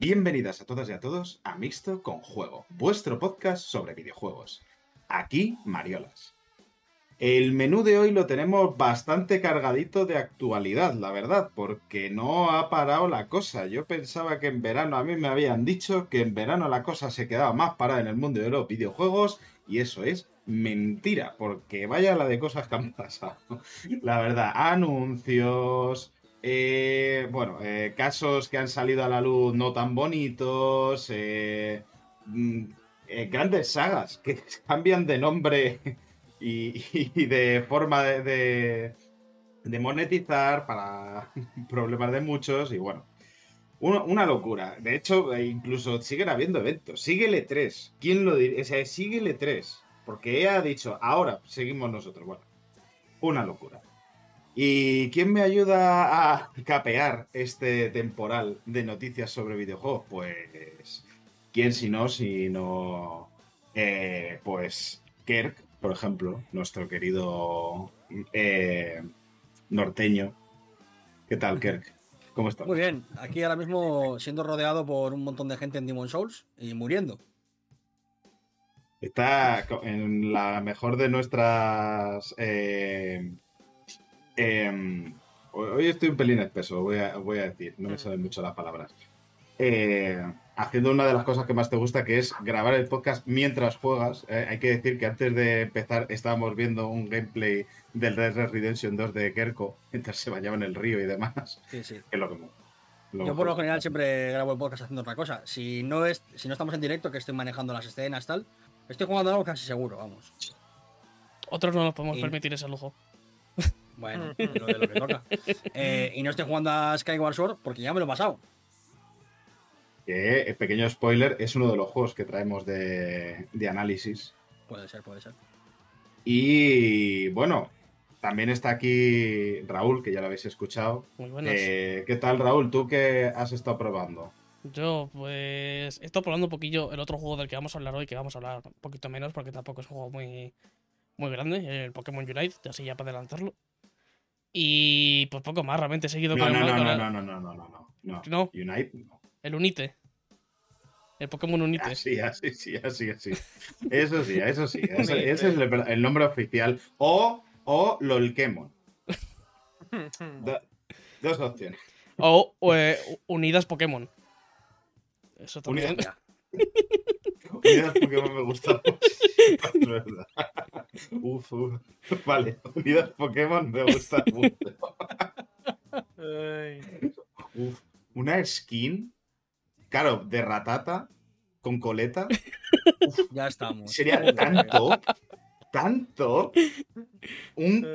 Bienvenidas a todas y a todos a Mixto con Juego, vuestro podcast sobre videojuegos. Aquí, Mariolas. El menú de hoy lo tenemos bastante cargadito de actualidad, la verdad, porque no ha parado la cosa. Yo pensaba que en verano, a mí me habían dicho que en verano la cosa se quedaba más parada en el mundo de los videojuegos, y eso es mentira, porque vaya la de cosas que han pasado. La verdad, anuncios, eh, bueno, eh, casos que han salido a la luz no tan bonitos, eh, mm, grandes sagas que cambian de nombre y, de forma de, monetizar para problemas de muchos y bueno, una, locura. De hecho, incluso siguen habiendo eventos. Síguele 3. ¿Quién lo diría? O sea, síguele 3. Porque ella ha dicho, ahora seguimos nosotros. Bueno, una locura. ¿Y quién me ayuda a capear este temporal de noticias sobre videojuegos? Pues, ¿quién si no, si no, eh, pues, Kirk, por ejemplo, nuestro querido eh, norteño. ¿Qué tal, Kirk? ¿Cómo estás? Muy bien, aquí ahora mismo siendo rodeado por un montón de gente en Demon Souls y muriendo. Está en la mejor de nuestras eh, Em, hoy estoy un pelín espeso, voy a, voy a decir, no me saben mucho las palabras. Eh, haciendo una de las cosas que más te gusta, que es grabar el podcast mientras juegas. Eh, hay que decir que antes de empezar estábamos viendo un gameplay del Red Dead Redemption 2 de Kerko, mientras se bañaba en el río y demás. Sí, sí. Que lo que, Yo por lo general siempre grabo el podcast haciendo otra cosa. Si no, es, si no estamos en directo, que estoy manejando las escenas, tal, estoy jugando algo casi seguro, vamos. Otros no nos podemos permitir ese lujo. Bueno, lo de lo que toca. Eh, y no estoy jugando a Skyward Sword porque ya me lo he pasado. Que, eh, pequeño spoiler, es uno de los juegos que traemos de, análisis. Puede ser, puede ser. Y bueno, también está aquí Raúl, que ya lo habéis escuchado. Muy buenas. Eh, ¿Qué tal, Raúl? ¿Tú qué has estado probando? Yo, pues, he estado probando un poquillo el otro juego del que vamos a hablar hoy, que vamos a hablar un poquito menos, porque tampoco es un juego muy, muy grande, el Pokémon Unite, así ya para adelantarlo. Y pues poco más, realmente he seguido con el. No, no, no, no, no, no, no, no. Unite, no. El Unite. El Pokémon Unite. Así, así, sí, así, así. Eso sí, eso sí. Ese, es el, nombre oficial. O, o Lolkemon. dos opciones. O eh, Unidas Pokémon. Eso también. Unidas Pokémon me gusta mucho. Uf, uf. Vale, Unidas Pokémon me gusta mucho. Uf, una skin, claro, de ratata con coleta. ya estamos. Sería tanto, tanto. Un,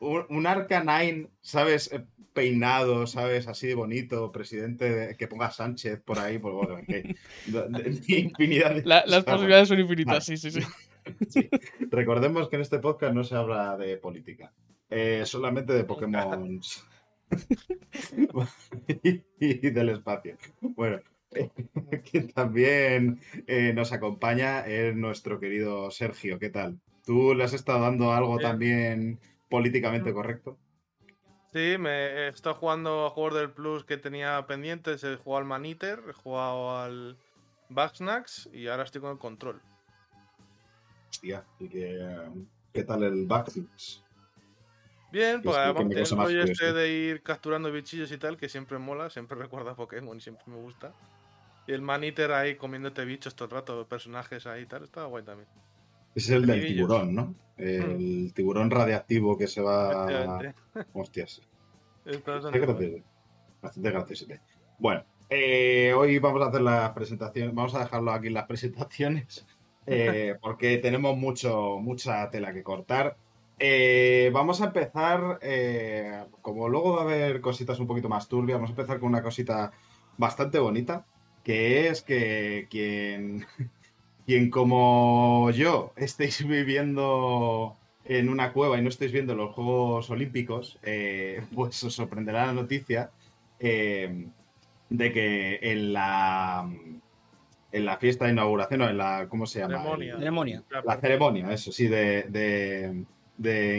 un, un Arcanine, ¿sabes? Peinado, ¿sabes? Así de bonito, presidente, que ponga Sánchez por ahí, pues bueno, que, infinidad de Las posibilidades son infinitas, sí, sí, sí, Recordemos que en este podcast no se habla de política, eh, solamente de Pokémon y, del espacio. Bueno, quien también eh, nos acompaña es nuestro querido Sergio, ¿qué tal? ¿Tú le has estado dando algo también políticamente correcto? Sí, me he estado jugando a juegos del Plus que tenía pendientes. He jugado al Maniter, he jugado al Bugsnax y ahora estoy con el control. Hostia, ¿y qué, qué tal el Bugsnax? Bien, pues además tiene el rollo este de ir capturando bichillos y tal, que siempre mola, siempre recuerda a Pokémon y siempre me gusta. Y el Maniter ahí comiéndote bichos todo el rato, personajes ahí y tal, está guay también. Es el del tiburón, ¿no? El mm. tiburón radiactivo que se va. Hostias. Bastante gracioso. Bueno, eh, hoy vamos a hacer las presentaciones. Vamos a dejarlo aquí en las presentaciones. Eh, porque tenemos mucho, mucha tela que cortar. Eh, vamos a empezar. como luego va a haber cositas un poquito más turbias, vamos a empezar con una cosita bastante bonita. Que es que quien quien como yo estéis viviendo en una cueva y no estáis viendo los Juegos Olímpicos, eh, pues os sorprenderá la noticia eh, de que en la en la fiesta de inauguración, o en la, ¿cómo se llama? Ceremonia. La ceremonia, eso sí, de,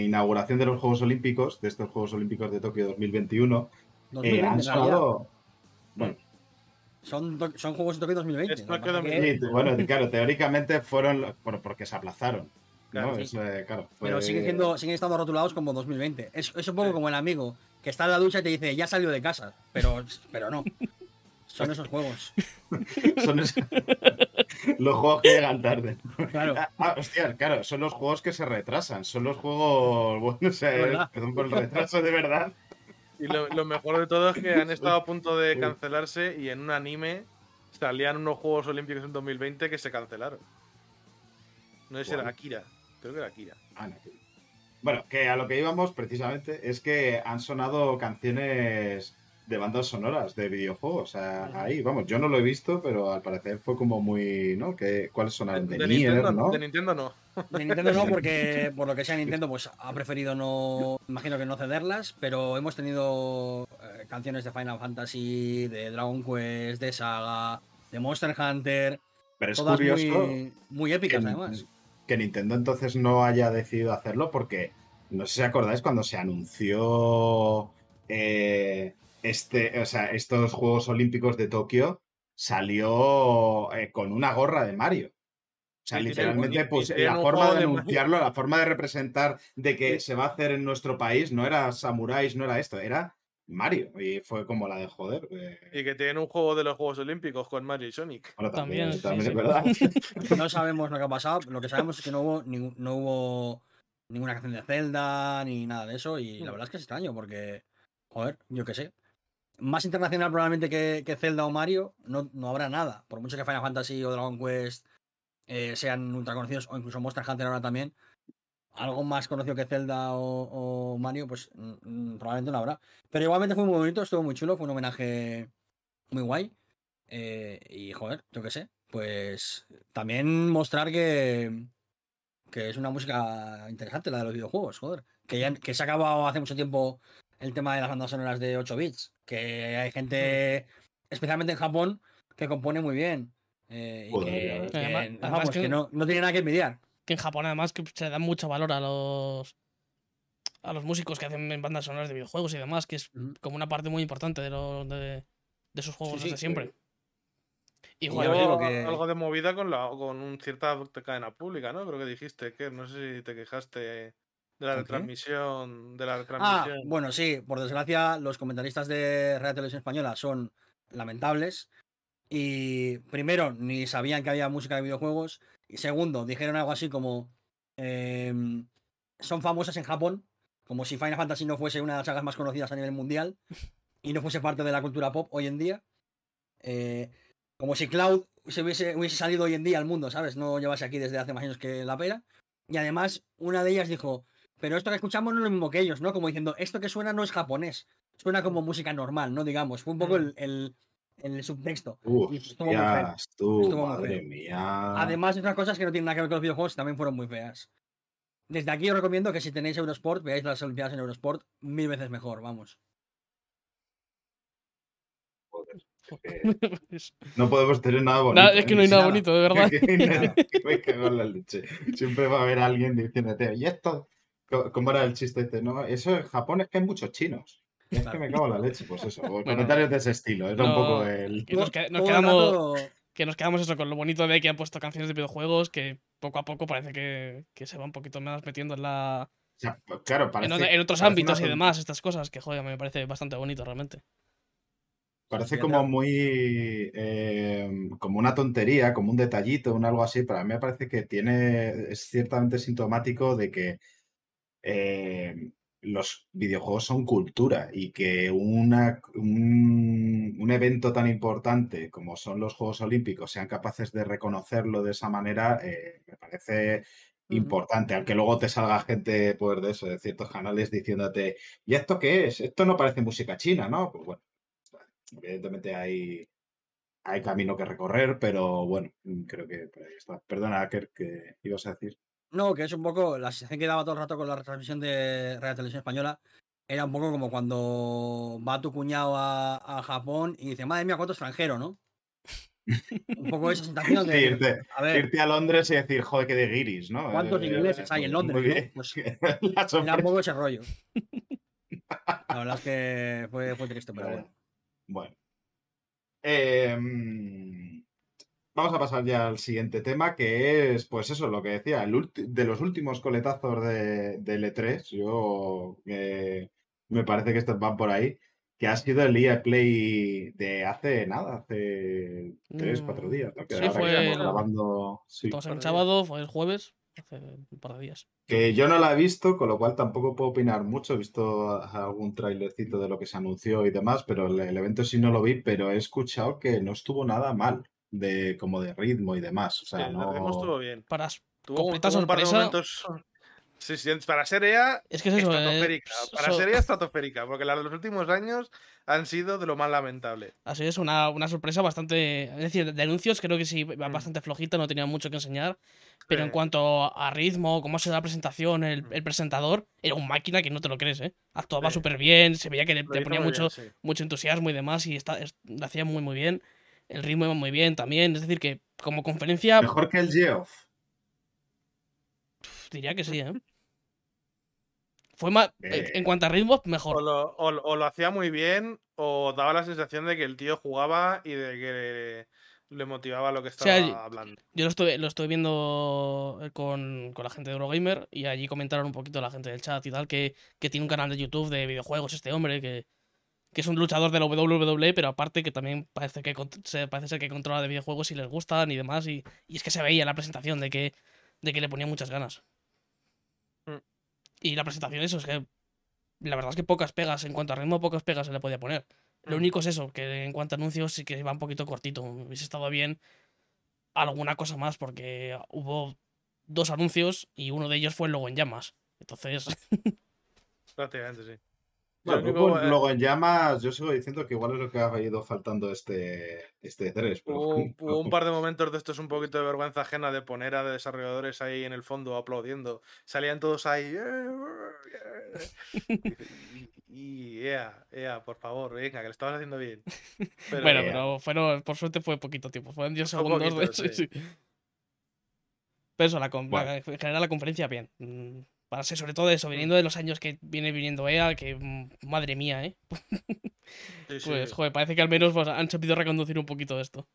inauguración de los Juegos Olímpicos, de estos Juegos Olímpicos de Tokio 2021, eh, han sonado... Bueno, Son, son juegos de Tokio 2020. bueno, claro, teóricamente fueron porque se aplazaron. Claro, Pero siguen, siendo, siguen estando rotulados como 2020. Es, es un poco como el amigo que está en la ducha y te dice, ya salió de casa. Pero, pero no. Son esos juegos. son los juegos que llegan tarde. Claro. Ah, ah, hostia, claro, son los juegos que se retrasan. Son los juegos. Bueno, o sea, perdón por el retraso de verdad. Y lo, mejor de todo es que han estado a punto de cancelarse y en un anime salían unos Juegos Olímpicos en 2020 que se cancelaron. No sé si era Akira. Creo que era Akira. Ah, bueno, que a lo que íbamos precisamente es que han sonado canciones de bandas sonoras de videojuegos. O sea, ahí, vamos, yo no lo he visto, pero al parecer fue como muy, ¿no? ¿Qué, ¿Cuáles sonaron? De, de Nintendo, ¿no? De Nintendo no. De Nintendo no, porque por lo que sea Nintendo, pues ha preferido no, imagino que no cederlas, pero hemos tenido eh, canciones de Final Fantasy, de Dragon Quest, de Saga, de Monster Hunter. Pero es curioso. Muy, muy épicas, además. Que Nintendo entonces no haya decidido hacerlo porque, no sé si acordáis, cuando se anunció eh, este, o sea, estos Juegos Olímpicos de Tokio salió eh, con una gorra de Mario. O sea, literalmente, pues la forma de anunciarlo, la forma de representar de que se va a hacer en nuestro país no era samuráis, no era esto, era Mario. Y fue como la de joder. Eh. Y que tienen un juego de los Juegos Olímpicos con Mario y Sonic. también, también, es verdad. No sabemos lo que ha pasado. Lo que sabemos es que no hubo, no hubo ninguna canción de Zelda ni nada de eso. Y la mm. verdad es que es extraño porque, joder, yo qué sé más internacional probablemente que, Zelda o Mario, no, no, habrá nada. Por mucho que Final Fantasy o Dragon Quest eh, sean ultra conocidos, o incluso Monster Hunter ahora también, algo más conocido que Zelda o, Mario, pues probablemente no habrá. Pero igualmente fue muy bonito, estuvo muy chulo, fue un homenaje muy guay. Eh, y joder, yo qué sé, pues también mostrar que, que es una música interesante la de los videojuegos, joder. Que, ya, que se ha acabado hace mucho tiempo el tema de las bandas sonoras de 8 bits, que hay gente, especialmente en Japón, que compone muy bien. Eh, y que, además, que, no, tiene nada que envidiar. Que en Japón además que se da mucho valor a los a los músicos que hacen bandas sonoras de videojuegos y demás, que es como una parte muy importante de, lo, de, de sus juegos desde siempre. Y algo de movida con, la, con un cierta cadena pública, ¿no? Creo que dijiste, que no sé si te quejaste de la retransmisión. De la ah, retransmisión. Ah, bueno, sí, por desgracia, los comentaristas de Radio Televisión Española son lamentables. Y primero, ni sabían que había música de videojuegos. Y segundo, dijeron algo así como. Em, son famosas en Japón, como si Final Fantasy no fuese una de las sagas más conocidas a nivel mundial y no fuese parte de la cultura pop hoy en día. Eh, como si Cloud se hubiese, hubiese, salido hoy en día al mundo, ¿sabes? No llevase aquí desde hace más años que la pera. Y además, una de ellas dijo: pero esto que escuchamos no es lo mismo que ellos, ¿no? Como diciendo, esto que suena no es japonés, suena como música normal, ¿no? Digamos, fue un poco mm. el, el, subtexto. madre mía. Además, otras cosas que no tienen nada que ver con los videojuegos también fueron muy feas. Desde aquí os recomiendo que si tenéis Eurosport, veáis las Olimpiadas en Eurosport mil veces mejor, vamos. no podemos tener nada bonito. es que no hay nada bonito, de verdad. me cago en la leche. Siempre va a haber alguien diciéndote, y esto ¿Cómo era el chiste este? No, eso en Japón es que hay muchos chinos. Es que me cago en la leche, pues eso. comentarios de ese estilo. Es un poco el. Que nos, quedamos. Que nos quedamos eso con lo bonito de que han puesto canciones de videojuegos que poco a poco parece que, que se va un poquito más metiendo en la. Pues claro, en, otros ámbitos y demás, estas cosas, que joder, me parece bastante bonito realmente. Parece como muy. Eh, como una tontería, como un detallito, un algo así. Para mí me parece que tiene. Es ciertamente sintomático de que eh, los videojuegos son cultura y que una, un, evento tan importante como son los Juegos Olímpicos sean capaces de reconocerlo de esa manera, eh, me parece importante, aunque luego te salga gente pues, de eso, de ciertos canales diciéndote, ¿y esto qué es? Esto no parece música china, ¿no? Pues bueno, evidentemente hay, hay camino que recorrer, pero bueno, creo que está. Perdona, ¿qué, ¿qué ibas a decir? No, que es un poco la sensación que daba todo el rato con la retransmisión de Radio Televisión Española. Era un poco como cuando va tu cuñado a, Japón y dice, madre mía, cuánto extranjero, ¿no? un poco esa sensación de. irte, a ver, irte, a Londres y decir, joder, que de guiris, ¿no? ¿Cuántos eh, ingleses hay en Londres? ¿no? Pues, era un poco ese rollo. La verdad es que fue, fue triste, pero bueno. Bueno. Em, vamos a pasar ya al siguiente tema, que es, pues eso, lo que decía, el de los últimos coletazos de, de E3. Yo eh, me parece que estos van por ahí que ha sido el EA Play de hace nada, hace tres, cuatro mm, días. Que sí, fue el... grabando. el sábado, fue el jueves, hace un par de días. Que yo no la he visto, con lo cual tampoco puedo opinar mucho. He visto algún trailercito de lo que se anunció y demás, pero el, evento sí no lo vi, pero he escuchado que no estuvo nada mal, de como de ritmo y demás. O sea, no... estuvo bien. Para tuvo, completa sorpresa. Sí, sí, para ser EA, es que es eso, eh, estratosférica. para ser EA, estratosférica, porque la de los últimos años han sido de lo más lamentable. Así es, una, una sorpresa bastante. Es decir, de anuncios creo que sí, mm. bastante flojita, no tenía mucho que enseñar. Pero en cuanto a ritmo, cómo se da la presentación, el, mm. presentador, era un máquina que no te lo crees, ¿eh? Actuaba súper bien, se veía que le, ponía mucho, mucho entusiasmo y demás, y está, lo hacía muy, muy bien. El ritmo iba muy bien también. Es decir, que como conferencia. Mejor que el Geoff. Diría que sí, ¿eh? Fue más. Eh, en cuanto a ritmo, mejor. O lo, hacía muy bien, o daba la sensación de que el tío jugaba y de que le motivaba lo que estaba hablando. Yo lo estoy, lo estoy viendo con, la gente de Eurogamer y allí comentaron un poquito la gente del chat y tal que, tiene un canal de YouTube de videojuegos este hombre, que, es un luchador de la WWE, pero aparte que también parece que parece ser que controla de videojuegos y les gustan y demás. Y, y es que se veía en la presentación de que, de que le ponía muchas ganas. Y la presentación, eso es que la verdad es que pocas pegas, en cuanto a ritmo, pocas pegas se le podía poner. Lo mm. único es eso, que en cuanto a anuncios sí que iba un poquito cortito. Hubiese estado bien alguna cosa más, porque hubo dos anuncios y uno de ellos fue el logo en llamas. Entonces. Prácticamente sí. Bueno, luego en llamas, yo sigo diciendo que igual es lo que ha ido faltando este, este 3. Hubo, un par de momentos de estos un poquito de vergüenza ajena de poner a desarrolladores ahí en el fondo aplaudiendo. Salían todos ahí. Y, ea, ea, por favor, venga, que lo estabas haciendo bien. bueno, pero fueron, por suerte fue poquito tiempo, fueron 10 segundos. de, sí. Pero eso, la, en general la conferencia bien. Mm, para ser sobre todo eso, viniendo de los años que viene viniendo EA, que mm, madre mía, ¿eh? pues, joder, parece que al menos pues, han sabido reconducir un poquito esto.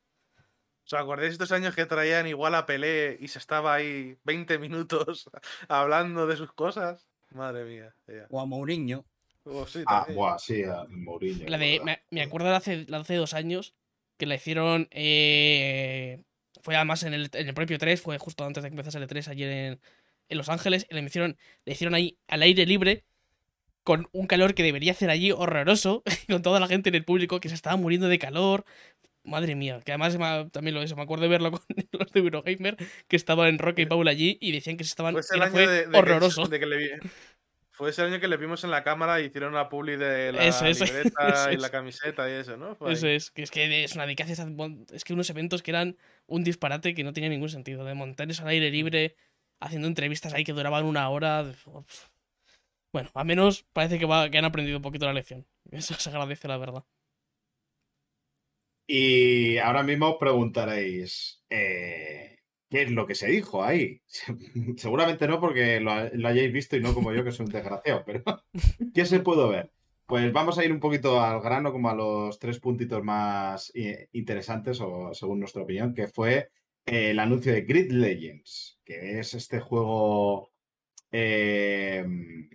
¿Os acordáis estos años que traían igual a Pelé y se estaba ahí 20 minutos hablando de sus cosas? Madre mía. O a Mourinho. Oh, sí, ah, buah, sí, a Mourinho. La de, me, acuerdo de hace, hace dos años que la hicieron. Eh, fue además en el, en el propio 3, fue justo antes de que empezase el 3 ayer en, en Los Ángeles y le hicieron, le hicieron ahí al aire libre con un calor que debería ser allí horroroso, con toda la gente en el público que se estaba muriendo de calor. Madre mía, que además también lo eso, me acuerdo de verlo con los de Eurogamer, que estaban en Rock y Paul allí y decían que se estaban. Fue, horroroso. fue ese año que le vimos en la cámara y hicieron una publi de la eso, y la camiseta y eso, ¿no? eso es, que es que es una es que unos eventos que eran un disparate que no tenía ningún sentido, de montar eso al aire libre, haciendo entrevistas ahí que duraban una hora. Bueno, al menos parece que, va, que han aprendido un poquito la lección. Eso se agradece, la verdad. Y ahora mismo os preguntaréis, eh, ¿qué es lo que se dijo ahí? Seguramente no porque lo, hayáis visto y no como yo que soy un desgraciado, pero ¿qué se pudo ver? Pues vamos a ir un poquito al grano, como a los tres puntitos más eh, interesantes, o según nuestra opinión, que fue el anuncio de Grid Legends, que es este juego, em,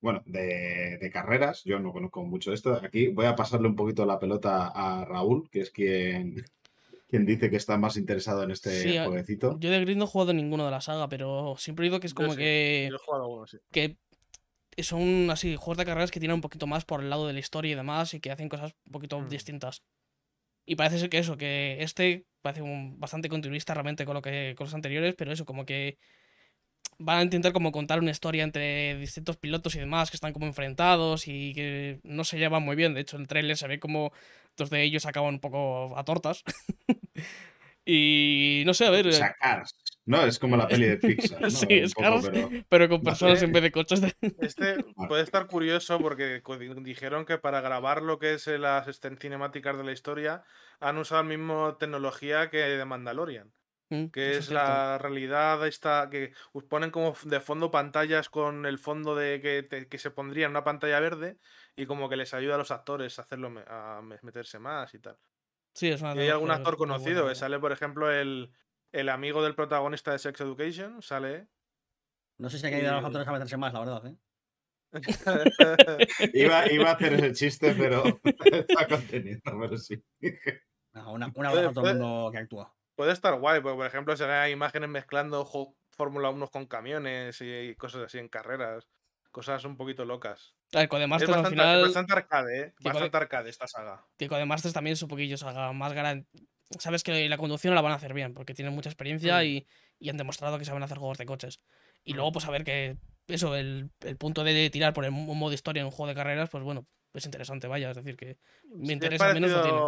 bueno, de, carreras. Yo no conozco mucho esto. Aquí voy a pasarle un poquito la pelota a Raúl, que es quien, quien dice que está más interesado en este sí, jueguecito. Yo de Grid no he jugado ninguno de la saga, pero siempre he oído que es como que... Yo he jugado uno, sí. Que son así, juegos de carreras que tienen un poquito más por el lado de la historia y demás y que hacen cosas un poquito mm. distintas. Y parece ser que eso, que este parece un, bastante continuista realmente con lo que con los anteriores, pero eso, como que van a intentar como contar una historia entre distintos pilotos y demás que están como enfrentados y que no se llevan muy bien. De hecho, en el trailer se ve como dos de ellos acaban un poco a tortas. y no sé, a ver. O sea, no, es como la peli de Pixar. ¿no? sí, es Cars, pero... con personas en vez de coches. Este puede estar curioso porque dijeron que para grabar lo que es las cinemáticas de la historia han usado la misma tecnología que de Mandalorian. Mm, que es, la realidad esta que ponen como de fondo pantallas con el fondo de que, que, se pondría en una pantalla verde y como que les ayuda a los actores a hacerlo a meterse más y tal. Sí, es una y hay algún actor conocido, que sale, por ejemplo, el, el amigo del protagonista de Sex Education, sale. No sé si ha caído a los actores a meterse más, la verdad, ¿eh? iba, iba, a hacer ese chiste, pero está conteniendo, pero sí. una, una a todo el mundo que actúa. Puede estar guay, porque por ejemplo se ven imágenes mezclando Fórmula 1 con camiones y cosas así en carreras. Cosas un poquito locas. Claro, Codemasters al final. Bastante arcade, ¿eh? Bastante arcade esta saga. Que Codemasters también es un poquillo saga más grande. Sabes que la conducción la van a hacer bien, porque tienen mucha experiencia mm. y, y, han demostrado que saben hacer juegos de coches. Y mm. luego, pues a ver que eso, el, el, punto de tirar por un modo historia en un juego de carreras, pues bueno, es interesante, vaya. Es decir, que me interesa menos lo tiene.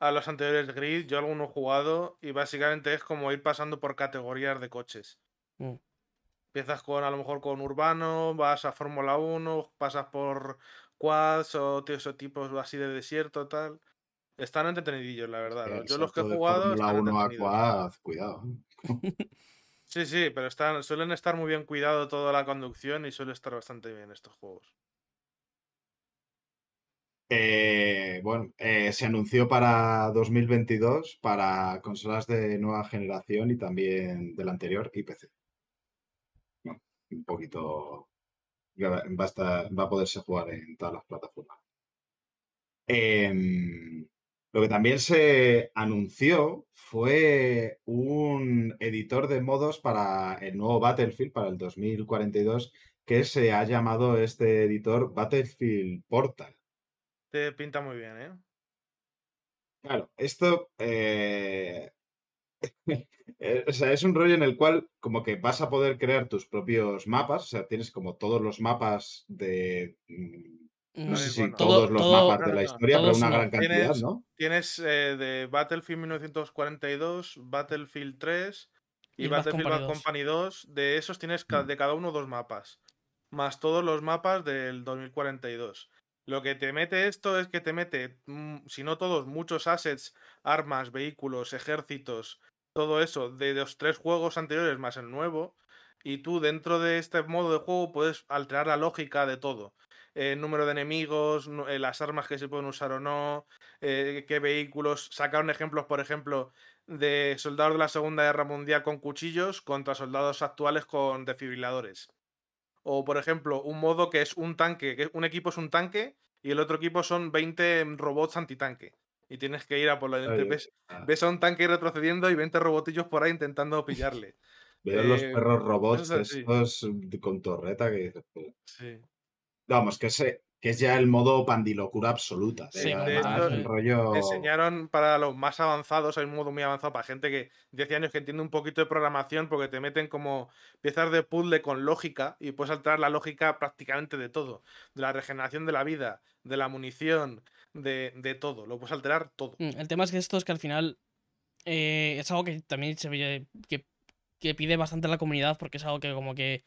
A los anteriores Grid, yo alguno he jugado y básicamente es como ir pasando por categorías de coches. Mm. Empiezas con a lo mejor con urbano, vas a Fórmula 1, pasas por quads o tipos así de desierto tal. Están entretenidillos, la verdad. Yo los que he jugado. Fórmula 1 a quad, cuidado. Sí, sí, pero están, suelen estar muy bien cuidado toda la conducción y suele estar bastante bien estos juegos. Eh, bueno, eh, se anunció para 2022 para consolas de nueva generación y también del anterior y PC. un poquito. Va a, va a poderse jugar en todas las plataformas. Eh, lo que también se anunció fue un editor de modos para el nuevo Battlefield, para el 2042, que se ha llamado este editor Battlefield Portal. Te pinta muy bien, ¿eh? Claro, esto eh, eh, o sea, es un rollo en el cual como que vas a poder crear tus propios mapas, o sea, tienes como todos los mapas de mm, no sé si todos los mapas de la historia, pero una gran cantidad, ¿no? Tienes eh, de Battlefield 1942, Battlefield 3 y, Battlefield Bad Company 2. De esos tienes mm. de cada uno dos mapas. Más todos los mapas del 2042. Lo que te mete esto es que te mete, mm, si no todos, muchos assets, armas, vehículos, ejércitos, todo eso de los tres juegos anteriores más el nuevo. Y tú dentro de este modo de juego puedes alterar la lógica de todo eh, número de enemigos, eh, las armas que se pueden usar o no, eh, qué vehículos. Sacaron ejemplos, por ejemplo, de soldados de la Segunda Guerra Mundial con cuchillos contra soldados actuales con desfibriladores. O, por ejemplo, un modo que es un tanque, que un equipo es un tanque y el otro equipo son 20 robots antitanque. Y tienes que ir a por la... Ves, ah. ves, a un tanque retrocediendo y 20 robotillos por ahí intentando pillarle. Veo los perros robots estos con torreta que Sí. Vamos, que, que es ya el modo pandilocura absoluta. Sí, enseñaron para los más avanzados, hay un modo muy avanzado para gente que 10 años que entiende un poquito de programación porque te meten como piezas de puzzle con lógica y puedes alterar la lógica prácticamente de todo. De la regeneración de la vida, de la munición, de, todo. Lo puedes alterar todo. Mm, el tema es que esto es que al final eh, es algo que también se que, que pide bastante la comunidad porque es algo que como que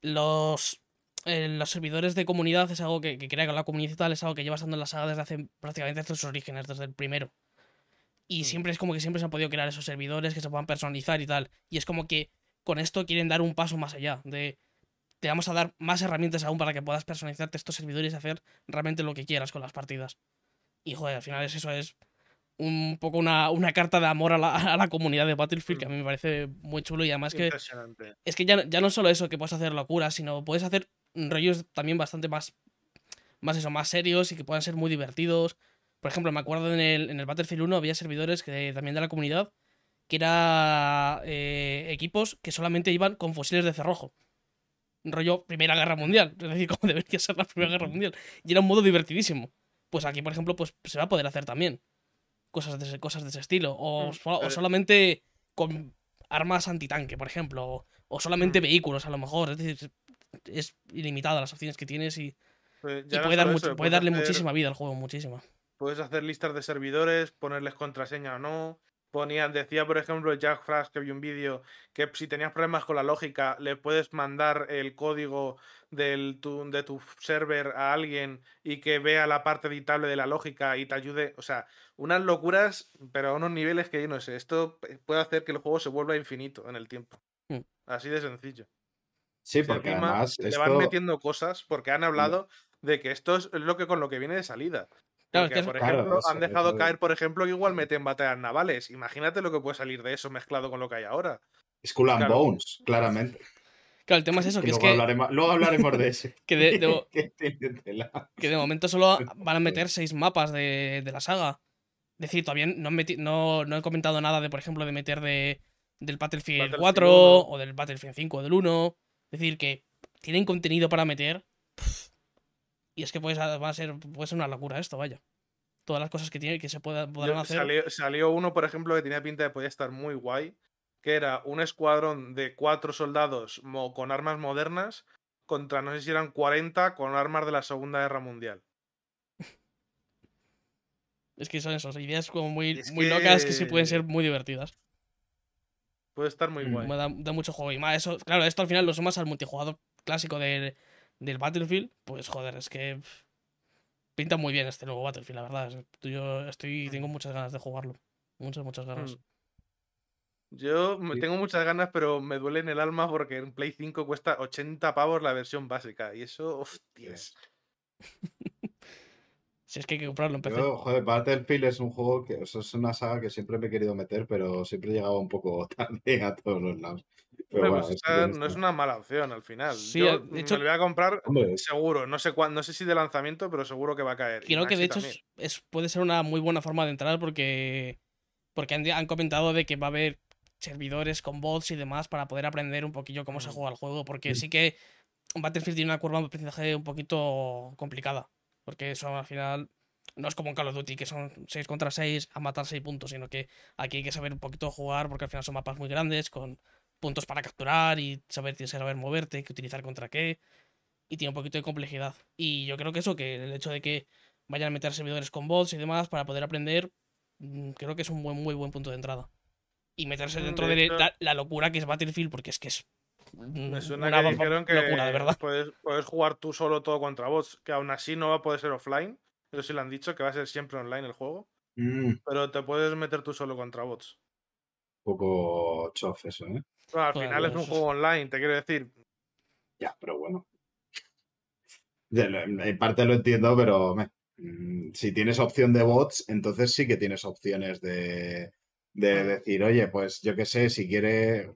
los los servidores de comunidad es algo que, que crea la comunidad y tal, es algo que lleva estando en la saga desde hace prácticamente sus orígenes, desde el primero. Y mm. siempre es como que siempre se han podido crear esos servidores que se puedan personalizar y tal. Y es como que con esto quieren dar un paso más allá. De te vamos a dar más herramientas aún para que puedas personalizarte estos servidores y hacer realmente lo que quieras con las partidas. Y joder, al final es eso es un poco una, una carta de amor a la, a la, comunidad de Battlefield que a mí me parece muy chulo y además que es que ya, ya no solo eso que puedes hacer locuras, sino puedes hacer rollos también bastante más, más eso, más serios y que puedan ser muy divertidos. Por ejemplo, me acuerdo en el, en el Battlefield 1 había servidores que también de la comunidad que era eh, equipos que solamente iban con fusiles de cerrojo. Rollo Primera Guerra Mundial, es decir, como debería ser la Primera Guerra Mundial. Y era un modo divertidísimo. Pues aquí, por ejemplo, pues se va a poder hacer también cosas de, cosas de ese estilo. O, mm, o solamente con armas antitanque, por ejemplo. O, solamente mm. vehículos, a lo mejor. Es decir, es ilimitada las opciones que tienes y, pues puede, dar puede darle muchísima vida al juego, muchísima. Puedes hacer listas de servidores, ponerles contraseña o no. Ponía, decía, por ejemplo, Jack Flash, que vi un vídeo, que si tenías problemas con la lógica, le puedes mandar el código del, de tu server a alguien y que vea la parte editable de la lógica y te ayude. O sea, unas locuras, pero a unos niveles que yo no sé. Esto puede hacer que el juego se vuelva infinito en el tiempo. Mm. Así de sencillo. Sí, porque además. Le van metiendo cosas porque han hablado de que esto es lo que con lo que viene de salida. Porque, por ejemplo, han dejado caer, por ejemplo, que igual meten batallas navales. Imagínate lo que puede salir de eso mezclado con lo que hay ahora. Skull and Bones, claramente. Claro, el tema es eso, que, luego es que... Hablaremos, luego hablaremos de ese. que, de, que de momento solo van a meter seis mapas de, de la saga. Es decir, todavía no han, no, no he comentado nada de, por ejemplo, de meter de, del Battlefield, 4 o del Battlefield 5 o del 1. Es decir, que tienen contenido para meter. y es que puede, va a ser, puede ser una locura esto, vaya. Todas las cosas que tiene que se puedan, podrán hacer. Salió, salió, uno, por ejemplo, que tenía pinta de poder estar muy guay. Que era un escuadrón de cuatro soldados con armas modernas contra no sé si eran 40 con armas de la Segunda Guerra Mundial. Es que son esas ideas como muy, muy locas que sí pueden ser muy divertidas. Puede estar muy guay. Da, da, mucho juego. Y más eso, claro, esto al final lo sumas al multijugador clásico del, del Battlefield. Pues joder, es que pinta muy bien este nuevo Battlefield, la verdad. Yo estoy, tengo muchas ganas de jugarlo. Muchas, muchas ganas. Mm. Yo tengo muchas ganas, pero me duele en el alma porque en Play 5 cuesta 80 pavos la versión básica. Y eso, hostias. Si es que hay que comprarlo en PC. joder, Battlefield es un juego que es una saga que siempre me he querido meter, pero siempre he llegado un poco tarde a todos los lados. Pero pues no es una mala opción al final. Sí, Yo de hecho, me lo voy a comprar seguro. No sé no sé si de lanzamiento, pero seguro que va a caer. Creo que de hecho es, puede ser una muy buena forma de entrar porque, porque han, comentado de que va a haber servidores con bots y demás para poder aprender un poquillo cómo se juega el juego. Porque sí que Battlefield tiene una curva de aprendizaje un poquito complicada. Porque eso al final no es como en Call of Duty, que son 6 contra 6 a matar 6 puntos, sino que aquí hay que saber un poquito jugar porque al final son mapas muy grandes, con puntos para capturar y saber, saber moverte, qué utilizar contra qué. Y tiene un poquito de complejidad. Y yo creo que eso, que el hecho de que vayan a meter servidores con bots y demás para poder aprender, mm, creo que es un buen, muy buen punto de entrada. Y meterse mm, dentro de, la, locura que es Battlefield, porque es que es me suena una que dijeron que locura, de verdad. Puedes, puedes, jugar tú solo todo contra bots, que aún así no va a poder ser offline. Eso sí lo han dicho, que va a ser siempre online el juego. Mm. Pero te puedes meter tú solo contra bots. Un poco chof eso, ¿eh? al final es un juego online, te quiero decir. Ya, pero bueno. En parte lo entiendo, pero mm, si tienes opción de bots, entonces sí que tienes opciones de, de decir, oye, pues yo qué sé, si quiere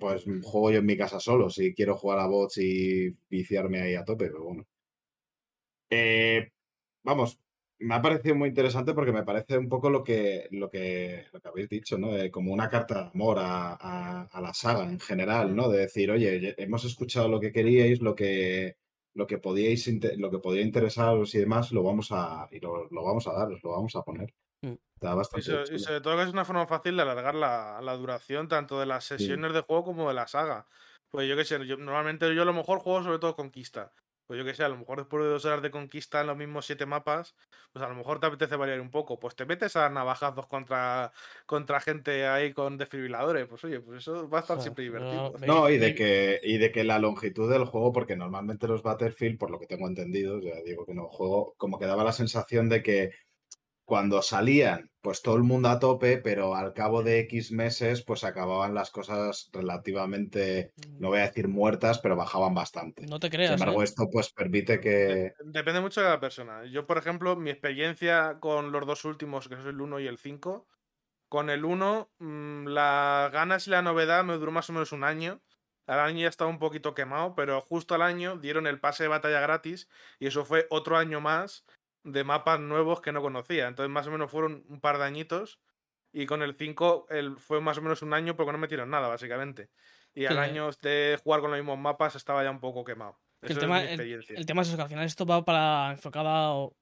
pues juego yo en mi casa solo, si quiero jugar a bots y viciarme ahí a tope, pero bueno. Eh, vamos, me ha parecido muy interesante porque me parece un poco lo que, lo que, lo que habéis dicho, ¿no? como una carta de amor a, la saga en general, ¿no? De decir, oye, hemos escuchado lo que queríais, lo que, lo que podíais, lo que podía interesaros y demás, lo vamos a, y lo, lo vamos a dar, lo vamos a poner. Mm. y, sobre, todo que es una forma fácil de alargar la, la duración tanto de las sesiones de juego como de la saga. Pues yo qué sé, normalmente yo a lo mejor juego sobre todo conquista. Pues yo qué sé, a lo mejor después de dos horas de conquista en los mismos siete mapas, pues a lo mejor te apetece variar un poco. Pues te metes a navajazos contra, contra gente ahí con desfibriladores. Pues oye, pues eso va a estar siempre divertido. No, y de que, y de que la longitud del juego, porque normalmente los Battlefield, por lo que tengo entendido, ya digo que no juego, como que daba la sensación de que cuando salían, pues todo el mundo a tope, pero al cabo de X meses, pues acababan las cosas relativamente, no voy a decir muertas, pero bajaban bastante. No te creas. Sin embargo, ¿eh? esto pues permite que... Depende mucho de la persona. Yo, por ejemplo, mi experiencia con los dos últimos, que son el 1 y el 5, con el 1, mm, las ganas y la novedad me duró más o menos un año. Al año ya estaba un poquito quemado, pero justo al año dieron el pase de batalla gratis y eso fue otro año más de mapas nuevos que no conocía. Entonces, más o menos fueron un par de añitos. Y con el 5 el, fue más o menos un año porque no metieron nada, básicamente. Y al año de jugar con los mismos mapas estaba ya un poco quemado. el, tema, es el, tema es que al final esto va para enfocado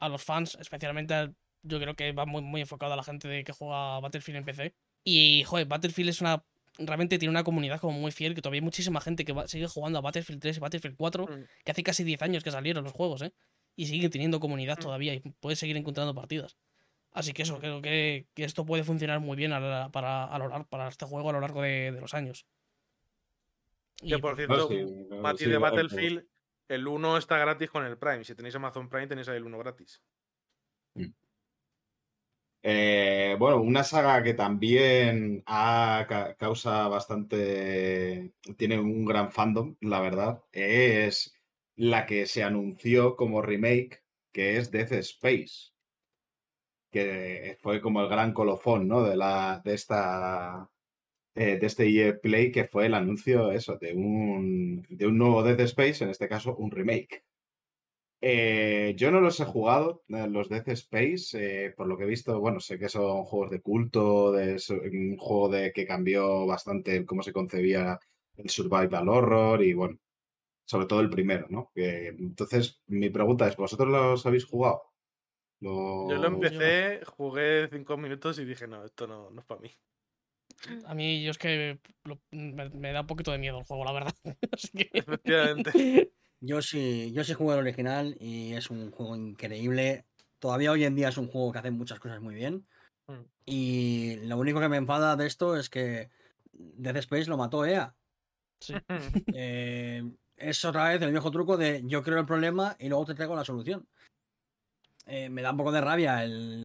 a, los fans, especialmente yo creo que va muy, muy enfocado a la gente de que juega Battlefield en PC. Y, joder, Battlefield es una. Realmente tiene una comunidad como muy fiel, que todavía hay muchísima gente que sigue jugando a Battlefield 3 y Battlefield 4, mm. que hace casi 10 años que salieron los juegos, ¿eh? Y sigue teniendo comunidad mm. todavía y puede seguir encontrando partidas. Así que eso, creo que, esto puede funcionar muy bien para, para, para este juego a lo largo de, los años. Que por cierto, Mati de Battlefield, el 1 está gratis con el Prime. Si tenéis Amazon Prime, tenéis ahí el 1 gratis. Mm. Eh, bueno, una saga que también causa bastante. tiene un gran fandom, la verdad, es la que se anunció como remake que es Death Space, que fue como el gran colofón, ¿no? De, la, de esta eh, de este EA Play, que fue el anuncio eso, de un, de un nuevo Death Space, en este caso un remake. Eh, yo no los he jugado, eh, los Death Space, por lo que he visto, bueno, sé que son juegos de culto, un juego de que cambió bastante cómo se concebía el survival horror y bueno, sobre todo el primero, ¿no? entonces, mi pregunta es, ¿vosotros los habéis jugado? Yo lo empecé, jugué cinco minutos y dije, no, esto no, no es para mí. A mí, yo es que me, da un poquito de miedo el juego, la verdad. Efectivamente. Yo sí, yo sí jugué el original y es un juego increíble. Todavía hoy en día es un juego que hace muchas cosas muy bien. Mm. Y lo único que me enfada de esto es que Death Space lo mató EA. Sí. Eh, es otra vez el viejo truco de yo creo el problema y luego te traigo la solución. Eh, me da un poco de rabia el,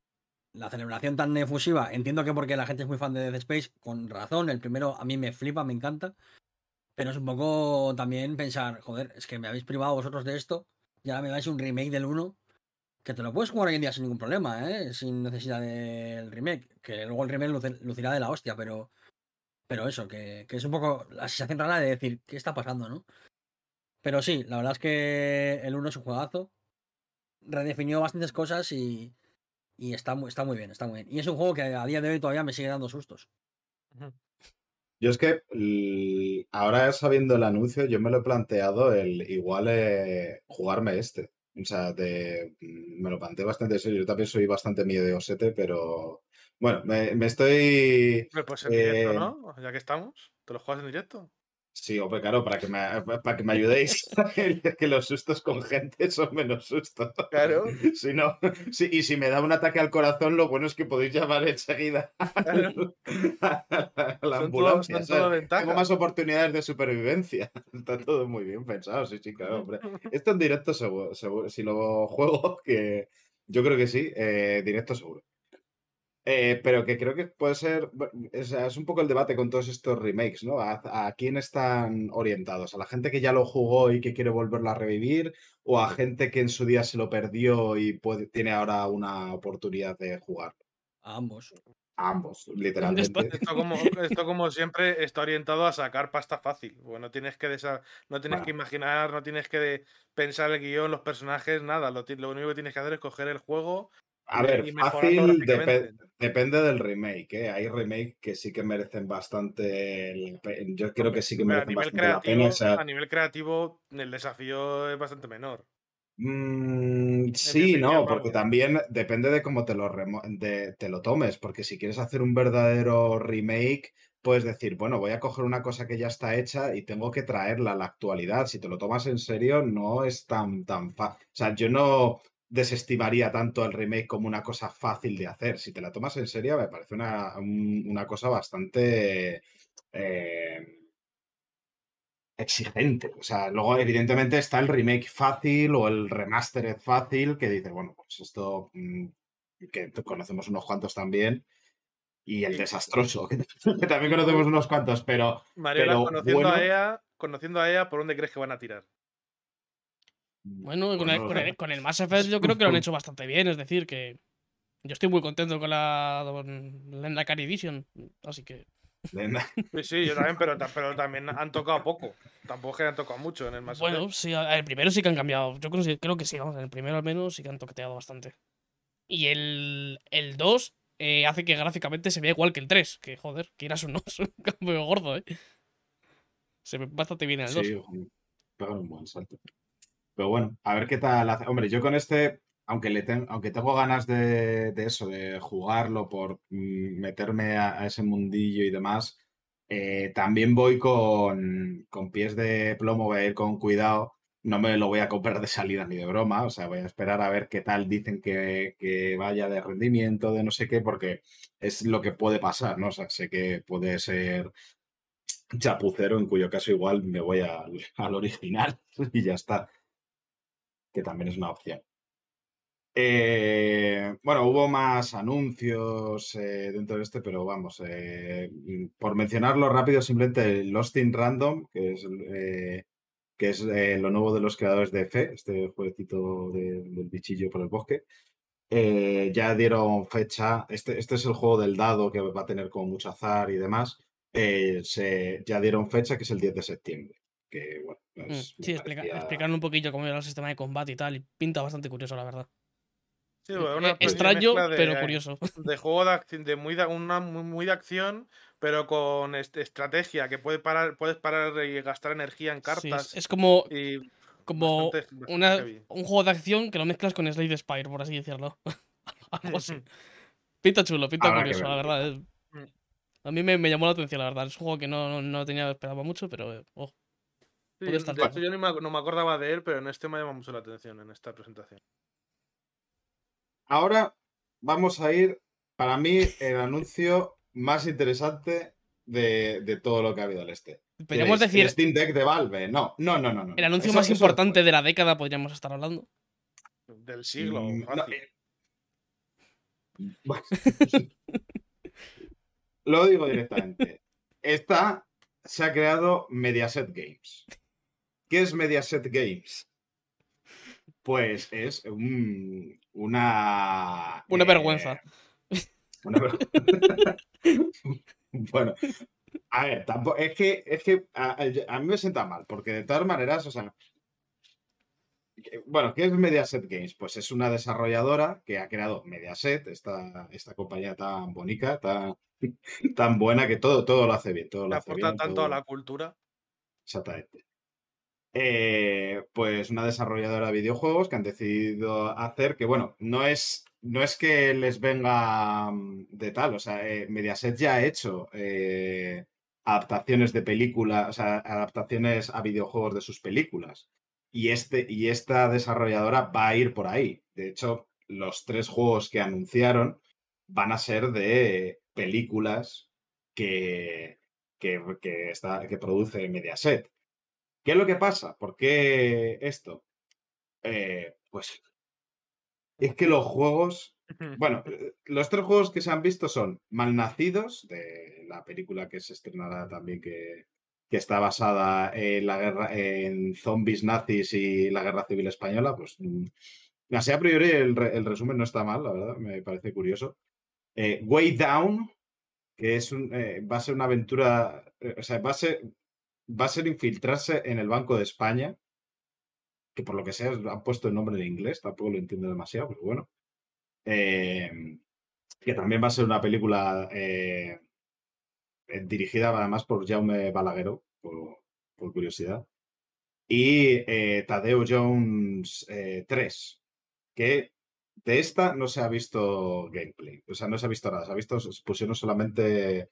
la celebración tan efusiva, entiendo que porque la gente es muy fan de Dead Space, con razón, el primero a mí me flipa, me encanta, pero es un poco también pensar, joder, es que me habéis privado vosotros de esto y ahora me dais un remake del 1, que te lo puedes jugar hoy en día sin ningún problema, ¿eh? sin necesidad del remake, que luego el remake lucirá de la hostia, pero, pero eso, que, que es un poco la sensación rara de decir, ¿qué está pasando, no? Pero sí, la verdad es que el 1 es un juegazo, redefinió bastantes cosas y y está, está muy bien, está muy bien. Y es un juego que a día de hoy todavía me sigue dando sustos. Yo es que ahora sabiendo el anuncio, yo me lo he planteado el igual eh, jugarme este. O sea, de, mm, me lo planteé bastante serio. Yo también soy bastante miedosete, pero bueno, me, estoy. Pues en directo, eh, ¿no? Ya que estamos, ¿te lo juegas en directo? Sí, o claro, para que me, para que me ayudéis, que los sustos con gente son menos sustos. Claro. Si no, y si me da un ataque al corazón, lo bueno es que podéis llamar enseguida a la ambulancia. Tengo más oportunidades de supervivencia. Está todo muy bien pensado, sí, sí, claro, hombre. Esto en directo seguro, si lo juego, que yo creo que sí, eh, directo seguro. Eh, pero que creo que puede ser, es, un poco el debate con todos estos remakes, ¿no? A, quién están orientados? ¿A la gente que ya lo jugó y que quiere volverlo a revivir? ¿O a gente que en su día se lo perdió y puede, tiene ahora una oportunidad de jugar? A ambos. A ambos, literalmente. Esto, como, esto como siempre está orientado a sacar pasta fácil. Bueno, tienes que no tienes que imaginar, no tienes que pensar el guion, los personajes, nada. Lo, lo único que tienes que hacer es coger el juego, a ver, fácil depende del remake. ¿eh? Hay remake que sí que merecen bastante. Yo creo que sí que merecen bastante la pena. A nivel creativo, el desafío es bastante menor. Mm, sí, no, porque también depende de cómo te lo, te lo tomes. Porque si quieres hacer un verdadero remake, puedes decir, bueno, voy a coger una cosa que ya está hecha y tengo que traerla a la actualidad. Si te lo tomas en serio, no es tan, tan fácil. O sea, yo no desestimaría tanto el remake como una cosa fácil de hacer. Si te la tomas en serio, me parece una, cosa bastante eh, exigente. O sea, luego evidentemente está el remake fácil o el remastered fácil que dice, bueno, pues esto mm, que conocemos unos cuantos también. Y el desastroso, que, también conocemos unos cuantos, pero. Mariela, conociendo, a EA, conociendo a EA, ¿por dónde crees que van a tirar? Bueno, con, el, con, el, Mass Effect yo creo que lo han hecho bastante bien, es decir, que yo estoy muy contento con la Lenda Car Edition, así que... Sí, sí, yo también, pero, pero, también han tocado poco. Tampoco es que han tocado mucho en el Mass Effect. Bueno, sí, el primero sí que han cambiado. Yo creo, creo que sí, vamos, en el primero al menos sí que han toqueteado bastante. Y el, el 2 eh, hace que gráficamente se vea igual que el 3, que joder, quieras o no, es un cambio gordo, ¿eh? Se ve bastante bien el 2. Sí, un buen salto. Pero bueno, a ver qué tal hace. Hombre, yo con este, aunque, le aunque tengo ganas de, eso, de jugarlo por mm, meterme a, ese mundillo y demás, eh, también voy con, pies de plomo, voy a ir con cuidado. No me lo voy a comprar de salida ni de broma, o sea, voy a esperar a ver qué tal dicen que, vaya de rendimiento, de no sé qué, porque es lo que puede pasar, ¿no? O sea, sé que puede ser chapucero, en cuyo caso igual me voy al original y ya está que también es una opción. Eh, bueno, hubo más anuncios eh, dentro de este, pero vamos, eh, por mencionarlo rápido, simplemente Lost in Random, que es que es lo nuevo de los creadores de Fe, este jueguecito del bichillo por el bosque. Ya dieron fecha, este, este es el juego del dado que va a tener con mucho azar y demás. Se, ya dieron fecha que es el 10 de septiembre. Que, bueno, mm, sí, explicando un poquillo cómo era el sistema de combate y tal, y pinta bastante curioso, la verdad. Sí, una extraño, pero curioso. De juego de, acción, de muy de, una muy, de acción, pero con estrategia, que puede parar, puedes parar y gastar energía en cartas. es como como un juego de acción que lo mezclas con Slade Spire, por así decirlo. Algo así. Pinta chulo, pinta curioso, la verdad. Mm. A mí me, llamó la atención, la verdad. Es un juego que no, no tenía esperaba mucho, pero oh, de hecho, yo no me acordaba de él, pero en este me llama mucho la atención, en esta presentación. Ahora vamos a ir, para mí, el anuncio más interesante de, todo lo que ha habido al este. Podríamos decir. El Steam Deck de Valve. No, no, no, no. El anuncio más importante de la década podríamos estar hablando. Del siglo. Mm, eh. lo digo directamente. Esta se ha creado Mediaset Games. ¿Qué es Mediaset Games? Pues es un, una. Una vergüenza. Eh, una vergüenza. bueno, a ver, tampoco, es que, es que a, mí me sienta mal, porque de todas maneras, o sea, bueno, ¿qué es Mediaset Games? Pues es una desarrolladora que ha creado Mediaset, esta, esta compañía tan bonita, tan, tan buena que todo, todo lo hace bien. Todo lo hace aporta tanto a la cultura. Exactamente. Eh, pues una desarrolladora de videojuegos que han decidido hacer que, bueno, no es no es que les venga mm, de tal, o sea, eh, Mediaset ya ha hecho eh, adaptaciones de películas, o sea, adaptaciones a videojuegos de sus películas. Y, este, y esta desarrolladora va a ir por ahí. De hecho, los tres juegos que anunciaron van a ser de películas que, que, está, que produce Mediaset. ¿Qué es lo que pasa? ¿Por qué esto? Eh, pues es que los juegos. Bueno, eh, los tres juegos que se han visto son Malnacidos, de la película que se estrenará también, que, que está basada en la guerra, en zombies nazis y la guerra civil española. Pues mm, así a priori el, resumen no está mal, la verdad, me parece curioso. Eh, Way Down, que es un, eh, va a ser una aventura. o sea, va a ser, va a ser infiltrarse en el Banco de España que por lo que sea han puesto el nombre en inglés, tampoco lo entiendo demasiado, pero bueno. Eh, que también va a ser una película eh, eh, dirigida además por Jaume Balagueró, por, curiosidad. Y Tadeo Jones 3, que de esta no se ha visto gameplay, o sea, no se ha visto nada, se ha visto, pusieron solamente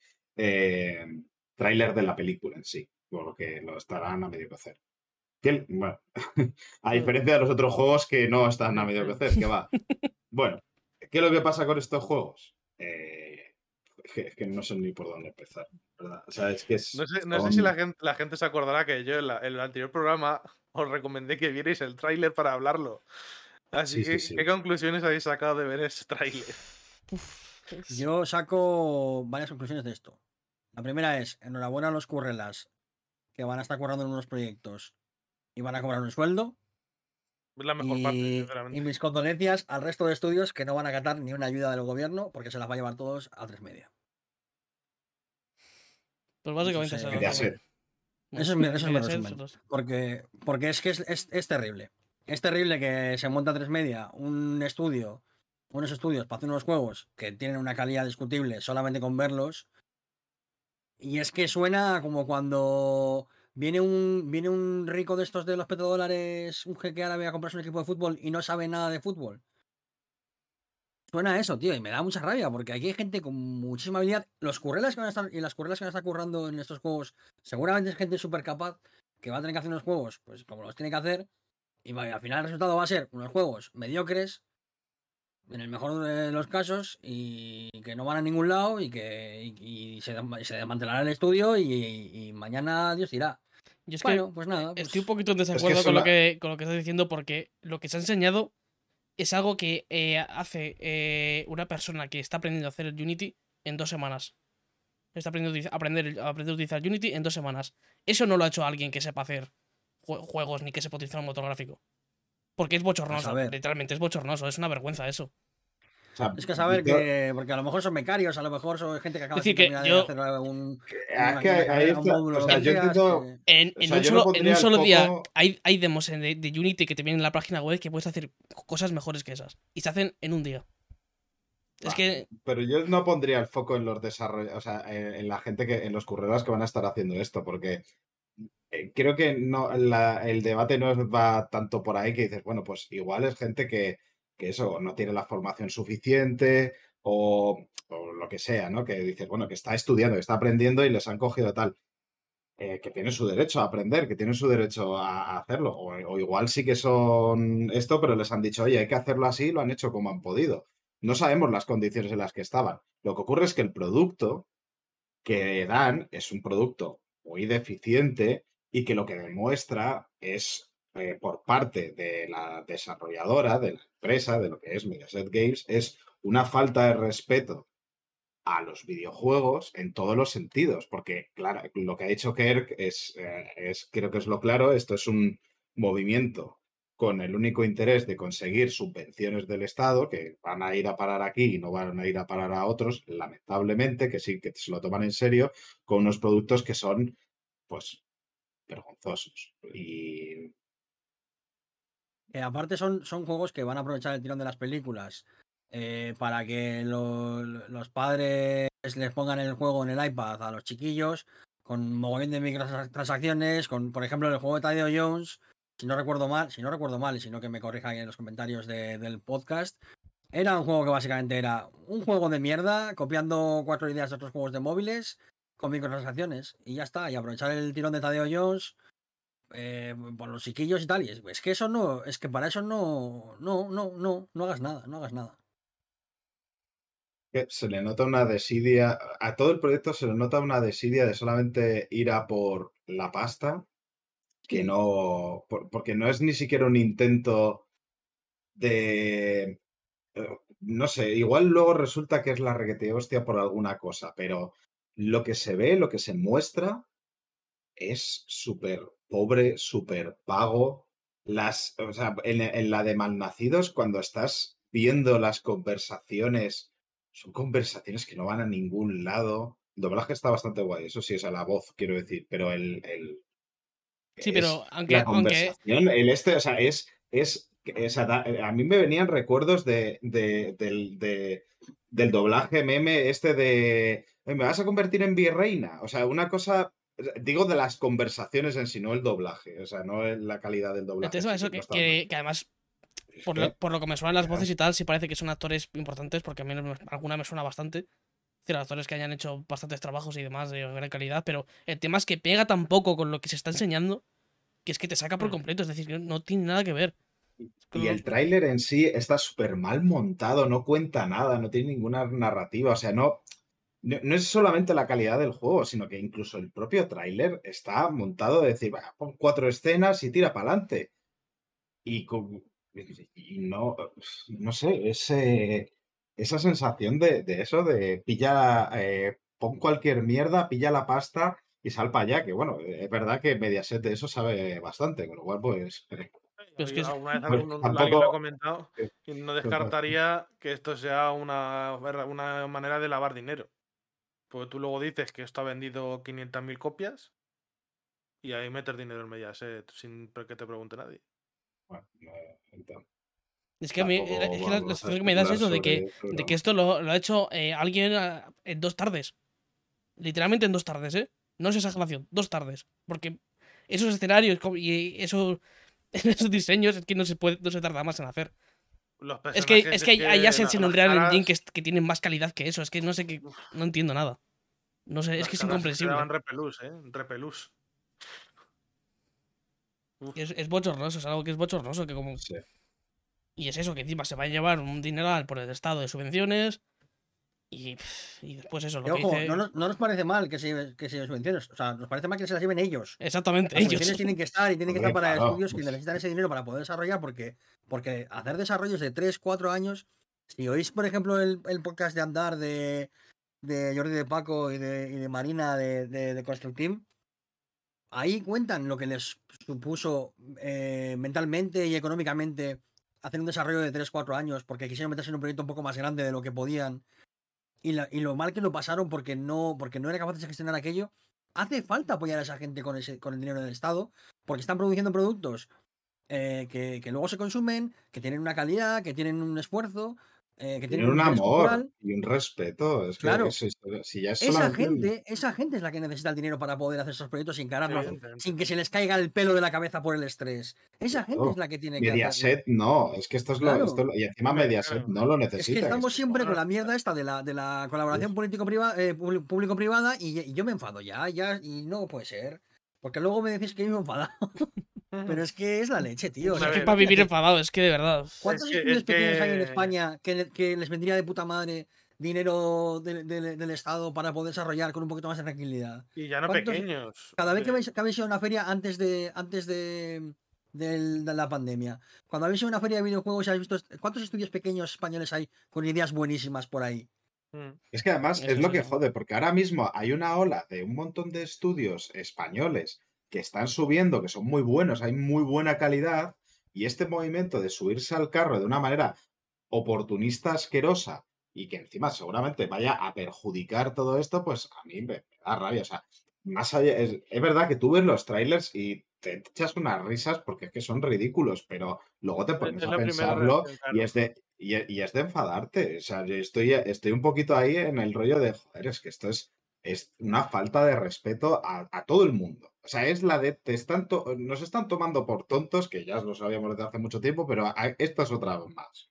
tráiler de la película en sí, por lo que lo estarán a medio hacer bueno, a diferencia de los otros juegos que no están a medio crecer, que va. Bueno, ¿qué es lo que pasa con estos juegos? Eh, es, que, no sé ni por dónde empezar, ¿verdad? O sea, es que no sé, si la gente, la gente, se acordará que yo en, el anterior programa os recomendé que vierais el tráiler para hablarlo. Así que, ¿qué conclusiones habéis sacado de ver ese tráiler? Yo saco varias conclusiones de esto. La primera es, enhorabuena a los currelas que van a estar currando en unos proyectos y van a cobrar un sueldo. Es la mejor parte, sinceramente. Y mis condolencias al resto de estudios que no van a gatar ni una ayuda del gobierno porque se las va a llevar todos a tres media. Pues básicamente eso, es, eso, es mi, resumen. Porque, porque es que es, es, terrible. Es terrible que se monta a tres media un estudio, unos estudios para hacer unos juegos que tienen una calidad discutible solamente con verlos. Y es que suena como cuando Viene un, viene un rico de estos de los petrodólares, un jeque árabe a comprarse un equipo de fútbol y no sabe nada de fútbol. Suena eso, tío, y me da mucha rabia, porque aquí hay gente con muchísima habilidad. Los currelas que van a estar, y las currelas que van a estar currando en estos juegos, seguramente es gente súper capaz que va a tener que hacer unos juegos, pues como los tiene que hacer, y al final el resultado va a ser unos juegos mediocres, en el mejor de los casos, y que no van a ningún lado, y que se, desmantelará el estudio, y, mañana Dios irá. Yo es que pues nada, estoy un poquito en desacuerdo con, lo que, con lo que estás diciendo porque lo que se ha enseñado es algo que eh, hace eh, una persona que está aprendiendo a hacer el Unity en dos semanas. Está aprendiendo a aprender, a aprender a utilizar Unity en dos semanas. Eso no lo ha hecho alguien que sepa hacer juegos ni que se potencie un motor gráfico. Porque es bochornoso, literalmente es bochornoso, es una vergüenza eso. es que saber que. Porque a lo mejor son becarios, a lo mejor son gente que acaba de, que yo, hacer un. Es que ahí En, un solo, día hay, hay demos de, de, Unity que te vienen en la página web que puedes hacer cosas mejores que esas. Y se hacen en un día. Es que. Pero yo no pondría el foco en los desarrollos. O sea, en, la gente que. en los curreras que van a estar haciendo esto. Porque eh, creo que no, el debate no va tanto por ahí que dices, bueno, pues igual es gente que, eso no tiene la formación suficiente o, lo que sea, ¿no? Que dices, bueno, que está estudiando, que está aprendiendo y les han cogido tal. Eh, que tiene su derecho a aprender, que tiene su derecho a, hacerlo. O, o, igual sí que son esto, pero les han dicho, oye, hay que hacerlo así, lo han hecho como han podido. No sabemos las condiciones en las que estaban. Lo que ocurre es que el producto que dan es un producto muy deficiente y que lo que demuestra es eh, por parte de la desarrolladora, de la empresa, de lo que es Mediaset Games, es una falta de respeto a los videojuegos en todos los sentidos, porque claro, lo que ha dicho Kirk es, eh, es creo que es lo claro, esto es un movimiento con el único interés de conseguir subvenciones del Estado, que van a ir a parar aquí y no van a ir a parar a otros, lamentablemente, que sí, que se lo toman en serio, con unos productos que son, pues, vergonzosos. Y. aparte son, son juegos que van a aprovechar el tirón de las películas eh, para que los padres les pongan el juego en el iPad a los chiquillos con mogollón de microtransacciones, con por ejemplo el juego de Tadeo Jones, si no recuerdo mal, si no recuerdo mal, y si no que me corrijan en los comentarios del podcast, era un juego que básicamente era un juego de mierda, copiando cuatro ideas de otros juegos de móviles, con microtransacciones y ya está. Y aprovechar el tirón de Tadeo Jones eh, por los chiquillos y tal. Y es, que eso no, es que para eso no, no, no, no, no hagas nada, no hagas nada. Se le nota una desidia, a todo el proyecto se le nota una desidia de solamente ir a por la pasta, que no, porque no es ni siquiera un intento de, eh, no sé, igual luego resulta que es la reguete hostia por alguna cosa, pero lo que se ve, lo que se muestra es súper pobre, súper pago. Las, o sea, en, la de malnacidos, cuando estás viendo las conversaciones, son conversaciones que no van a ningún lado. El doblaje está bastante guay, eso sí, es a la voz, quiero decir, pero el. el sí, pero aunque. El este, o sea, es. es, a mí me venían recuerdos de, de, del doblaje meme este de me vas a convertir en virreina. O sea, una cosa, digo de las conversaciones en sí, no el doblaje, o sea, no la calidad del doblaje. Entonces, eso que, además, por lo, que me suenan las voces y tal, sí parece que son actores importantes, porque a mí alguna me suena bastante. Es decir, actores que hayan hecho bastantes trabajos y demás de gran calidad, pero el tema es que pega tan poco con lo que se está enseñando que es que te saca por mm. completo, es decir, que no tiene nada que ver. Y el tráiler en sí está súper mal montado, no cuenta nada, no tiene ninguna narrativa, o sea, no, no, es solamente la calidad del juego, sino que incluso el propio tráiler está montado de decir, pon cuatro escenas y tira para adelante. Y, no, no sé, ese, esa sensación de, eso, de pilla, eh, pon cualquier mierda, pilla la pasta y sal para allá, que bueno, es verdad que Mediaset de eso sabe bastante, con lo cual pues... Pues que alguna vez pues lo ha comentado y no descartaría que esto sea una, una manera de lavar dinero. Porque tú luego dices que esto ha vendido 500.000 copias y ahí metes dinero en Mediaset sin que te pregunte nadie. Bueno, Es que a mí es que la, sensación que me da es eso de que, de que esto lo, ha hecho eh, alguien ah, en dos tardes. Literalmente en dos tardes, ¿eh? No es exageración, dos tardes. Porque esos escenarios y eso, esos diseños es que no se puede, no se tarda más en hacer. Es que, es que hay, assets en Unreal Engine que, que tienen más calidad que eso. Es que no sé qué. No entiendo nada. No sé, es que es incomprensible. repelús, ¿eh? Repelús. Es, es, bochornoso, es algo que es bochornoso. Que como... Y es eso, que encima se va a llevar un dineral por el estado de subvenciones. Y, y después eso, lo que dice... no, no, nos parece mal que se, que se subvenciones. O sea, nos parece mal que se las lleven ellos. Exactamente, las ellos. tienen que estar y tienen que estar para estudios que necesitan ese dinero para poder desarrollar. Porque, porque hacer desarrollos de 3, 4 años. Si oís, por ejemplo, el, el podcast de Andar de, de Jordi de Paco y de, Marina de, de, Construct Team, ahí cuentan lo que les supuso eh, mentalmente y económicamente hacer un desarrollo de 3-4 años porque quisieron meterse en un proyecto un poco más grande de lo que podían y, lo mal que lo pasaron porque no, porque no eran capaces de gestionar aquello. Hace falta apoyar a esa gente con, ese, con el dinero del Estado porque están produciendo productos eh, que, que, luego se consumen, que tienen una calidad, que tienen un esfuerzo eh, que tienen un amor y un respeto. Es claro, si ya esa, gente, esa gente es la que necesita el dinero para poder hacer esos proyectos sin cararlos, sin que se les caiga el pelo de la cabeza por el estrés. Esa gente es la que tiene que. Mediaset no, es que esto es lo. y encima Mediaset no lo necesita. Es que estamos siempre con la mierda esta de la, de la colaboración eh, público-privada y, y, yo me enfado ya, ya, y no puede ser. Porque luego me decís que he enfadado. Pero es que es la leche, tío. es que para vivir enfadado, es que de verdad. ¿Cuántos estudios pequeños hay en España que, les vendría de puta madre dinero del Estado para poder desarrollar con un poquito más de tranquilidad? Y ya no pequeños. Cada vez que habéis, que ido a una feria antes de antes de, la pandemia, cuando habéis ido a una feria de videojuegos, ¿habéis visto cuántos estudios pequeños españoles hay con ideas buenísimas por ahí? Mm. Es que además es lo que jode, porque ahora mismo hay una ola de un montón de estudios españoles que están subiendo, que son muy buenos, hay muy buena calidad, y este movimiento de subirse al carro de una manera oportunista asquerosa y que encima seguramente vaya a perjudicar todo esto, pues a mí me, da rabia. O sea, más allá, es, verdad que tú ves los trailers y te echas unas risas porque es que son ridículos, pero luego te pones a pensarlo y es de y, es de enfadarte. O sea, yo estoy, estoy un poquito ahí en el rollo de, joder, es que esto es, es una falta de respeto a, a todo el mundo. O sea, es la de, te están nos están tomando por tontos, que ya lo sabíamos desde hace mucho tiempo, pero esta es otra vez más.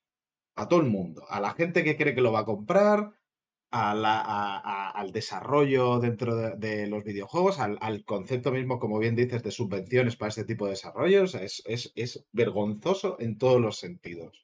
A todo el mundo, a la gente que cree que lo va a comprar, a la, al desarrollo dentro de, los videojuegos, al, concepto mismo, como bien dices, de subvenciones para este tipo de desarrollos. Es, es, es vergonzoso en todos los sentidos.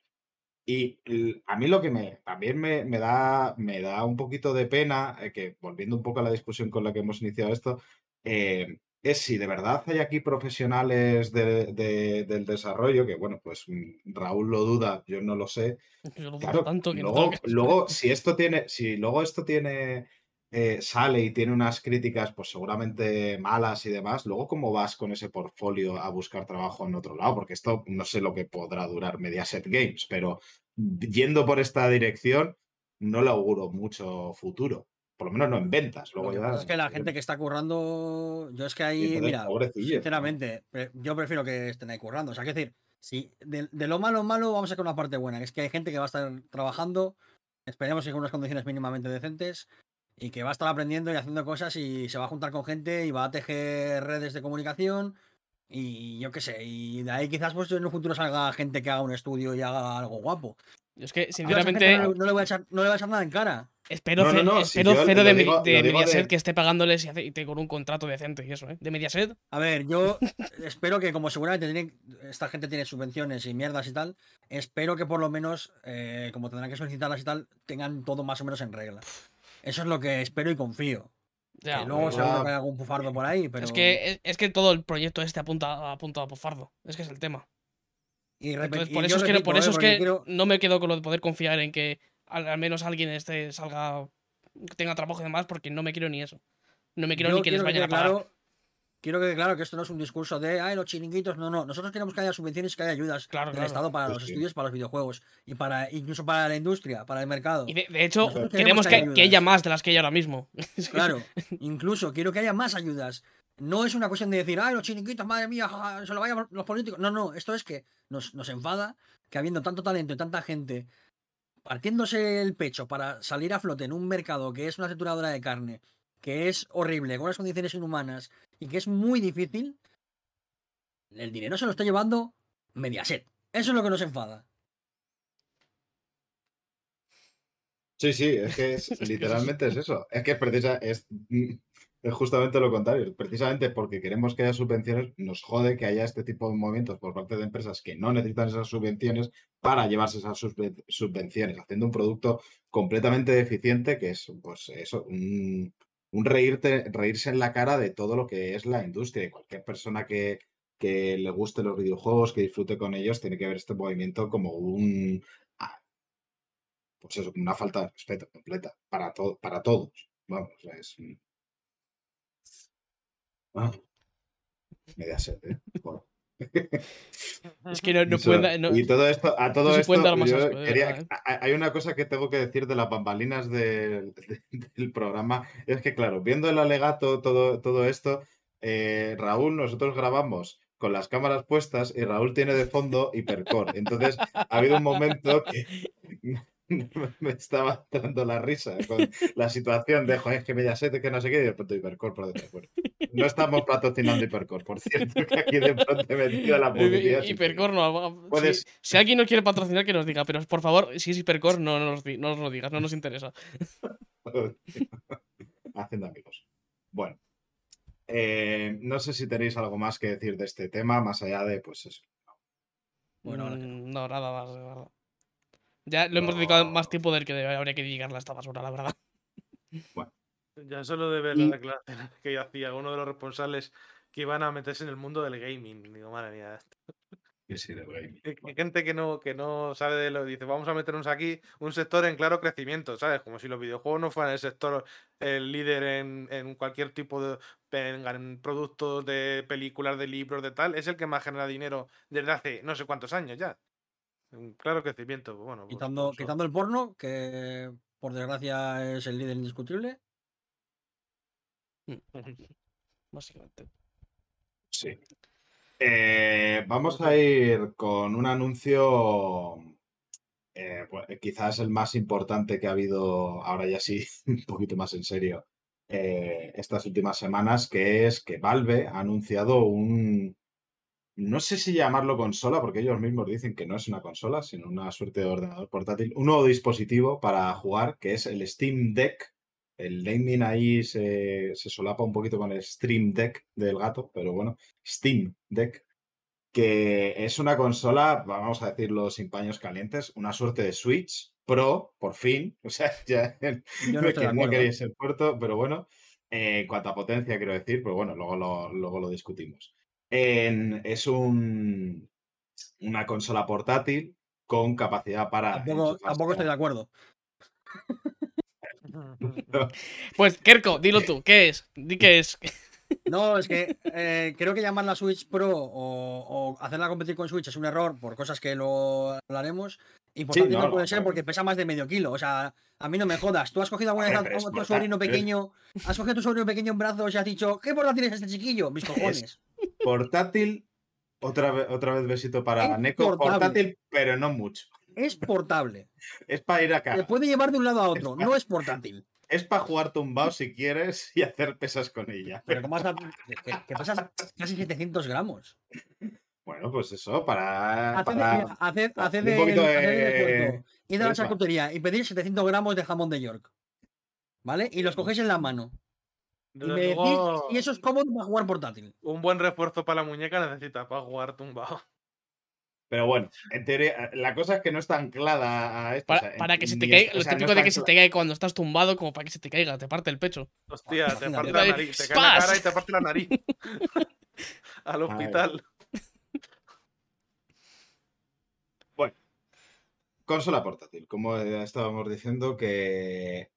Y a mí lo que me, también me, me, da, me da un poquito de pena, eh, que volviendo un poco a la discusión con la que hemos iniciado esto, eh, es si de verdad hay aquí profesionales del desarrollo, que bueno, pues mm, Raúl lo duda, yo no lo sé. luego, si esto tiene, si luego esto tiene, eh, sale y tiene unas críticas, pues seguramente malas y demás, luego cómo vas con ese portfolio a buscar trabajo en otro lado, porque esto no sé lo que podrá durar Mediaset Games, pero yendo por esta dirección, no le auguro mucho futuro por lo menos no en ventas. Luego lo es que la gente que está currando, yo es que ahí, mira, sinceramente, yo prefiero que estén ahí currando. O sea, que decir, si de, lo malo malo vamos a sacar una parte buena, que es que hay gente que va a estar trabajando, esperemos que con unas condiciones mínimamente decentes, y que va a estar aprendiendo y haciendo cosas y se va a juntar con gente y va a tejer redes de comunicación y yo qué sé, y de ahí quizás pues en un futuro salga gente que haga un estudio y haga algo guapo. Es que, sinceramente. No, le voy a echar, no, le voy a echar, nada en cara. Espero, cero de, Mediaset que esté pagándoles y, con un contrato decente y eso, ¿eh? De Mediaset. A ver, yo espero que, como seguramente esta gente tiene subvenciones y mierdas y tal, espero que por lo menos, eh, como tendrán que solicitarlas y tal, tengan todo más o menos en regla. Eso es lo que espero y confío. Ya, que luego seguro que hay algún pufardo por ahí, pero. Es que, es, que todo el proyecto este apunta, apunta a pufardo. Es que es el tema por eso, es que, por eso es que no me quedo con lo de poder confiar en que al, menos alguien este salga, tenga trabajo y demás, porque no me quiero ni eso. No me quiero ni que les vayan a pagar. Quiero que claro que esto no es un discurso de, ay, los chiringuitos. No, no. Nosotros queremos que haya subvenciones y que haya ayudas del Estado para los estudios, para los videojuegos y para incluso para la industria, para el mercado. Y de, hecho, queremos, que, haya más de las que hay ahora mismo. claro, incluso quiero que haya más ayudas. No es una cuestión de decir, ay, los chiringuitos, madre mía, se lo vayan los políticos. No, no, esto es que nos, nos enfada que habiendo tanto talento y tanta gente partiéndose el pecho para salir a flote en un mercado que es una trituradora de carne, que es horrible, con unas condiciones inhumanas y que es muy difícil, el dinero se lo está llevando Mediaset. Eso es lo que nos enfada. Sí, sí, es que literalmente es eso. Es que es precisa, es es justamente lo contrario. Precisamente porque queremos que haya subvenciones, nos jode que haya este tipo de movimientos por parte de empresas que no necesitan esas subvenciones para llevarse esas subvenciones, haciendo un producto completamente deficiente que es, pues eso, un, reírte, reírse en la cara de todo lo que es la industria. Y cualquier persona que, que le guste los videojuegos, que disfrute con ellos, tiene que ver este movimiento como un ah, pues eso, una falta de respeto completa para, para todos. Vamos, es, Ah. Mediaset, ¿eh? Es que no, puede. y todo esto, a todo esto, ¿eh? hay una cosa que tengo que decir de las bambalinas del programa. Es que, claro, viendo el alegato, todo, todo esto, eh, Raúl, nosotros grabamos con las cámaras puestas y Raúl tiene de fondo hipercore. Entonces, ha habido un momento que me estaba dando la risa con la situación de, joder, es que me ya sé que no sé qué, y de pronto Hipercore por detrás. No estamos patrocinando Hipercore, por cierto, que aquí de pronto he metido la publicidad. Hipercore no. Si, alguien no quiere patrocinar, que nos diga, pero por favor, si es Hipercore, no, nos, no lo digas, no nos interesa. Haciendo amigos. Bueno. Eh, no sé si tenéis algo más que decir de este tema, más allá de, pues eso. Bueno, mm, no, nada más, de verdad. Ya lo hemos dedicado más tiempo del que habría que dedicarle a esta basura, la verdad. Bueno. Ya solo de ver la declaración que yo hacía, uno de los responsables que iban a meterse en el mundo del gaming. Digo, madre mía. Hay gente que no, que no sabe de lo dice, vamos a meternos aquí un sector en claro crecimiento, ¿sabes? Como si los videojuegos no fueran el sector el líder en, cualquier tipo de en productos de películas, de libros, de tal, es el que más genera dinero desde hace no sé cuántos años ya. Un claro crecimiento, pues bueno. Pues, quitando, pues, quitando el porno, que por desgracia es el líder indiscutible. Básicamente. Sí. Eh, vamos a ir con un anuncio, eh, pues, quizás el más importante que ha habido, ahora ya sí, un poquito más en serio, eh, estas últimas semanas, que es que Valve ha anunciado un, no sé si llamarlo consola, porque ellos mismos dicen que no es una consola, sino una suerte de ordenador portátil, un nuevo dispositivo para jugar, que es el Steam Deck. El naming ahí se, solapa un poquito con el Stream Deck del gato, pero bueno, Steam Deck, que es una consola, vamos a decirlo sin paños calientes, una suerte de Switch Pro, por fin. O sea, ya no, no quería ser puerto, pero bueno, en cuanto a potencia quiero decir, pero bueno, luego luego lo discutimos es un, una consola portátil con capacidad para. Tampoco, estoy de acuerdo. Pues, Kerko, dilo tú, ¿qué es? Di qué es. No, es que eh, creo que llamarla Switch Pro o, hacerla competir con Switch es un error por cosas que lo hablaremos. Y por tanto no, puede ser porque pesa más de medio kilo. O sea, a mí no me jodas. Tú has cogido alguna vez a tu sobrino pequeño, has cogido a tu sobrino pequeño en brazos y has dicho, ¿qué portátil es este chiquillo? Mis cojones. portátil, otra vez, otra vez besito para Neko. Portátil, pero no mucho. Es portable. es para ir acá. Se puede llevar de un lado a otro, no es portátil. Es para jugar tumbado si quieres y hacer pesas con ella. Pero ¿cómo vas que, pesas casi 700 gramos. Bueno, pues eso, para. De, un poquito de... Ir a la charcutería y pedir 700 gramos de jamón de York. ¿Vale? Y los cogéis en la mano. Y, me decís, y eso es cómodo para jugar portátil. Un buen refuerzo para la muñeca necesitas para jugar tumbado. Pero bueno, en teoría, la cosa es que no está anclada a esto. Para, que se te caiga, lo típico de que se te caiga cuando estás tumbado, como para que se te caiga, te parte el pecho. Hostia, te parte la nariz, te cae la cara y te parte la nariz. Al hospital. Bueno, consola portátil, como estábamos diciendo, que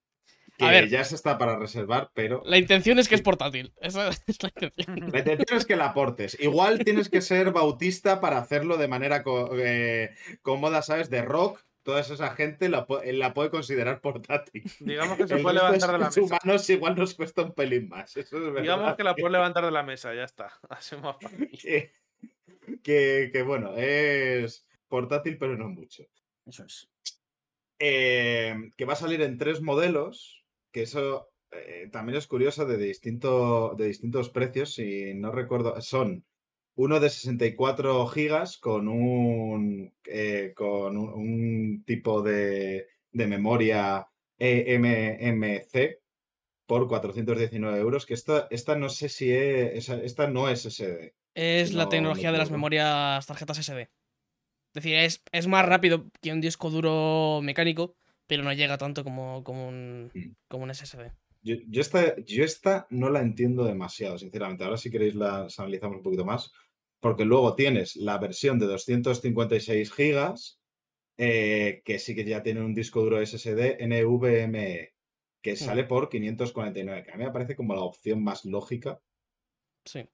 a ver, ya se está para reservar, pero. La intención es que es portátil. Esa es la intención. La intención es que la aportes. Igual tienes que ser bautista para hacerlo de manera eh, cómoda, ¿sabes? De rock. Toda esa gente la, puede considerar portátil. Digamos que se puede levantar de la mesa. humanos igual nos cuesta un pelín más. Digamos que la puedes levantar de la mesa, ya está. Así más fácil. Que, que, bueno, es portátil, pero no mucho. Eso es. Eh, que va a salir en tres modelos que eso eh, también es curioso de, distinto, de distintos precios, si no recuerdo, son uno de 64 gigas con un, eh, con un, tipo de, de, memoria eMMC por 419 euros, que esta, esta no sé si es, esta no es SD. Es la tecnología de las memorias tarjetas SD. Es decir, es, es, más rápido que un disco duro mecánico, pero no llega tanto como, como, un, mm. como un SSD. Yo, yo, esta, yo esta no la entiendo demasiado, sinceramente. Ahora si queréis la analizamos un poquito más. Porque luego tienes la versión de 256 gigas, eh, que sí que ya tiene un disco duro SSD NVMe, que mm. sale por 549, que a mí me parece como la opción más lógica. Sí.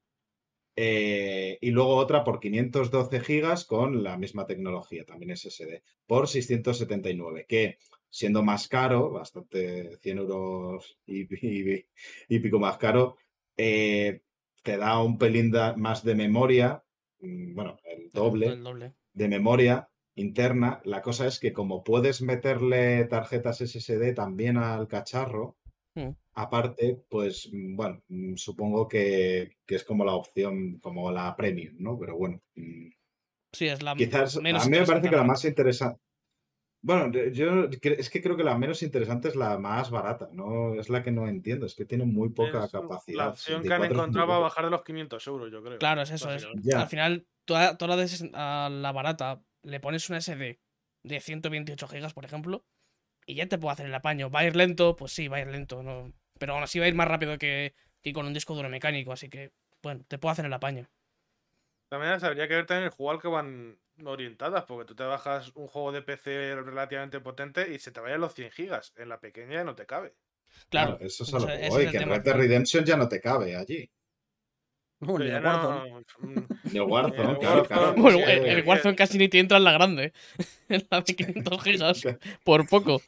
Eh, y luego otra por 512 gigas con la misma tecnología, también SSD, por 679, que siendo más caro, bastante 100 euros y, pico más caro, eh, te da un pelín más de memoria, mm, bueno, el doble, de memoria interna. La cosa es que como puedes meterle tarjetas SSD también al cacharro, mm. aparte, pues mm, bueno, supongo que, es como la opción, como la premium, ¿no? Pero bueno. Sí, es la quizás, A mí me parece que la más interesante. Bueno, yo es que creo que la menos interesante es la más barata, no es la que no entiendo, es que tiene muy poca capacidad. La opción que han encontrado a bajar de los 500 euros, yo creo. Claro, es eso. Es. Al final, toda, toda la, la, barata le pones una SD de 128 gigas, por ejemplo, y ya te puede hacer el apaño. ¿Va a ir lento? Pues sí, va a ir lento, no, pero aún así va a ir más rápido que, que con un disco duro mecánico, así que, bueno, te puede hacer el apaño. También habría que ver también el juego al que van orientadas, porque tú te bajas un juego de PC relativamente potente y se te vayan los 100 gigas. En la pequeña no te cabe. Claro, eso es algo que voy, que en Red Dead Redemption ya no te cabe allí. No, ni el Warzone. Ni el Warzone, claro, claro. el, Warzone casi ni te entra en la grande. En la de 500 gigas. por poco.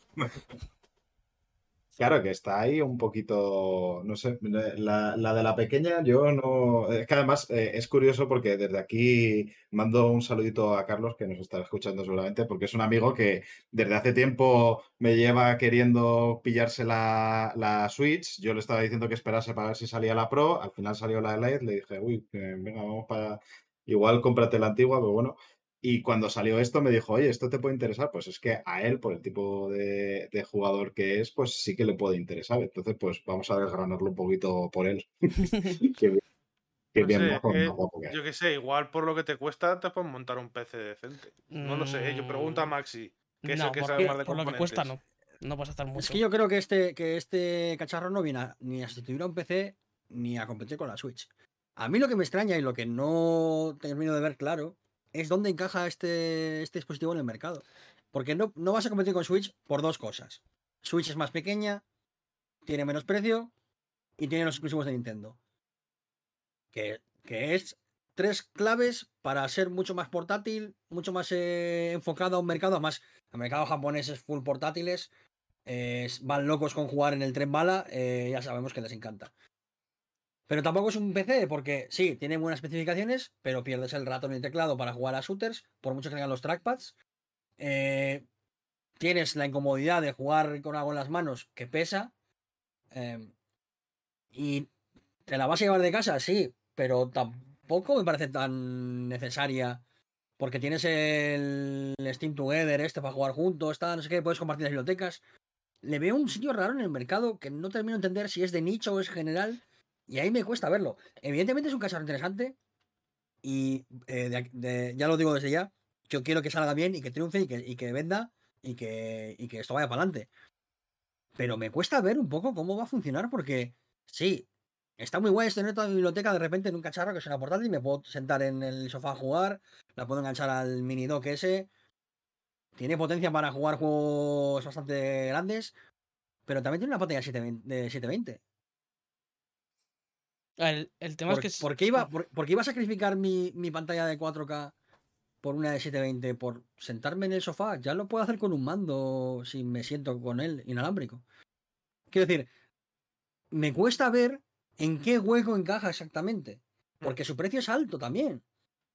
Claro, que está ahí un poquito, no sé, la, de la pequeña yo no, es que además eh, es curioso porque desde aquí mando un saludito a Carlos que nos estará escuchando seguramente porque es un amigo que desde hace tiempo me lleva queriendo pillarse la, la Switch, yo le estaba diciendo que esperase para ver si salía la Pro, al final salió la Lite, le dije, uy, venga, vamos para, igual cómprate la antigua, pero bueno, y cuando salió esto me dijo, oye, ¿esto te puede interesar? Pues es que a él, por el tipo de, jugador que es, pues sí que le puede interesar. Entonces, pues vamos a desgranarlo un poquito por él. qué bien, yo qué sé, igual por lo que te cuesta te puedes montar un PC decente. No lo sé, ¿eh? yo pregunto a mm, Maxi, que es el que sabe más de Por lo que cuesta no. No puedes hacer mucho. Es que yo creo que este, que este cacharro no viene ni a sustituir a un PC ni a competir con la Switch. A mí lo que me extraña y lo que no termino de ver claro es dónde encaja este, este dispositivo en el mercado. Porque no, no vas a competir con Switch por dos cosas. Switch es más pequeña, tiene menos precio y tiene los exclusivos de Nintendo. Que, que es tres claves para ser mucho más portátil, mucho más eh, enfocado a un mercado. Además, el mercado japonés es full portátiles. van locos con jugar en el tren bala. Eh, ya sabemos que les encanta. Pero tampoco es un PC, porque sí, tiene buenas especificaciones, pero pierdes el ratón y el teclado para jugar a shooters, por mucho que tengan los trackpads. Eh, tienes la incomodidad de jugar con algo en las manos que pesa. Em, y te la vas a llevar de casa, sí, pero tampoco me parece tan necesaria. Porque tienes el Steam Together este para jugar juntos, está, no sé qué, puedes compartir las bibliotecas. Le veo un sitio raro en el mercado que no termino de entender si es de nicho o es general y ahí me cuesta verlo. Evidentemente es un cacharro interesante. Y eh, ya lo digo desde ya. Yo quiero que salga bien y que triunfe y que, y que venda y que, y que esto vaya para adelante. Pero me cuesta ver un poco cómo va a funcionar porque sí, está muy guay tener toda mi biblioteca de repente en un cacharro que es una portátil y me puedo sentar en el sofá a jugar, la puedo enganchar al mini dock ese. Tiene potencia para jugar juegos bastante grandes, pero también tiene una pantalla de 720. El, tema es que. ¿por qué, iba, por, iba a sacrificar mi, pantalla de 4K por una de 720? Por sentarme en el sofá. Ya lo puedo hacer con un mando si me siento con él inalámbrico. Quiero decir, me cuesta ver en qué hueco encaja exactamente. Mm. Porque su precio es alto también.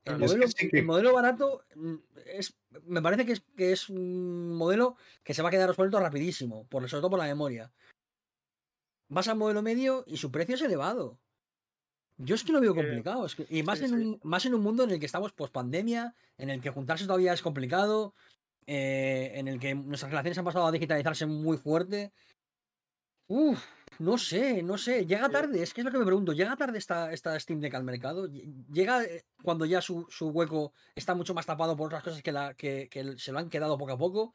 El modelo, el modelo barato mm, es, me parece que es, que es un modelo que se va a quedar resuelto rapidísimo, por, sobre todo por la memoria. Vas al modelo medio y su precio es elevado. Yo es que lo veo complicado. y más, en Un, más en un mundo en el que estamos post pandemia, en el que juntarse todavía es complicado, eh, en el que nuestras relaciones han pasado a digitalizarse muy fuerte. Uf, no sé, no sé. Llega tarde, es que es lo que me pregunto. ¿Llega tarde esta, esta Steam Deck al mercado? ¿Llega eh, cuando ya su, hueco está mucho más tapado por otras cosas que, la, que, se lo han quedado poco a poco?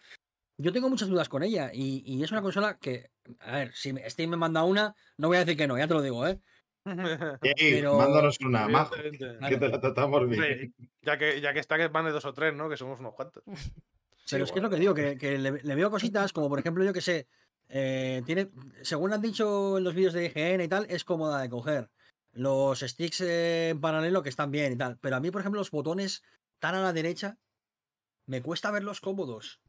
Yo tengo muchas dudas con ella y, y, es una consola que, a ver, si Steam me manda una, no voy a decir que no, ya te lo digo, ¿eh? Pero... Mándanos una, más que te la tratamos bien. ya, que, ya que está que van de dos o tres, ¿no? Que somos unos cuantos. Pero es que es lo que digo, que, le, veo cositas, como por ejemplo, yo que sé, eh, tiene, según han dicho en los vídeos de IGN y tal, es cómoda de coger. los sticks en paralelo que están bien y tal. Pero a mí, por ejemplo, los botones tan a la derecha, me cuesta verlos cómodos.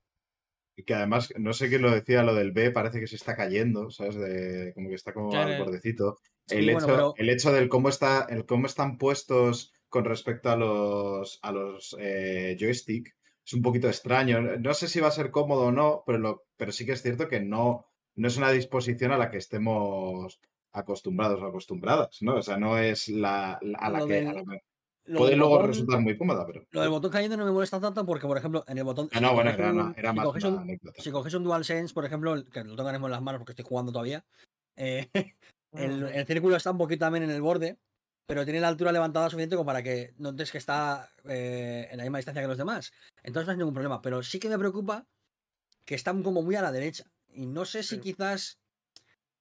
Y que además, no sé quién lo decía, lo del B parece que se está cayendo, ¿sabes? De, como que está como al bordecito. El, hecho, el hecho del cómo, está, el cómo están puestos con respecto a los, a los eh, joystick es un poquito extraño. No sé si va a ser cómodo o no, pero, lo, pero sí que es cierto que no, no es una disposición a la que estemos acostumbrados o acostumbradas, ¿no? O sea, no es la, a, la que, puede luego resultar muy cómoda, pero... Lo del botón cayendo no me molesta tanto porque, por ejemplo, en el botón... Ah, no, bueno, era, era más Si coges un DualSense, por ejemplo, que lo tengo en las manos porque estoy jugando todavía, eh, el, el, círculo está un poquito también en el borde, pero tiene la altura levantada suficiente como para que notes que está eh, en la misma distancia que los demás. Entonces no hay ningún problema. Pero sí que me preocupa que están como muy a la derecha. Y no sé si quizás.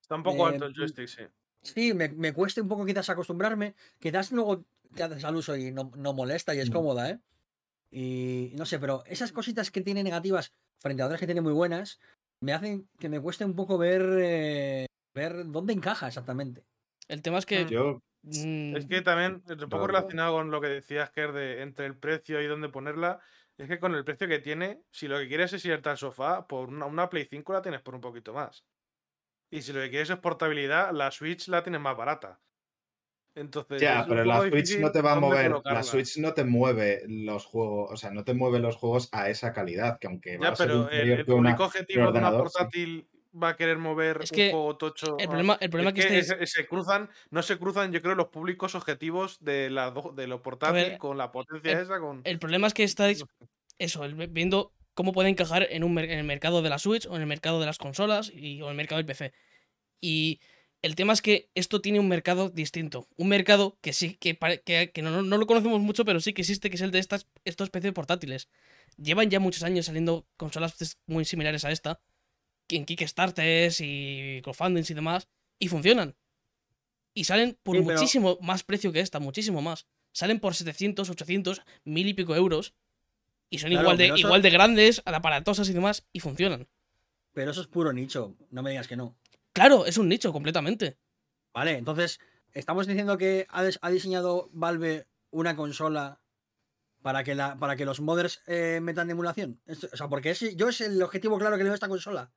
Está un poco alto el joystick, sí. Sí, me, me, cueste un poco quizás acostumbrarme. Quizás luego te haces al uso y no, molesta y es mm. cómoda, ¿eh? Y no sé, pero esas cositas que tiene negativas frente a otras que tiene muy buenas, me hacen que me cueste un poco ver, eh, ver dónde encaja exactamente. El tema es que. Yo Mm, es que también, un poco relacionado con lo que decías, que de entre el precio y dónde ponerla, es que con el precio que tiene, si lo que quieres es irte al sofá, por una, Play 5 la tienes por un poquito más. Y si lo que quieres es portabilidad, la Switch la tienes más barata. Entonces, ya, pero la Switch no te va a mover, la Switch no te mueve los juegos, o sea, no te mueve los juegos a esa calidad, que aunque va a ser pero el, el público objetivo de una portátil va a querer mover un juego tocho. El problema, el problema que, se cruzan, no se cruzan, yo creo, los públicos objetivos de la de lo portátil con la potencia esa. Con... El problema es que estáis eso, viendo cómo puede encajar en, un, en el mercado de la Switch o en el mercado de las consolas y, o en el mercado del PC. Y el tema es que esto tiene un mercado distinto. Un mercado que sí, que, que, no, no, lo conocemos mucho, pero sí que existe, que es el de estas, estos PC portátiles. Llevan ya muchos años saliendo consolas muy similares a esta en Kickstarters y crowdfundings y demás, y funcionan. Y salen por muchísimo más precio que esta, muchísimo más. Salen por 700, 800, mil y pico euros. Y son igual, de, igual de grandes, aparatosas y demás, y funcionan. Pero eso es puro nicho, no me digas que no. Claro, es un nicho completamente. Vale, entonces, estamos diciendo que ha, diseñado Valve una consola para que, la, para que los modders eh, metan emulación. o sea, porque yo es el objetivo claro que le a esta consola.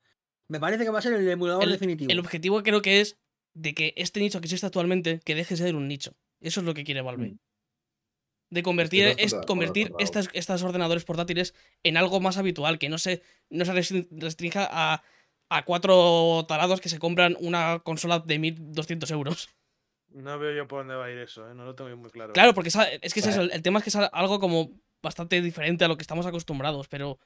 Me parece que va a ser el emulador definitivo. El objetivo creo que es de que este nicho que existe actualmente, que deje de ser un nicho. Eso es lo que quiere Valve. Mm. De convertir, es, convertir estas, estas ordenadores portátiles en algo más habitual, que no se, no se restrinja a, a cuatro talados que se compran una consola de 1200 euros. No veo yo por dónde va a ir eso, ¿eh? no lo tengo muy claro. Claro, porque es que es eso, el tema es que es algo como bastante diferente a lo que estamos acostumbrados, pero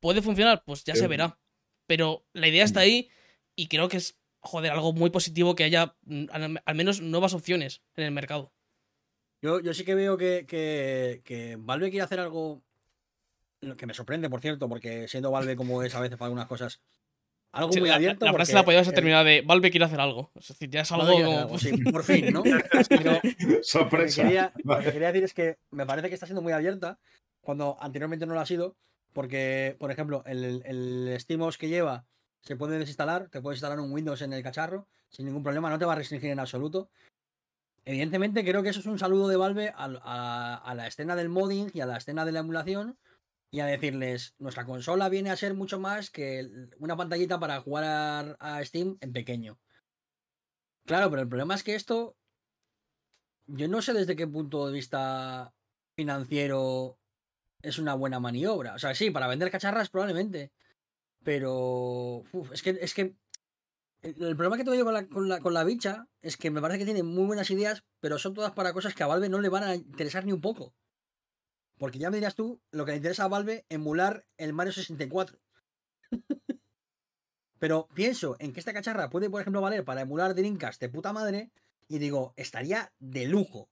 ¿puede funcionar? Pues ya se verá. Pero la idea está ahí y creo que es, joder, algo muy positivo que haya mm, al, menos nuevas opciones en el mercado. Yo, yo sí que veo que, que, Valve quiere hacer algo que me sorprende, por cierto, porque siendo Valve como es a veces para algunas cosas, algo muy abierto. La, frase la podías terminar de Valve quiere hacer algo. Es decir, ya es algo como. sí, por fin, ¿no? Sorpresa. Lo que, quería, decir es que me parece que está siendo muy abierta cuando anteriormente no lo ha sido. Porque, por ejemplo, el, el SteamOS que lleva se puede desinstalar, te puedes instalar un Windows en el cacharro sin ningún problema, no te va a restringir en absoluto. Evidentemente, creo que eso es un saludo de Valve a, la escena del modding y a la escena de la emulación y a decirles, nuestra consola viene a ser mucho más que una pantallita para jugar a, Steam en pequeño. Claro, pero el problema es que esto, yo no sé desde qué punto de vista financiero es una buena maniobra. O sea, sí, para vender cacharras probablemente. Pero. es que. Es que el problema que tengo yo con la, con, la, con la bicha es que me parece que tiene muy buenas ideas, pero son todas para cosas que a Valve no le van a interesar ni un poco. Porque ya me dirás tú, lo que le interesa a Valve, emular el Mario 64. pero pienso en que esta cacharra puede, por ejemplo, valer para emular Dreamcast de puta madre, y digo, estaría de lujo.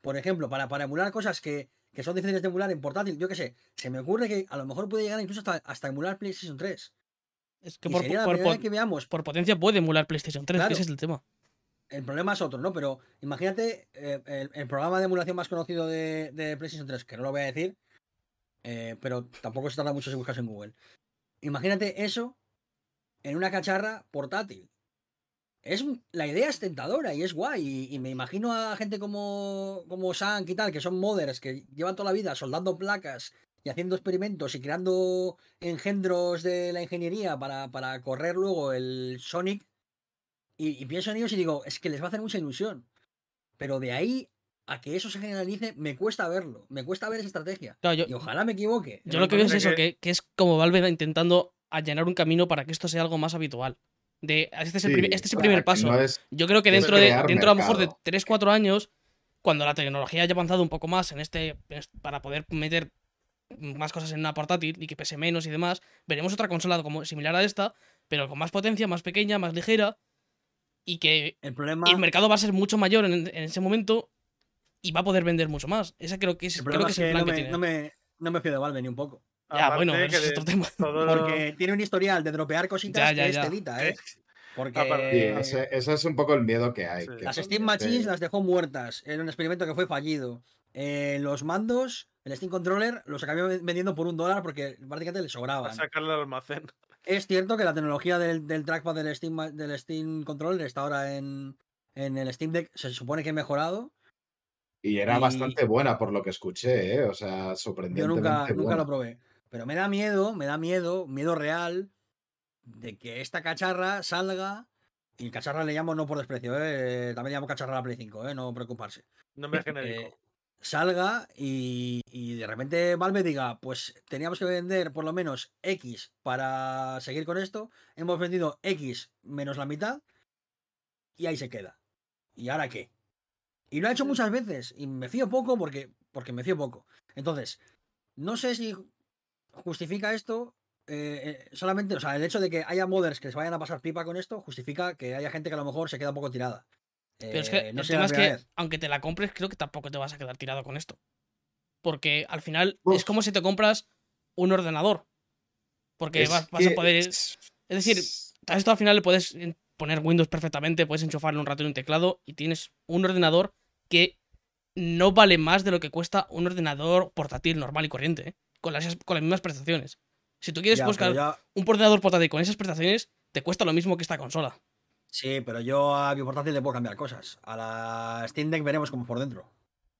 Por ejemplo, para, para emular cosas que, que son difíciles de emular en portátil, yo qué sé, se me ocurre que a lo mejor puede llegar incluso hasta, emular PlayStation 3. Es que por, que veamos. por potencia puede emular PlayStation 3, ese es el tema. El problema es otro, ¿no? Pero imagínate eh, el, programa de emulación más conocido de, PlayStation 3, que no lo voy a decir, eh, pero tampoco se tarda mucho si buscas en Google. Imagínate eso en una cacharra portátil. Es la idea es tentadora y es guay. Y, me imagino a gente como, como Sank y tal, que son modders, que llevan toda la vida soldando placas y haciendo experimentos y creando engendros de la ingeniería para, para correr luego el Sonic. Y, pienso en ellos y digo, es que les va a hacer mucha ilusión. Pero de ahí a que eso se generalice, me cuesta verlo. Me cuesta ver esa estrategia. y ojalá me equivoque. Yo lo que veo es eso, que, que es como Valve intentando allanar un camino para que esto sea algo más habitual. De, este es el, primer, este es el primer paso. Yo creo que dentro de dentro a lo mejor de 3-4 años, cuando la tecnología haya avanzado un poco más en este para poder meter más cosas en una portátil y que pese menos y demás, veremos otra consola como similar a esta, pero con más potencia, más pequeña, más ligera y que el, problema... el mercado va a ser mucho mayor en, ese momento y va a poder vender mucho más. Ese creo que es, creo que es el plan no que me, tiene. No me, no me fío de Valve ni un poco. Ya, bueno, es otro tema. Porque tiene un historial de dropear cositas que es telita, ¿eh? Porque ese, es un poco el miedo que hay. las Steam Machines las dejó muertas en un experimento que fue fallido. Eh, los mandos, el Steam Controller, los acabó vendiendo por un dólar porque prácticamente le sobraban. sacarle al almacén. Es cierto que la tecnología del, trackpad del Steam, del Steam Controller está ahora en, en el Steam Deck, se supone que ha mejorado. Y era bastante buena por lo que escuché, ¿eh? O sea, sorprendentemente. Yo nunca, nunca lo probé. Pero me da miedo, me da miedo, miedo real, de que esta cacharra salga. Y cacharra le llamo no por desprecio, ¿eh? también le llamo cacharra a la Play 5, ¿eh? no preocuparse. No me genérico. Eh, salga y, y, de repente Valve diga, pues teníamos que vender por lo menos X para seguir con esto. Hemos vendido X menos la mitad y ahí se queda. ¿Y ahora qué? Y lo ha hecho muchas veces y me fío poco porque, porque me fío poco. Entonces, no sé si justifica esto eh, eh, solamente, o sea, el hecho de que haya modders que se vayan a pasar pipa con esto justifica que haya gente que a lo mejor se queda un poco tirada. Pero es que eh, el tema es que, aunque te la compres, creo que tampoco te vas a quedar tirado con esto. Porque al final es como si te compras un ordenador. Porque vas, a poder. Es decir, a esto al final le puedes poner Windows perfectamente, puedes enchufarle un ratón y un teclado y tienes un ordenador que no vale más de lo que cuesta un ordenador portátil normal y corriente, con, las, con las mismas prestaciones. Si tú quieres buscar un ordenador portátil con esas prestaciones, te cuesta lo mismo que esta consola. Sí, pero yo a mi portátil le puedo cambiar cosas. A la Steam Deck veremos cómo por dentro.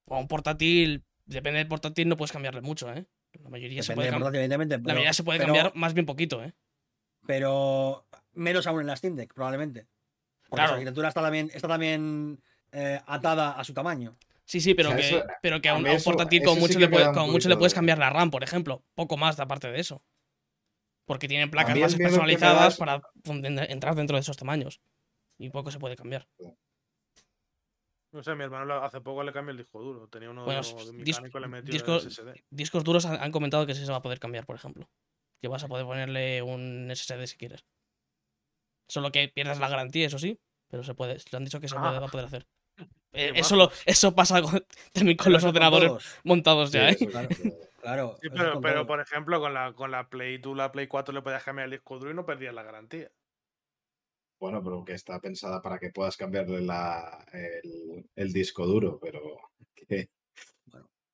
a un portátil, depende del portátil, no puedes cambiarle mucho, ¿eh? La mayoría se puede, cambiar, la mayoría se puede cambiar más bien poquito, ¿eh? Pero menos aún en la Steam Deck, probablemente. Porque la arquitectura está también, está también eh, atada a su tamaño. Sí, sí, pero, que, pero que a un, portátil como mucho, le, mucho le puedes cambiar la RAM, por ejemplo. Poco más aparte de eso. Porque tienen placas más personalizadas para entrar dentro de esos tamaños. Y poco se puede cambiar. No sé, mi hermano hace poco le cambió el disco duro. Tenía uno bueno, de mecánico, le metió discos, SSD. discos duros han, comentado que sí se va a poder cambiar, por ejemplo. Que vas a poder ponerle un SSD si quieres. Solo que pierdas la garantía, eso sí. Pero se puede. Le han dicho que se puede, va a poder hacer. Eh, eso, eso pasa con, también con los ordenadores montados ya, ¿eh? Claro. Sí, pero, pero por ejemplo, con la, con la Play, tú la Play 4 le podías cambiar el disco duro y no perdías la garantía. Bueno, pero que está pensada para que puedas cambiarle la, el, disco duro, pero que.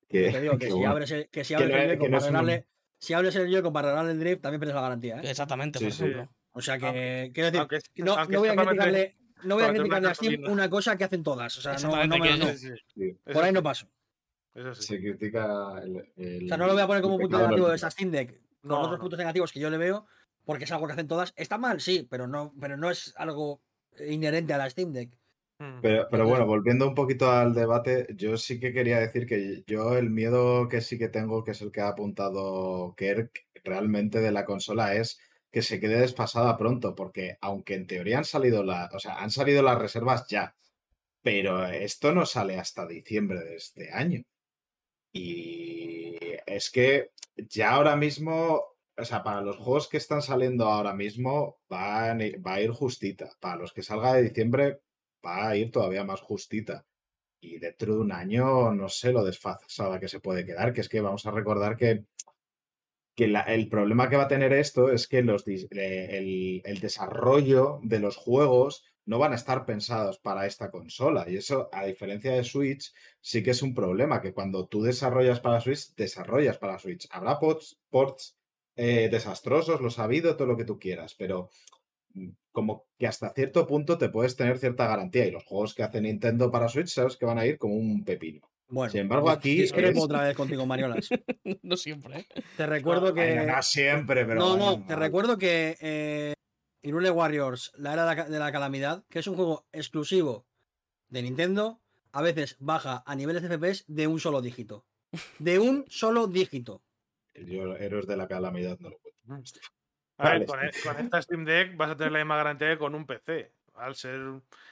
que, te digo que, si abres el, que si abres el si el yo para arreglarle el drift, también pierdes la garantía. ¿eh? Exactamente, por ejemplo. O sea que, quiero decir, no, no, voy a criticarle, no voy a criticarle a Steam una cosa que hacen todas. O sea, no, no, Por ahí no paso. Se critica el, O sea, no lo voy a poner como punto negativo de esta Steam Deck, con otros puntos negativos que yo le veo, porque es algo que hacen todas. Está mal, sí, pero no, pero no es algo inherente a la Steam Deck. Hmm. Pero, pero bueno, volviendo un poquito al debate, yo sí que quería decir que yo el miedo que sí que tengo, que es el que ha apuntado Kirk, realmente de la consola es que se quede desfasada pronto, porque aunque en teoría han salido las, o sea, han salido las reservas ya, pero esto no sale hasta diciembre de este año. Y es que ya ahora mismo, o sea, para los juegos que están saliendo ahora mismo, va a ir justita. Para los que salga de diciembre, va a ir todavía más justita. Y dentro de un año, no sé lo desfasada que se puede quedar, que es que vamos a recordar que, que el problema que va a tener esto es que los, el, el desarrollo de los juegos no van a estar pensados para esta consola. Y eso, a diferencia de Switch, sí que es un problema, que cuando tú desarrollas para Switch, desarrollas para Switch. Habrá ports, ports eh, desastrosos, lo ha habido, todo lo que tú quieras, pero como que hasta cierto punto te puedes tener cierta garantía. Y los juegos que hace Nintendo para Switch, sabes que van a ir como un pepino. Bueno, Sin embargo, aquí. Es que otra vez contigo, Mariolas. no siempre, ¿eh? Te recuerdo que. no siempre, pero. No, no, te recuerdo que eh, Irule Warriors, la era de la calamidad, que es un juego exclusivo de Nintendo, a veces baja a niveles de FPS de un solo dígito. De un solo dígito. Yo, Héroes de la Calamidad, no lo cuento. A ver, con, e, con, esta Steam Deck vas a tener la misma garantía que con un PC. Al ser.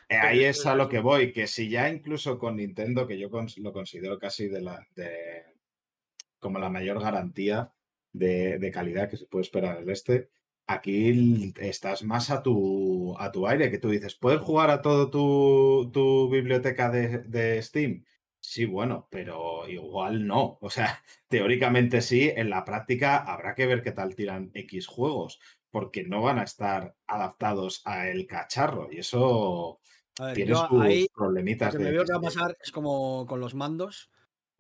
Eh, ahí es a lo que voy, que si ya incluso con Nintendo, que yo lo considero casi de la. De, como la mayor garantía de, de calidad que se puede esperar el este, aquí estás más a tu, a tu aire, que tú dices, ¿puedes jugar a todo tu, tu biblioteca de, de, Steam? Sí, bueno, pero igual no. O sea, teóricamente sí, en la práctica habrá que ver qué tal tiran X juegos, porque no van a estar adaptados a el cacharro y eso tiene sus problemitas. Lo que me veo que va a pasar es como con los mandos,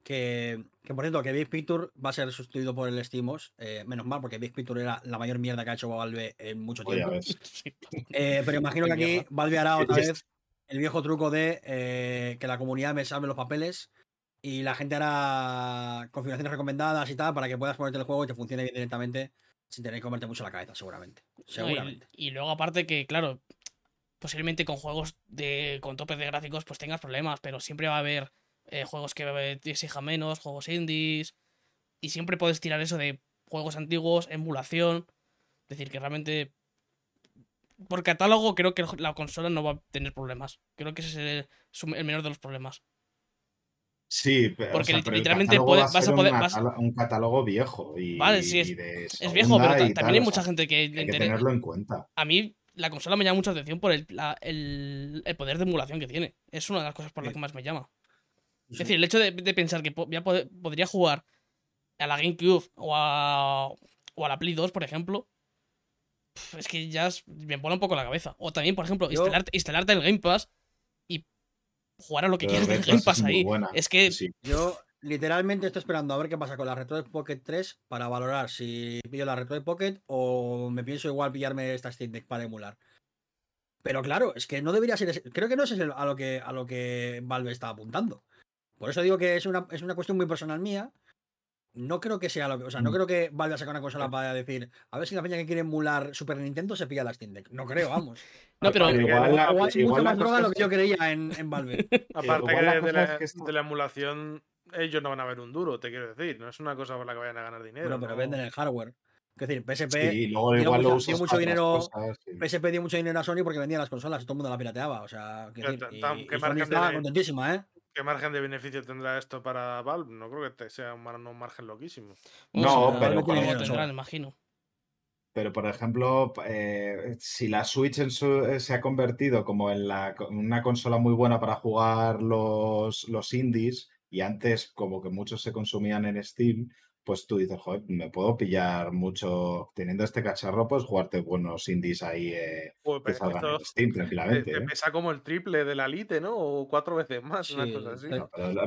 que, que, por cierto, que Big Picture va a ser sustituido por el SteamOS. Eh, menos mal, porque Big Picture era la mayor mierda que ha hecho Valve en mucho tiempo. Eh, pero imagino que aquí Valve hará otra vez el viejo truco de eh, que la comunidad me salve los papeles y la gente hará configuraciones recomendadas y tal para que puedas ponerte el juego y te funcione bien directamente sin tener que comerte mucho la cabeza, seguramente. Seguramente. y, luego, aparte que, claro, posiblemente con juegos de con topes de gráficos pues tengas problemas, pero siempre va a haber eh, juegos que te exijan menos, juegos indies. Y siempre puedes tirar eso de juegos antiguos, emulación. Es decir, que realmente. Por catálogo, creo que la consola no va a tener problemas. Creo que ese es el, menor de los problemas. Sí, pero, porque literalmente vas a poder. Un, catálogo viejo. Y, vale, sí, es, viejo, pero también hay mucha gente que. Hay que tenerlo en cuenta. A mí, la consola me llama mucha atención por el, el, poder de emulación que tiene. Es una de las cosas por las que más me llama. Es decir, el hecho de, pensar que podría jugar a la GameCube o a, o a la Play 2, por ejemplo, es que ya me pone un poco la cabeza. O también, por ejemplo, instalarte, instalarte el Game Pass y jugar a lo que quieras del Game Pass ahí. Es que. Yo literalmente estoy esperando a ver qué pasa con la Retro Pocket 3 para valorar si pillo la Retro Pocket o me pienso igual pillarme esta Steam Deck para emular. Pero claro, es que no debería ser. Creo que no es a lo que, a lo que Valve está apuntando. Por eso digo que es una, es una cuestión muy personal mía. No creo que sea lo que. O sea, no mm. creo que valga a sacar una consola para decir, a ver si la peña que quiere emular Super Nintendo se pilla la Steam Deck. No creo, vamos. no, pero. Igual, mucho más droga de lo que yo creía en, en Valve. Aparte que de, la, de la emulación, ellos no van a ver un duro, te quiero decir. No es una cosa por la que vayan a ganar dinero. Bueno, pero venden el hardware. Es decir, PSP sí, luego igual dio, mucho, mucho dinero. PSP dio mucho dinero a Sony porque vendía las consolas y todo el mundo la pirateaba. O sea, que decir, y, y Sony estaba contentísima, ¿eh? ¿Qué margen de beneficio tendrá esto para Valve? No creo que sea un, margen loquísimo. No, pero. imagino. Pero, por ejemplo, eh, si la Switch eh, se ha convertido como en una consola muy buena para jugar los, los indies, y antes como que muchos se consumían en Steam, pues tú dices, joder, me puedo pillar mucho, teniendo este cacharro, pues jugarte buenos indies ahí eh, que salgan en Steam tranquilamente. Te, ¿eh? pesa como el triple de la Lite, ¿no? O cuatro veces más, una cosa así.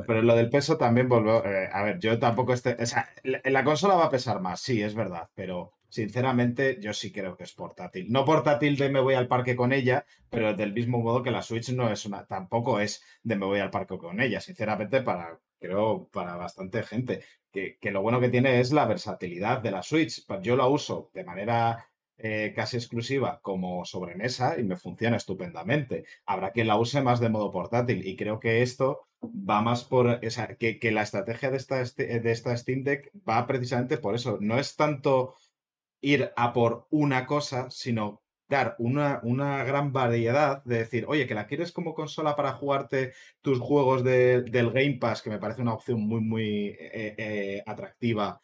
pero, lo del peso también volvió, eh, a ver, yo tampoco, este, o sea, la, consola va a pesar más, sí, es verdad, pero sinceramente yo sí creo que es portátil. No portátil de me voy al parque con ella, pero del mismo modo que la Switch no es una, tampoco es de me voy al parque con ella, sinceramente para creo para bastante gente que, lo bueno que tiene es la versatilidad de la Switch. Yo la uso de manera eh, casi exclusiva como sobremesa y me funciona estupendamente. Habrá quien la use más de modo portátil y creo que esto va más por, o que, que, la estrategia de esta, de esta Steam Deck va precisamente por eso. No es tanto ir a por una cosa, sino dar una, una, gran variedad de decir, oye, que la quieres como consola para jugarte tus juegos del Game Pass, que me parece una opción muy, muy eh, eh, atractiva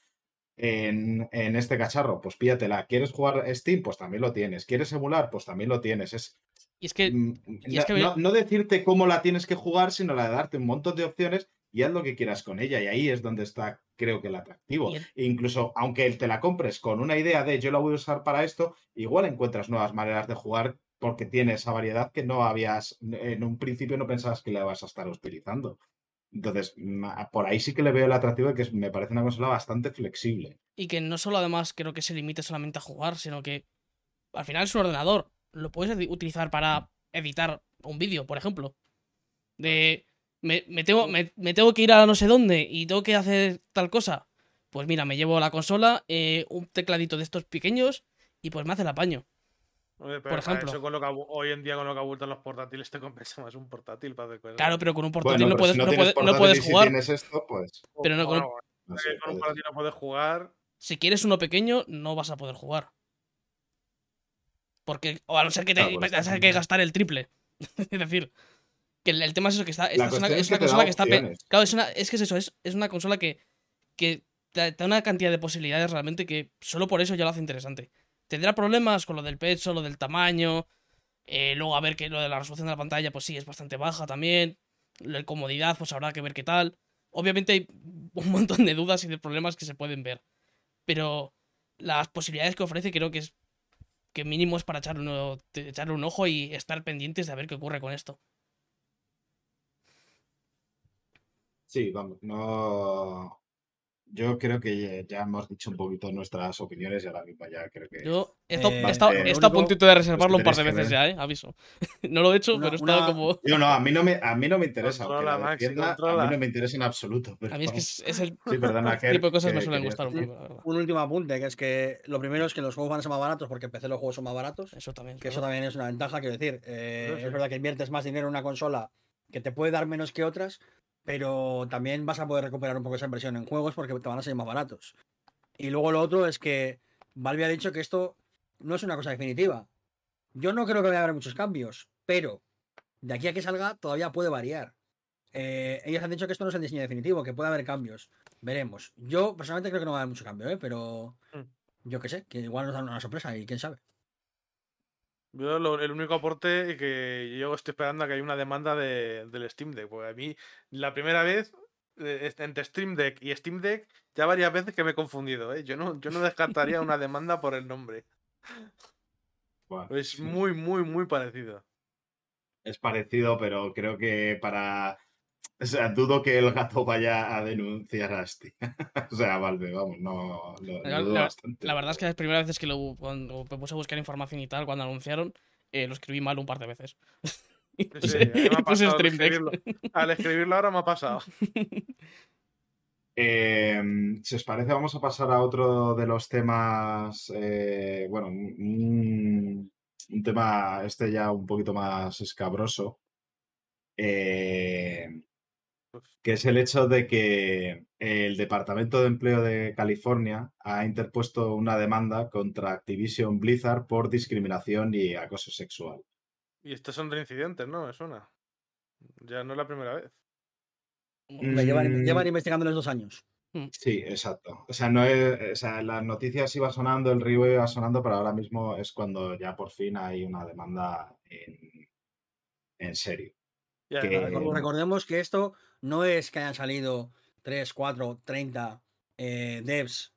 en, este cacharro, pues pídatela. ¿Quieres jugar Steam? Pues también lo tienes. ¿Quieres emular? Pues también lo tienes. Es, y es que, mm, no, decirte cómo la tienes que jugar, sino la de darte un montón de opciones y haz lo que quieras con ella. Y ahí es donde está, creo que, el atractivo. E incluso, aunque te la compres con una idea de yo la voy a usar para esto, igual encuentras nuevas maneras de jugar porque tiene esa variedad que no habías, en un principio no pensabas que la vas a estar utilizando. Entonces, por ahí sí que le veo el atractivo de que me parece una consola bastante flexible. Y que no solo además creo que se limite solamente a jugar, sino que al final es un ordenador. lo puedes utilizar para editar un vídeo, por ejemplo. De. Me, tengo, me, tengo que ir a no sé dónde y tengo que hacer tal cosa. Pues mira, me llevo la consola, eh, un tecladito de estos pequeños y pues me hace el apaño. por ejemplo. hoy en día con lo que abultan los portátiles te compensa más un portátil para hacer Claro, pero con un portátil no, puedes, no, puedes, jugar. pues... Pero no, con, un... con un portátil no puedes jugar. Si quieres uno pequeño, no vas a poder jugar. Porque, o a no ser que, te, a que gastar el triple. es decir, que el, tema es eso, que está, es una, consola que está... Claro, es, una, es que es eso, es, es una consola que, que te da una cantidad de posibilidades realmente que solo por eso ya lo hace interesante. Tendrá problemas con lo del peso, lo del tamaño. Eh, luego a ver que lo de la resolución de la pantalla, pues sí, es bastante baja también. La comodidad, pues habrá que ver qué tal. Obviamente hay un montón de dudas y de problemas que se pueden ver. Pero las posibilidades que ofrece creo que es que mínimo es para echarle, echarle un ojo y estar pendientes de ver qué ocurre con esto. Sí, vamos, no. Yo creo que ya hemos dicho un poquito nuestras opiniones y ahora mismo ya creo que. Yo he estado, eh, a puntito de reservarlo un par de veces ya, ¿eh? Aviso. no lo he hecho, pero he estado como. Yo no, a mí no me, a mí no me interesa. a mí no me interesa en absoluto. a mí es que es, el sí, perdona, tipo de cosas que me suelen gustar un poco, la verdad. Un último apunte, que es que lo primero es que los juegos van a ser más baratos porque empecé los juegos son más baratos. Eso también. Que eso también es una ventaja, quiero decir. Eh, es verdad que inviertes más dinero en una consola que te puede dar menos que otras, pero también vas a poder recuperar un poco esa inversión en juegos porque te van a ser más baratos. Y luego lo otro es que Valve ha dicho que esto no es una cosa definitiva. Yo no creo que vaya a haber muchos cambios, pero de aquí a que salga todavía puede variar. Eh, ellos han dicho que esto no es el diseño definitivo, que puede haber cambios. Veremos. Yo personalmente creo que no va a haber mucho cambio, ¿eh? pero mm. yo qué sé, que igual nos dan una sorpresa y quién sabe. Yo el único aporte que yo estoy esperando a que haya una demanda de, del Steam Deck. Porque a mí, la primera vez, eh, entre Steam Deck y Steam Deck, ya varias veces que me he confundido. ¿eh? Yo, no, yo no descartaría una demanda por el nombre. es muy, muy, muy parecido. Es parecido, pero creo que para o sea, dudo que el gato vaya a denunciar a Steam. o sea, Valve, vamos, no. Lo, la, dudo bastante. la, verdad es que las primeras veces que lo, cuando me puse a buscar información y tal, cuando anunciaron, eh, lo escribí mal un par de veces. Sí, sí, me ha pasado al, escribirlo. al escribirlo ahora me ha pasado. Eh, si os parece, vamos a pasar a otro de los temas. Eh, bueno, un, un, tema este ya un poquito más escabroso. Eh, que es el hecho de que el Departamento de Empleo de California ha interpuesto una demanda contra Activision Blizzard por discriminación y acoso sexual. Y estos son reincidentes, ¿no? Es una. Ya no es la primera vez. llevan, llevan mm. investigando los dos años. Mm. Sí, exacto. O sea, no es, o sea, las noticias iba sonando, el río iba sonando, pero ahora mismo es cuando ya por fin hay una demanda en, en serio. Recordemos que esto no es que hayan salido 3, 4, 30 devs,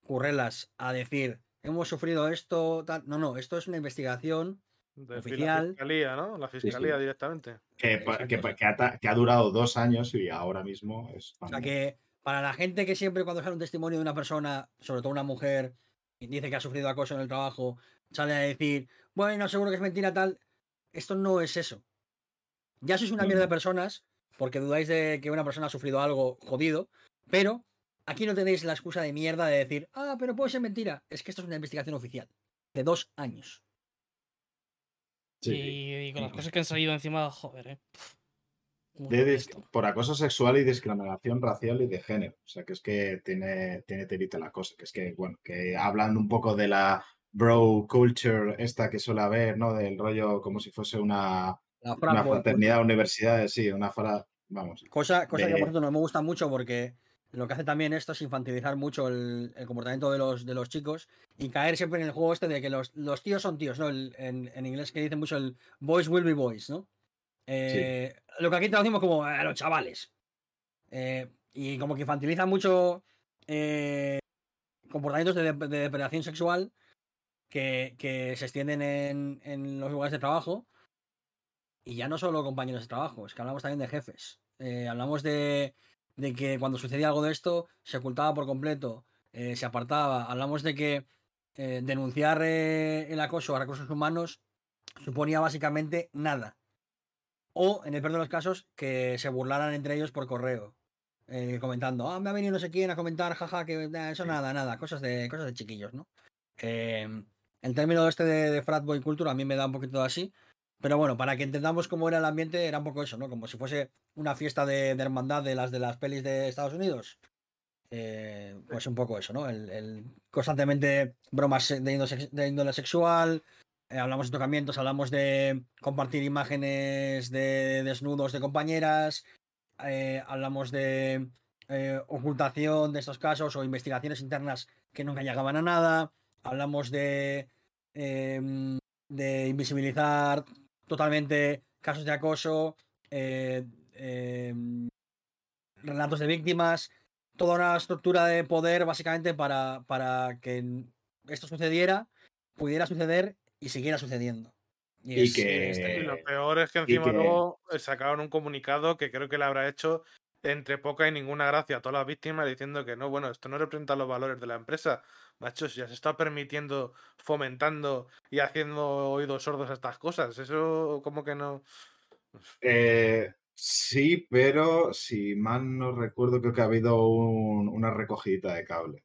currelas, a decir, hemos sufrido esto, No, no, esto es una investigación oficial. La fiscalía, ¿no? La fiscalía directamente. Que, ha, durado dos años y ahora mismo es. O sea que para la gente que siempre cuando sale un testimonio de una persona, sobre todo una mujer, y dice que ha sufrido acoso en el trabajo, sale a decir, bueno, seguro que es mentira tal, esto no es eso. Ya sois una mierda de personas porque dudáis de que una persona ha sufrido algo jodido, pero aquí no tenéis la excusa de mierda de decir, ah, pero puede ser mentira. Es que esto es una investigación oficial de dos años. Y, con las cosas que han salido encima, joder, eh. por acoso sexual y discriminación racial y de género. O sea, que es que tiene, tiene telita la cosa. Que es que, bueno, que hablan un poco de la bro culture esta que suele haber, ¿no? Del rollo como si fuese una, una fraternidad, universidad, sí, una fara, vamos. Cosa, cosa que por cierto no me gusta mucho porque lo que hace también esto es infantilizar mucho el, comportamiento de los, de los chicos y caer siempre en el juego este de que los, tíos son tíos, ¿no? en, inglés que dicen mucho el boys will be boys, ¿no? Eh, lo que aquí traducimos como a los chavales. Eh, y como que infantiliza mucho eh, comportamientos de, depredación sexual que, se extienden en, en los lugares de trabajo y ya no solo compañeros de trabajo, es que hablamos también de jefes. Eh, hablamos de, que cuando sucedía algo de esto se ocultaba por completo, eh, se apartaba. Hablamos de que eh, denunciar el acoso a recursos humanos suponía básicamente nada. O, en el peor de los casos, que se burlaran entre ellos por correo. Comentando, ah, me ha venido no sé quién a comentar, jaja, que eso nada, nada, cosas de, cosas de chiquillos, ¿no? Eh, el término este de, de fratboy culture a mí me da un poquito así, pero bueno, para que entendamos cómo era el ambiente, era un poco eso, ¿no? Como si fuese una fiesta de, hermandad de las de las pelis de Estados Unidos. Eh, pues un poco eso, ¿no? El, constantemente bromas de índole, sexual, eh, hablamos de tocamientos, hablamos de compartir imágenes de desnudos de compañeras, eh, hablamos de ocultación de estos casos o investigaciones internas que nunca llegaban a nada, hablamos de, em, de invisibilizar totalmente casos de acoso, em, relatos de víctimas, toda una estructura de poder básicamente para, para que esto sucediera, pudiera suceder y siguiera sucediendo. Y, que... lo peor es que encima luego sacaron un comunicado que creo que le habrá hecho entre poca y ninguna gracia a todas las víctimas diciendo que no, bueno, esto no representa los valores de la empresa. Machos, ya se está permitiendo, fomentando y haciendo oídos sordos a estas cosas. Eso como que no... Eh, Sí, pero si mal no recuerdo, creo que ha habido una recogida de cable.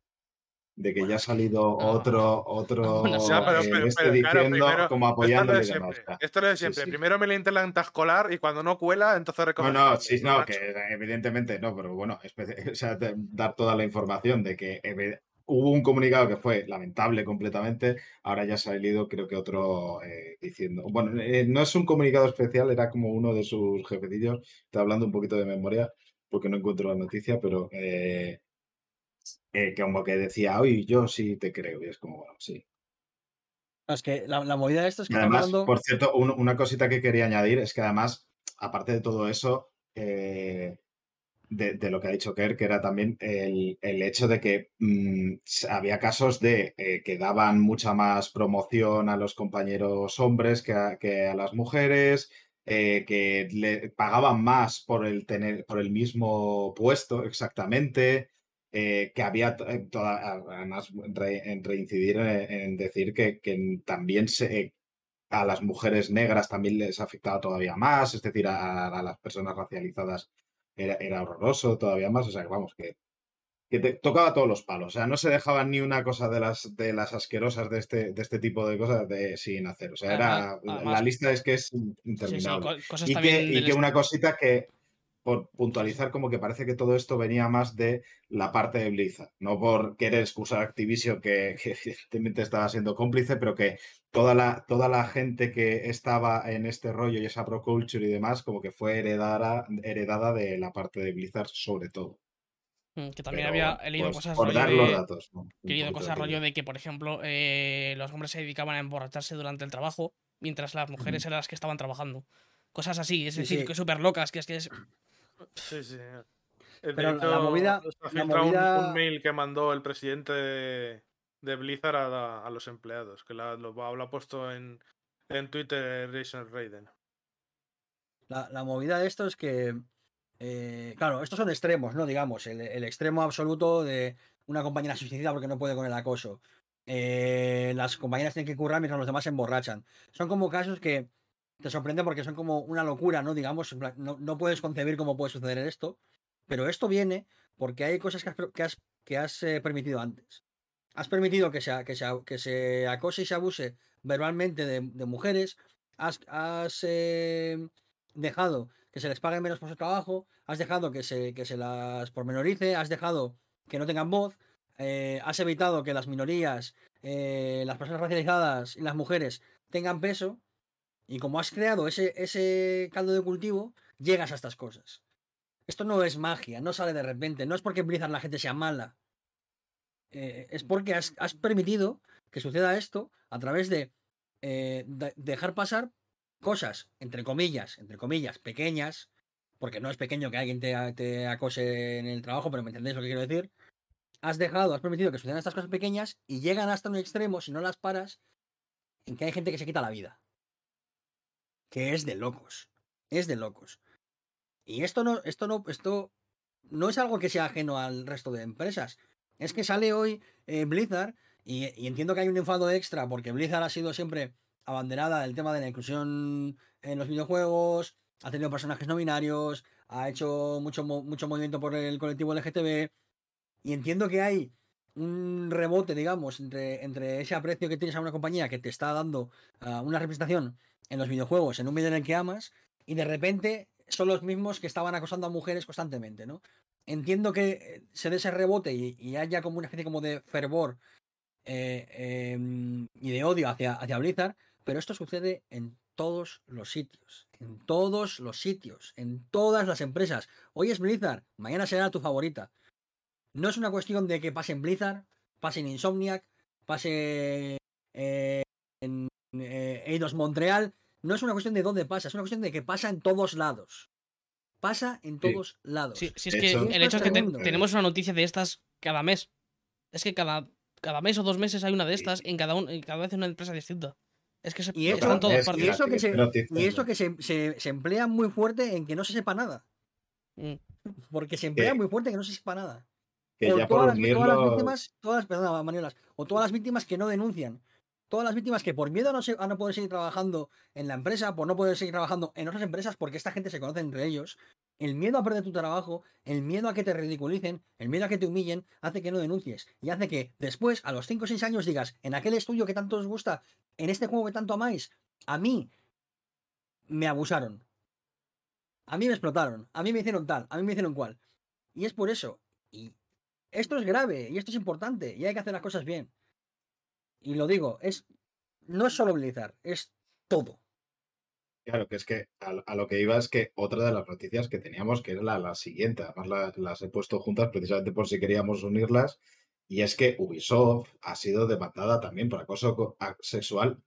De que ya ha salido otro, otro diciendo como apoyando esto, esto lo de siempre. Primero me lo intentan tascolar y cuando no cuela, entonces recoge. No, no, sí, no, que evidentemente no, pero bueno, o sea, dar toda la información de que hubo un comunicado que fue lamentable completamente, ahora ya ha salido creo que otro eh, diciendo, bueno, eh, no es un comunicado especial, era como uno de sus jefecillos, está hablando un poquito de memoria porque no encuentro la noticia, pero eh, que como que decía, oye, yo sí te creo, y es como, bueno, sí. Es que la, movida de esto es que... Además, por cierto, una cosita que quería añadir es que además, aparte de todo eso, de, lo que ha dicho Kerr, que era también el, hecho de que mm, había casos de eh, que daban mucha más promoción a los compañeros hombres que a, las mujeres, eh, que le pagaban más por el, tener, por el mismo puesto exactamente. Eh, que había además en reincidir en, decir que, también se, a las mujeres negras también les afectaba todavía más, es decir, a las personas racializadas era, horroroso todavía más, o sea, vamos, que, que te tocaba todos los palos, o sea, no se dejaban ni una cosa de las, de las asquerosas de este, de este tipo de cosas de, sin hacer, o sea, era, la lista es que es interminable. y, que, y que una cosita que, por puntualizar como que parece que todo esto venía más de la parte de Blizzard, no por querer excusar a Activision que, que evidentemente estaba siendo cómplice, pero que toda la, toda la gente que estaba en este rollo y esa pro culture y demás, como que fue heredada, heredada de la parte de Blizzard sobre todo. Mm, que también había leído pues, cosas rollo de, datos, cosas rollo de que, por ejemplo, eh, los hombres se dedicaban a emborracharse durante el trabajo, mientras las mujeres eran las que estaban trabajando. Cosas así, es decir, que súper locas, que es que es Sí, sí. Pero la movida. Un, mail que mandó el presidente de, Blizzard a, los empleados, que lo, ha puesto en, en Twitter Jason Raiden. La, movida de esto es que. Eh, claro, estos son extremos, ¿no? Digamos, el, extremo absoluto de una compañera suicida porque no puede con el acoso. Eh, las compañeras tienen que currar mientras los demás se emborrachan. Son como casos que te sorprende porque son como una locura, ¿no? Digamos, no, puedes concebir cómo puede suceder esto, pero esto viene porque hay cosas que has, que has, eh, permitido antes. Has permitido que se, que, que se acose y se abuse verbalmente de, mujeres, has, eh, dejado que se les pague menos por su trabajo, has dejado que se, que se las pormenorice, has dejado que no tengan voz, eh, has evitado que las minorías, las personas racializadas y las mujeres tengan peso y como has creado ese, ese caldo de cultivo, llegas a estas cosas. Esto no es magia, no sale de repente, no es porque Blizzard la gente sea mala. Eh, es porque has, permitido que suceda esto a través de, eh, dejar pasar cosas, entre comillas, entre comillas, pequeñas, porque no es pequeño que alguien te, te acose en el trabajo, pero me entendéis lo que quiero decir. Has dejado, has permitido que sucedan estas cosas pequeñas y llegan hasta un extremo, si no las paras, en que hay gente que se quita la vida que es de locos. Es de locos. Y esto no, esto no, esto no es algo que sea ajeno al resto de empresas. Es que sale hoy eh, Blizzard y, entiendo que hay un enfado extra porque Blizzard ha sido siempre abanderada del tema de la inclusión en los videojuegos, ha tenido personajes no binarios, ha hecho mucho, mucho movimiento por el colectivo LGTB. Y entiendo que hay un rebote, digamos, entre, entre ese aprecio que tienes a una compañía que te está dando ah, una representación en los videojuegos, en un medio en el que amas, y de repente son los mismos que estaban acosando a mujeres constantemente, ¿no? Entiendo que eh, se dé ese rebote y, haya como una especie como de fervor eh, em, y de odio hacia, hacia Blizzard, pero esto sucede en todos los sitios, en todos los sitios, en todas las empresas. Hoy es Blizzard, mañana será tu favorita. No es una cuestión de que pase en Blizzard, pase en Insomniac, pase eh, en eh, Eidos Montreal. No es una cuestión de dónde pasa, es una cuestión de que pasa en todos lados. Pasa en todos lados. Sí, es que el hecho es que tenemos una noticia de estas cada mes. Es que cada, cada mes o dos meses hay una de estas en cada, un, en cada vez en una empresa distinta. Es que se, y están todas partes. Y eso que, se, y eso que se, se, emplea muy fuerte en que no se sepa nada. Mm. Porque se emplea muy fuerte en que no se sepa nada. Que o todas, las, víctimas, todas, Manuelas, o todas las víctimas que no denuncian. Todas las víctimas que por miedo a no, a no poder seguir trabajando en la empresa, por no poder seguir trabajando en otras empresas, porque esta gente se conoce entre ellos, el miedo a perder tu trabajo, el miedo a que te ridiculicen, el miedo a que te humillen, hace que no denuncies. Y hace que después, a los 5 o 6 años, digas, en aquel estudio que tanto os gusta, en este juego que tanto amáis, a mí me abusaron. A mí me explotaron. A mí me hicieron tal. A mí me hicieron cual. Y es por eso. Y esto es grave. Y esto es importante. Y hay que hacer las cosas bien. Y lo digo, es. No es solo Blizzard, es todo. Claro, que es que a, lo que iba es que otra de las noticias que teníamos, que es la, siguiente, además las he puesto juntas precisamente por si queríamos unirlas, y es que Ubisoft ha sido demandada también por acoso sexual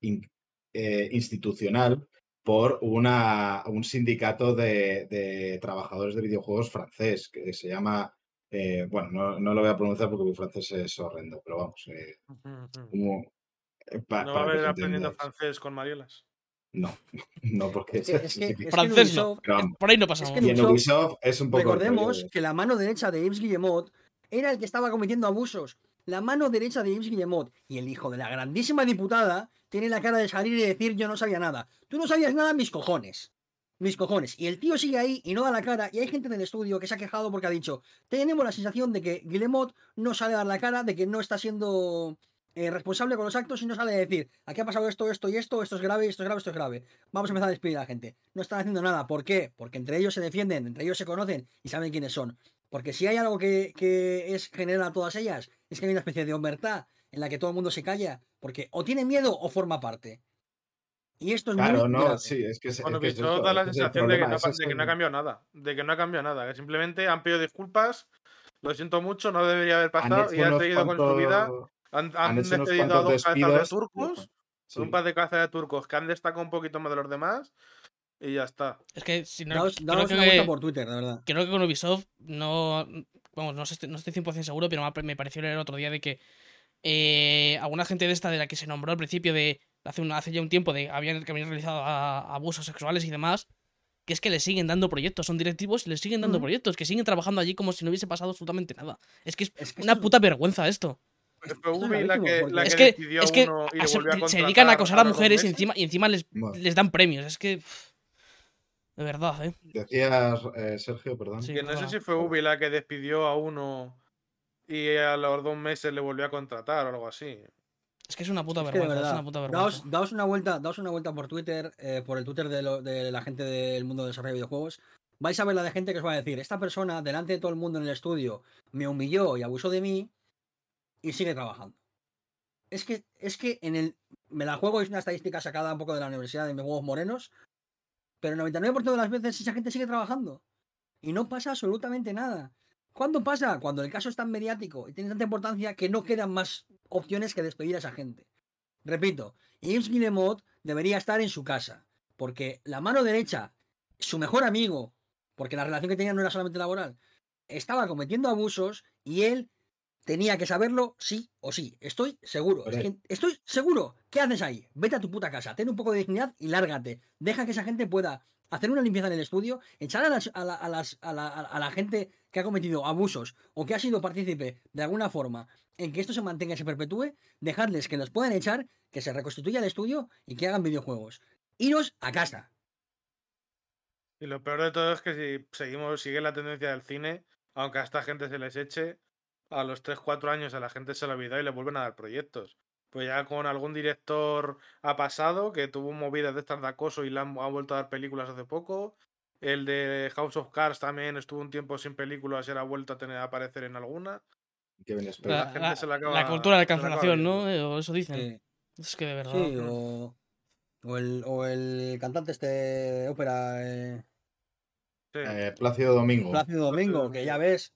eh, institucional por una, un sindicato de, trabajadores de videojuegos francés que se llama, eh, bueno, no, lo voy a pronunciar porque mi francés es horrendo, pero vamos. Eh, ¿No va a haber aprendiendo francés con Mariolas? No, no, porque es, francés no. por ahí no pasa nada. en Ubisoft es un poco. Recordemos que la mano derecha de Yves Guillemot era el que estaba cometiendo abusos. La mano derecha de Yves Guillemot y el hijo de la grandísima diputada tiene la cara de salir y decir yo no sabía nada. Tú no sabías nada, mis cojones. Mis cojones. Y el tío sigue ahí y no da la cara. Y hay gente en el estudio que se ha quejado porque ha dicho, tenemos la sensación de que Guillemot no sale a dar la cara, de que no está siendo eh, responsable con los actos y no sale a decir, aquí ha pasado esto, esto y esto, esto es grave, esto es grave, esto es grave. Vamos a empezar a despedir a la gente. No están haciendo nada. ¿Por qué? Porque entre ellos se defienden, entre ellos se conocen y saben quiénes son. Porque si hay algo que, es general a todas ellas, es que hay una especie de omertad en la que todo el mundo se calla, porque o tiene miedo o forma parte. Y esto es claro, no, sí, es que, bueno, es que da la sensación de que, no, ha cambiado nada, de que no ha cambiado nada, que simplemente han pedido disculpas, lo siento mucho, no debería haber pasado y han seguido con su vida. Han, despedido a dos cabezas de turcos, un par de cabezas de turcos que han destacado un poquito más de los demás y ya está. Es que si no. creo que, por Twitter, la verdad. Creo que con Ubisoft no. Vamos, no estoy, no estoy 100% seguro, pero me pareció leer el otro día de que eh, alguna gente de esta de la que se nombró al principio de. Hace, hace ya un tiempo de habían, que habían realizado abusos sexuales y demás. Que es que le siguen dando proyectos, son directivos y les siguen dando proyectos, que siguen trabajando allí como si no hubiese pasado absolutamente nada. Es que es, una puta vergüenza esto. es que, es que se dedican a acosar a, mujeres y encima, y encima les, les dan premios. Es que. De verdad, ¿eh? Decías, eh, Sergio, perdón. que no sé si fue Ubi la que despidió a uno y a los dos meses le volvió a contratar o algo así. Es que es una puta vergüenza. es una puta vergüenza. Daos, una vuelta, daos una vuelta por Twitter, eh, por el Twitter de, la gente del mundo de desarrollo de videojuegos. Vais a ver la de gente que os va a decir, esta persona, delante de todo el mundo en el estudio, me humilló y abusó de mí y sigue trabajando. Es que, es que en el. Me la juego, es una estadística sacada un poco de la Universidad de mis huevos morenos. Pero el 99% de las veces esa gente sigue trabajando. Y no pasa absolutamente nada. ¿Cuándo pasa? Cuando el caso es tan mediático y tiene tanta importancia que no quedan más opciones que despedir a esa gente. Repito, James Guillemot debería estar en su casa. Porque la mano derecha, su mejor amigo, porque la relación que tenían no era solamente laboral, estaba cometiendo abusos y él tenía que saberlo sí o sí. Estoy seguro. estoy seguro. ¿Qué haces ahí? Vete a tu puta casa, ten un poco de dignidad y lárgate. Deja que esa gente pueda hacer una limpieza en el estudio, echar a, la, gente que ha cometido abusos o que ha sido partícipe de alguna forma en que esto se mantenga y se perpetúe, dejarles que los puedan echar, que se reconstituya el estudio y que hagan videojuegos. Iros a casa. Y lo peor de todo es que si seguimos, sigue la tendencia del cine, aunque a esta gente se les eche, a los 3-4 años a la gente se le olvida y le vuelven a dar proyectos. Pues ya con algún director ha pasado, que tuvo movidas de estas de acoso y le han, vuelto a dar películas hace poco. El de House of Cards también estuvo un tiempo sin películas y ahora ha vuelto a tener a aparecer en alguna. la, cultura de cancelación, ¿no? Eh, o eso dicen. Es que de verdad. Sí, o, el, o el cantante este ópera. Eh... Eh, Plácido Domingo. Plácido Domingo, que ya ves,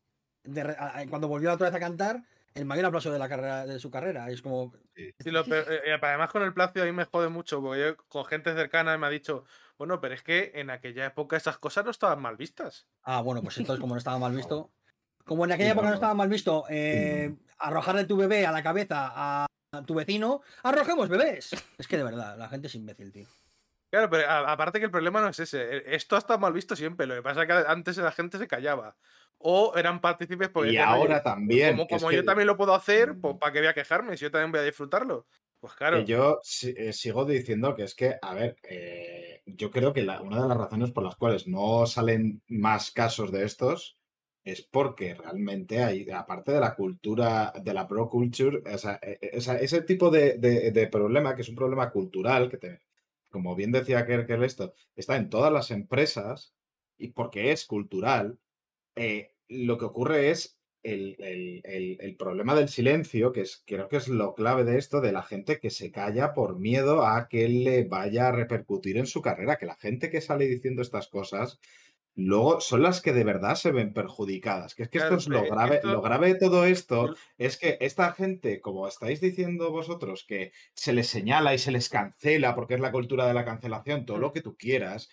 cuando volvió otra vez a cantar, el mayor aplauso de la carrera de su carrera. Es como. Eh, eh, además, con el Plácido ahí me jode mucho, porque yo con gente cercana me ha dicho, bueno, pero es que en aquella época esas cosas no estaban mal vistas. Ah, bueno, pues entonces, como no estaba mal visto. Como en aquella época no estaba mal visto arrojarle tu bebé a la cabeza a tu vecino, arrojemos bebés. Es que de verdad, la gente es imbécil, tío. Claro, pero aparte que el problema no es ese. E, esto ha estado mal visto siempre. Lo que pasa es que antes la gente se callaba. O eran partícipes porque. Y ahora también. Como, yo también lo puedo hacer, pues ¿para qué voy a quejarme? Si yo también voy a disfrutarlo. Pues claro. yo eh, sigo diciendo que es que, a ver, eh, yo creo que una de las razones por las cuales no salen más casos de estos es porque realmente hay, aparte de la cultura, de la pro culture, o sea, e, e, ese tipo de, de, problema, que es un problema cultural, que te, como bien decía Kerkel esto, está en todas las empresas y porque es cultural, eh, lo que ocurre es el, problema del silencio, que es, creo que es lo clave de esto, de la gente que se calla por miedo a que le vaya a repercutir en su carrera, que la gente que sale diciendo estas cosas luego son las que de verdad se ven perjudicadas. Que es que esto es lo grave, lo grave de todo esto es que esta gente, como estáis diciendo vosotros, que se les señala y se les cancela porque es la cultura de la cancelación, todo lo que tú quieras.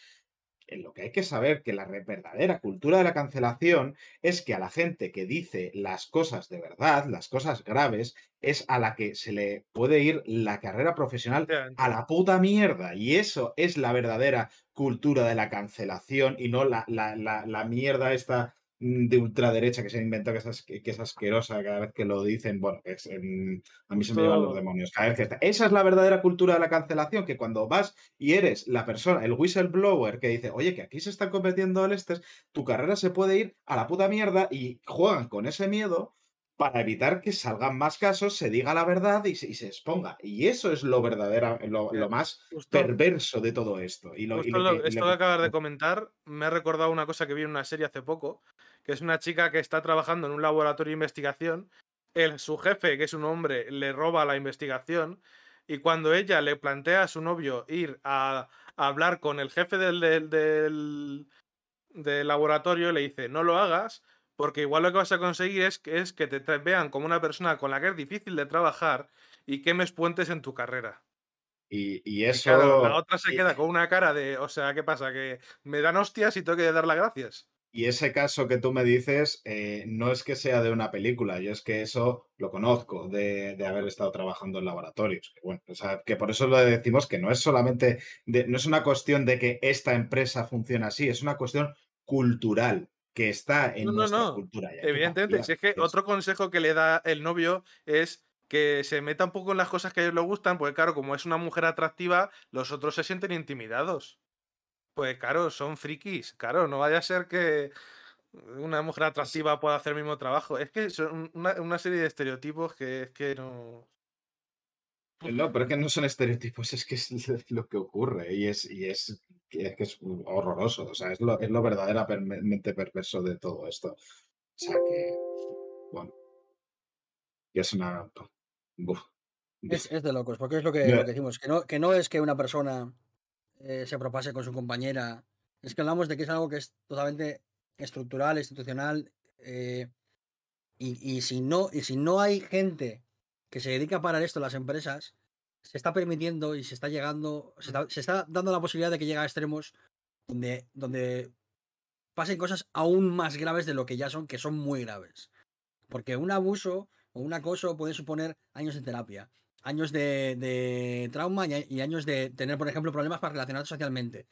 En lo que hay que saber que la verdadera cultura de la cancelación es que a la gente que dice las cosas de verdad, las cosas graves, es a la que se le puede ir la carrera profesional a la puta mierda. Y eso es la verdadera cultura de la cancelación y no la, la, la, mierda esta de ultraderecha que se ha inventado, que es, que es asquerosa cada vez que lo dicen. Bueno, es, a mí se me llevan los demonios. Cada vez que Esa es la verdadera cultura de la cancelación, que cuando vas y eres la persona, el whistleblower, que dice, oye, que aquí se están cometiendo el estés, tu carrera se puede ir a la puta mierda y juegan con ese miedo para evitar que salgan más casos, se diga la verdad y se, se exponga. Y eso es lo verdadero, lo, más perverso de todo esto. Y esto que acabas de comentar me ha recordado una cosa que vi en una serie hace poco, que es una chica que está trabajando en un laboratorio de investigación. El, su jefe, que es un hombre, le roba la investigación. Y cuando ella le plantea a su novio ir a, hablar con el jefe del, del, del laboratorio, le dice, no lo hagas porque igual lo que vas a conseguir es, es que te vean como una persona con la que es difícil de trabajar y quemes puentes en tu carrera. Y, eso. la otra se queda con una cara de, o sea, ¿qué pasa? Que me dan hostias y tengo que dar las gracias. Y ese caso que tú me dices eh, no es que sea de una película, yo es que eso lo conozco de, haber estado trabajando en laboratorios. Que, bueno, o sea, que por eso lo decimos que no es solamente, no es una cuestión de que esta empresa funciona así, es una cuestión cultural que está en nuestra cultura. Evidentemente, si es que otro consejo que le da el novio es que se meta un poco en las cosas que a ellos les gustan, porque claro, como es una mujer atractiva, los otros se sienten intimidados. Pues claro, son frikis, claro, no vaya a ser que una mujer atractiva pueda hacer el mismo trabajo. Es que son una, serie de estereotipos que es que no... No, pero es que no son estereotipos, es que es lo que ocurre y es, y es que, es horroroso. O sea, es lo, es lo verdaderamente perverso de todo esto. O sea que, bueno, y es una... Es, de locos, porque es lo que, decimos, que no, que no es que una persona eh, se propase con su compañera, es que hablamos de que es algo que es totalmente estructural, institucional, eh, y, y, si no, y si no hay gente que se dedica a parar esto las empresas, se está permitiendo y se está llegando, se está, dando la posibilidad de que llegue a extremos donde, donde pasen cosas aún más graves de lo que ya son, que son muy graves. Porque un abuso o un acoso puede suponer años de terapia, años de, trauma y, años de tener, por ejemplo, problemas para relacionarte socialmente.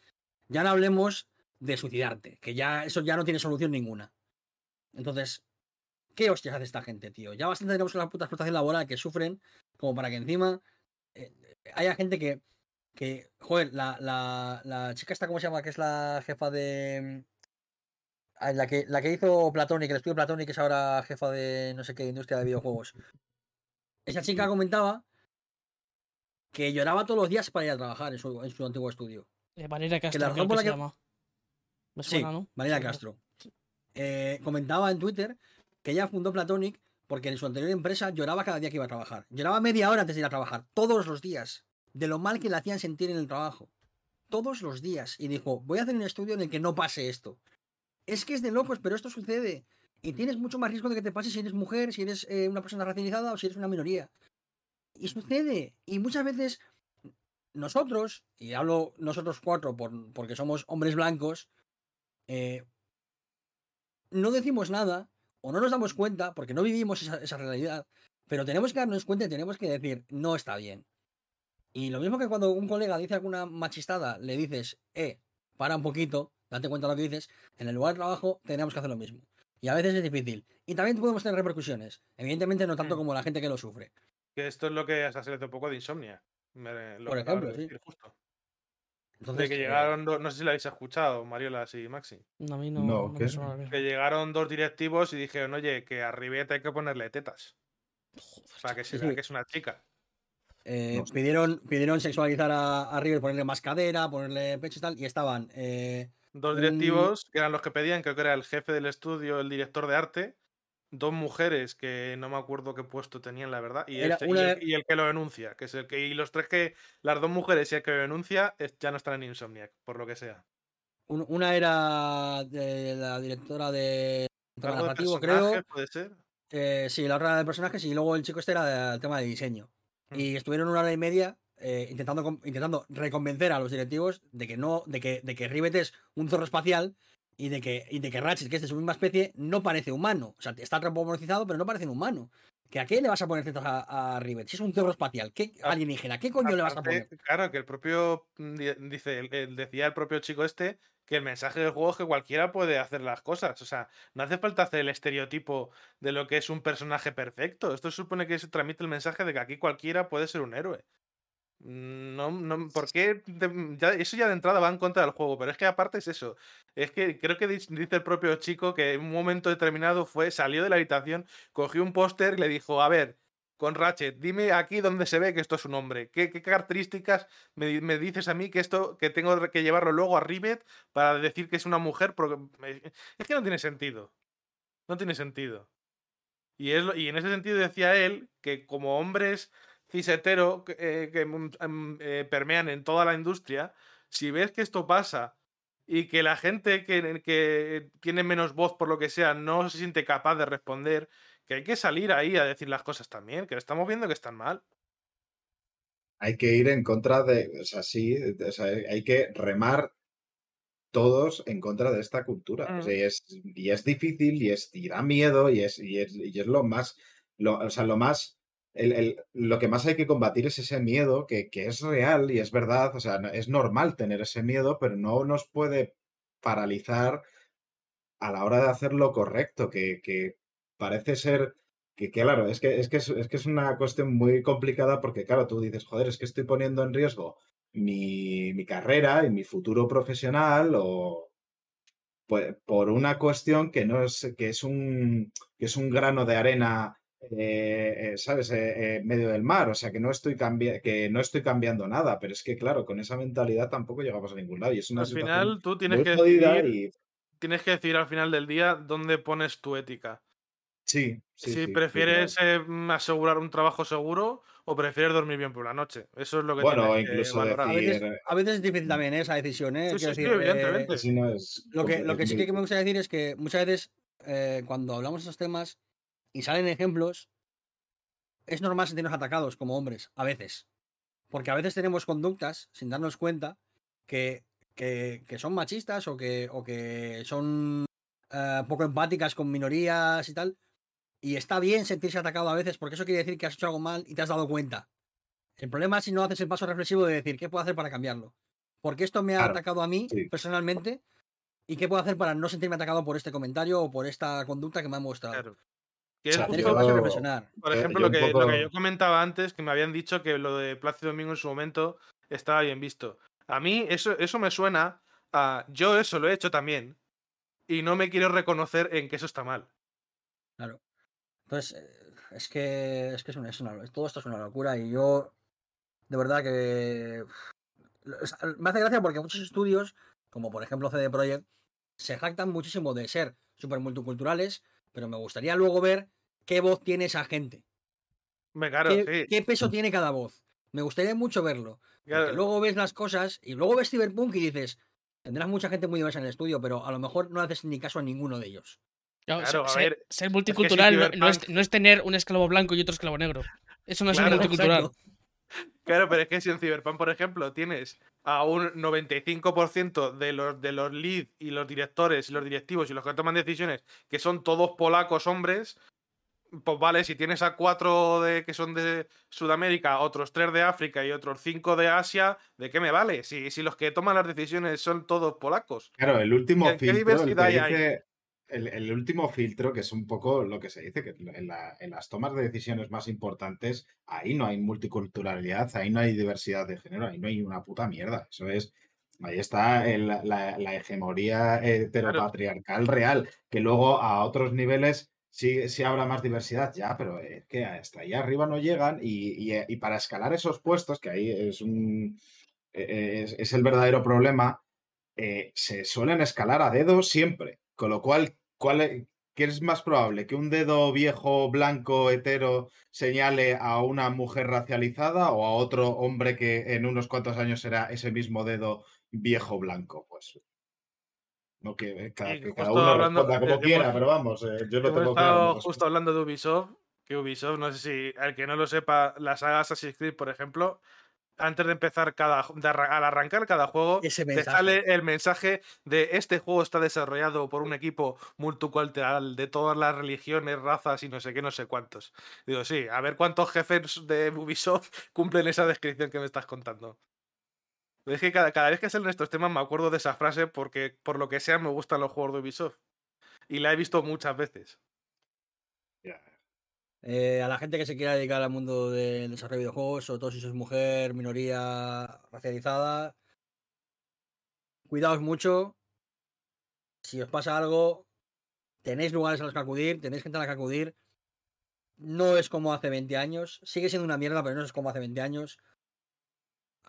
Ya no hablemos de suicidarte, que ya eso ya no tiene solución ninguna. Entonces, ¿qué hostias hace esta gente, tío? Ya bastante tenemos la puta explotación laboral que sufren, como para que encima eh, haya gente que, que joder, la, la, la chica esta, ¿cómo se llama? Que es la jefa de... Ah, la que, la que hizo Platonic, el estudio Platonic, es ahora jefa de no sé qué industria de videojuegos. Esa chica comentaba que lloraba todos los días para ir a trabajar en su, en su antiguo estudio. Eh, Valeria Castro, que se llama. sí, Valeria Castro. Eh, comentaba en Twitter que ella fundó Platonic porque en su anterior empresa lloraba cada día que iba a trabajar. Lloraba media hora antes de ir a trabajar, todos los días, de lo mal que le hacían sentir en el trabajo. Todos los días. Y dijo, voy a hacer un estudio en el que no pase esto. Es que es de locos, pero esto sucede. Y tienes mucho más riesgo de que te pase si eres mujer, si eres eh, una persona racializada o si eres una minoría. Y sucede. Y muchas veces nosotros, y hablo nosotros cuatro por, porque somos hombres blancos, eh, no decimos nada o no nos damos cuenta porque no vivimos esa, realidad, pero tenemos que darnos cuenta y tenemos que decir, no está bien. Y lo mismo que cuando un colega dice alguna machistada, le dices, eh, para un poquito, date cuenta de lo que dices, en el lugar de trabajo tenemos que hacer lo mismo. Y a veces es difícil. Y también podemos tener repercusiones. Evidentemente no tanto mm. como la gente que lo sufre. Que esto es lo que hasta hace un poco de insomnia. Por ejemplo, sí. Justo. De que eh, llegaron dos, no sé si lo habéis escuchado, Mariola y Maxi. No, a mí no. que, llegaron dos directivos y dijeron, oye, que a Ribet hay que ponerle tetas. para que se vea que es una chica. Eh, pidieron, pidieron sexualizar a, a, River, ponerle más cadera, ponerle pecho y tal, y estaban. Eh, dos directivos, que eran los que pedían, creo que era el jefe del estudio, el director de arte, dos mujeres que no me acuerdo qué puesto tenían, la verdad, y, este, y, el, que lo denuncia, que es el que, y los tres que, las dos mujeres y el que lo denuncia ya no están en Insomniac, por lo que sea. una era de la directora de narrativo, creo. ¿Puede ser? Eh, sí, la otra de personajes, y luego el chico este era del tema de diseño. Mm. Y estuvieron una hora y media eh, intentando, intentando reconvencer a los directivos de que no, de que, de que Rivet es un zorro espacial y de que, y de que Ratchet, que es de su misma especie, no parece humano. O sea, está antropomorfizado, pero no parece un humano. ¿Que ¿A qué le vas a poner tetas a, Rivet? Si es un zorro espacial, ¿qué alienígena? ¿Qué coño le vas a poner? Claro, que el propio. Mm, dice, decía el propio chico este que el mensaje del juego es que cualquiera puede hacer las cosas. O sea, no hace falta hacer el estereotipo de lo que es un personaje perfecto. Esto supone que se transmite el mensaje de que aquí cualquiera puede ser un héroe. No, no, ¿por qué? eso ya de entrada va en contra del juego, pero es que aparte es eso. Es que creo que dice el propio chico que en un momento determinado fue, salió de la habitación, cogió un póster y le dijo, a ver, con Ratchet, dime aquí dónde se ve que esto es un hombre. ¿Qué, características me, dices a mí que esto, que tengo que llevarlo luego a Rivet para decir que es una mujer? Porque es que no tiene sentido. No tiene sentido. Y, es, y en ese sentido decía él que como hombres cisetero eh, que mm, mm, eh, permean en toda la industria, si ves que esto pasa y que la gente que, que, tiene menos voz por lo que sea no se siente capaz de responder, que hay que salir ahí a decir las cosas también, que estamos viendo que están mal. Hay que ir en contra de, o sea, sí, hay que remar todos en contra de esta cultura. y, es, y, es, difícil y, es, y da miedo y es, y es, y es lo más, lo, o sea, lo más lo que más hay que combatir es ese miedo que, es real y es verdad, o sea, es normal tener ese miedo, pero no nos puede paralizar a la hora de hacer lo correcto, que, parece ser que, claro, es que, es, que es, que es una cuestión muy complicada porque, claro, tú dices, joder, es que estoy poniendo en riesgo mi, mi carrera y mi futuro profesional o pues, por una cuestión que no es, que es un, que es un grano de arena eh, eh, ¿sabes? Eh, medio del mar, o sea que no, estoy que no estoy cambiando nada, pero es que claro, con esa mentalidad tampoco llegamos a ningún lado. Y es una al final tú tienes que, decidir, tienes que decir al final del día dónde pones tu ética. Sí, Si prefieres asegurar un trabajo seguro o prefieres dormir bien por la noche. Eso es lo que Bueno, incluso a, veces, es difícil también esa decisión, ¿eh? evidentemente. lo, que, lo que sí que me gusta decir es que muchas veces cuando hablamos de estos temas y salen ejemplos, es normal sentirnos atacados como hombres, a veces. Porque a veces tenemos conductas, sin darnos cuenta, que, que, son machistas o que, o que son eh, poco empáticas con minorías y tal. Y está bien sentirse atacado a veces porque eso quiere decir que has hecho algo mal y te has dado cuenta. El problema es si no haces el paso reflexivo de decir qué puedo hacer para cambiarlo. Porque esto me ha atacado a mí personalmente y qué puedo hacer para no sentirme atacado por este comentario o por esta conducta que me ha mostrado. Por ejemplo, lo, que, yo comentaba antes, que me habían dicho que lo de Plácido Domingo en su momento estaba bien visto. A mí eso, eso me suena a yo eso lo he hecho también y no me quiero reconocer en que eso está mal. Claro. Entonces, eh, es que, es que es una, todo esto es una locura y yo, de verdad que me hace gracia porque muchos estudios, como por ejemplo CD Projekt, se jactan muchísimo de ser súper multiculturales, pero me gustaría luego ver qué voz tiene esa gente. ¿Qué, peso tiene cada voz? Me gustaría mucho verlo. luego ves las cosas y luego ves Cyberpunk y dices, tendrás mucha gente muy diversa en el estudio, pero a lo mejor no haces ni caso a ninguno de ellos. Claro, ser, ser, multicultural no, es, tener un esclavo blanco y otro esclavo negro. Eso no es ser multicultural. Claro, pero es que si en Cyberpunk, por ejemplo, tienes a un 95% de los, de los leads y los directores y los directivos y los que toman decisiones, que son todos polacos hombres, pues vale, si tienes a cuatro de, que son de Sudamérica, otros tres de África y otros cinco de Asia, ¿de qué me vale? Si, si los que toman las decisiones son todos polacos. Claro, el último ¿Qué, diversidad hay? El, último filtro, que es un poco lo que se dice, que en, las tomas de decisiones más importantes, ahí no hay multiculturalidad, ahí no hay diversidad de género, ahí no hay una puta mierda. Eso es, ahí está la, hegemonía heteropatriarcal real, que luego a otros niveles sí, sí habrá más diversidad, ya, pero es que hasta ahí arriba no llegan y, para escalar esos puestos, que ahí es un... E, es, el verdadero problema, eh, se suelen escalar a dedo siempre. Con lo cual, ¿cuál es, ¿qué es más probable? ¿Que un dedo viejo, blanco, hetero señale a una mujer racializada o a otro hombre que en unos cuantos años será ese mismo dedo viejo, blanco? Pues no que, cada, uno hablando, como quiera, pero vamos, eh, yo no tengo claro. justo hablando de Ubisoft, que Ubisoft, no sé si al que no lo sepa, la saga Assassin's Creed, por ejemplo, antes de empezar cada al arrancar cada juego te sale el mensaje de este juego está desarrollado por un equipo multicultural de todas las religiones, razas y no sé qué, no sé cuántos. Digo, sí, a ver cuántos jefes de Ubisoft cumplen esa descripción que me estás contando. Es que cada, cada vez que salen estos temas me acuerdo de esa frase porque por lo que sea me gustan los juegos de Ubisoft. Y la he visto muchas veces. Eh, a la gente que se quiera dedicar al mundo del desarrollo de videojuegos, sobre todo si sois mujer, minoría racializada, cuidaos mucho. Si os pasa algo, tenéis lugares a los que acudir, tenéis gente a la que acudir. No es como hace 20 años, sigue siendo una mierda, pero no es como hace 20 años.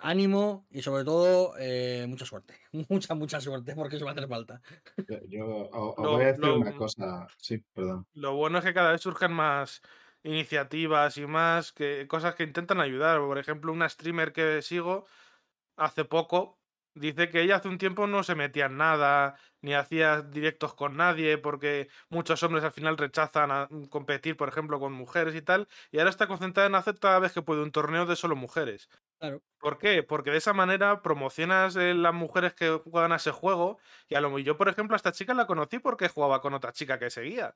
Ánimo y sobre todo eh, mucha suerte. Mucha, mucha suerte porque eso va a hacer falta. Yo, os voy a decir una cosa. Sí, perdón. Lo bueno es que cada vez surgen más iniciativas y más que cosas que intentan ayudar. Por ejemplo, una streamer que sigo hace poco dice que ella hace un tiempo no se metía en nada, ni hacía directos con nadie, porque muchos hombres al final rechazan a competir, por ejemplo, con mujeres y tal, y ahora está concentrada en hacer cada vez que puede un torneo de solo mujeres. Claro. ¿Por qué? Porque de esa manera promocionas eh, las mujeres que juegan a ese juego. Y a lo yo, por ejemplo, a esta chica la conocí porque jugaba con otra chica que seguía.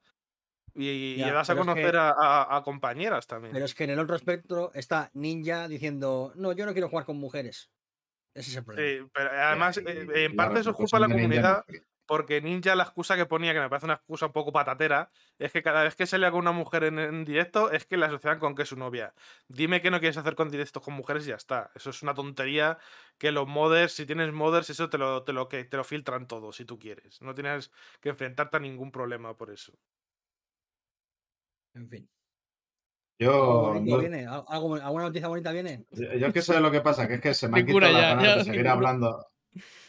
Y, vas a conocer a, compañeras también. Pero es que en el otro espectro está Ninja diciendo, no, yo no quiero jugar con mujeres. Ese es el problema. Sí, pero además, eh, en parte eso es culpa de la comunidad, porque Ninja la excusa que ponía, que me parece una excusa un poco patatera, es que cada vez que se le con una mujer en, directo, es que la asocian con que es su novia. Dime que no quieres hacer con directos con mujeres y ya está. Eso es una tontería que los modders, si tienes modders, eso te lo, te lo, que, te lo filtran todo, si tú quieres. No tienes que enfrentarte a ningún problema por eso. En fin. Yo. ¿Alguna noticia bonita viene? Yo, que sé lo que pasa, que es que se me han quitado las ganas de seguir hablando.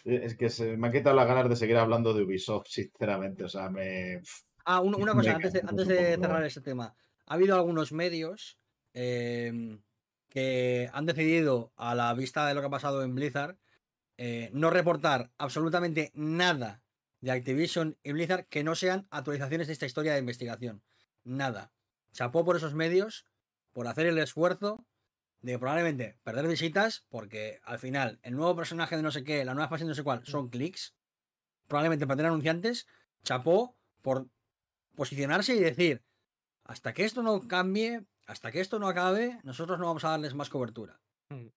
Es que se me han quitado las ganas de seguir hablando de Ubisoft, sinceramente. O sea, me. Ah, una cosa, antes de, antes de cerrar este tema. Ha habido algunos medios em, que han decidido, a la vista de lo que ha pasado en Blizzard, eh, no reportar absolutamente nada de Activision y Blizzard que no sean actualizaciones de esta historia de investigación. Nada chapó por esos medios, por hacer el esfuerzo de probablemente perder visitas, porque al final el nuevo personaje de no sé qué, la nueva fase de no sé cuál, son clics. Probablemente para tener anunciantes, chapó por posicionarse y decir, hasta que esto no cambie, hasta que esto no acabe, nosotros no vamos a darles más cobertura. Mm.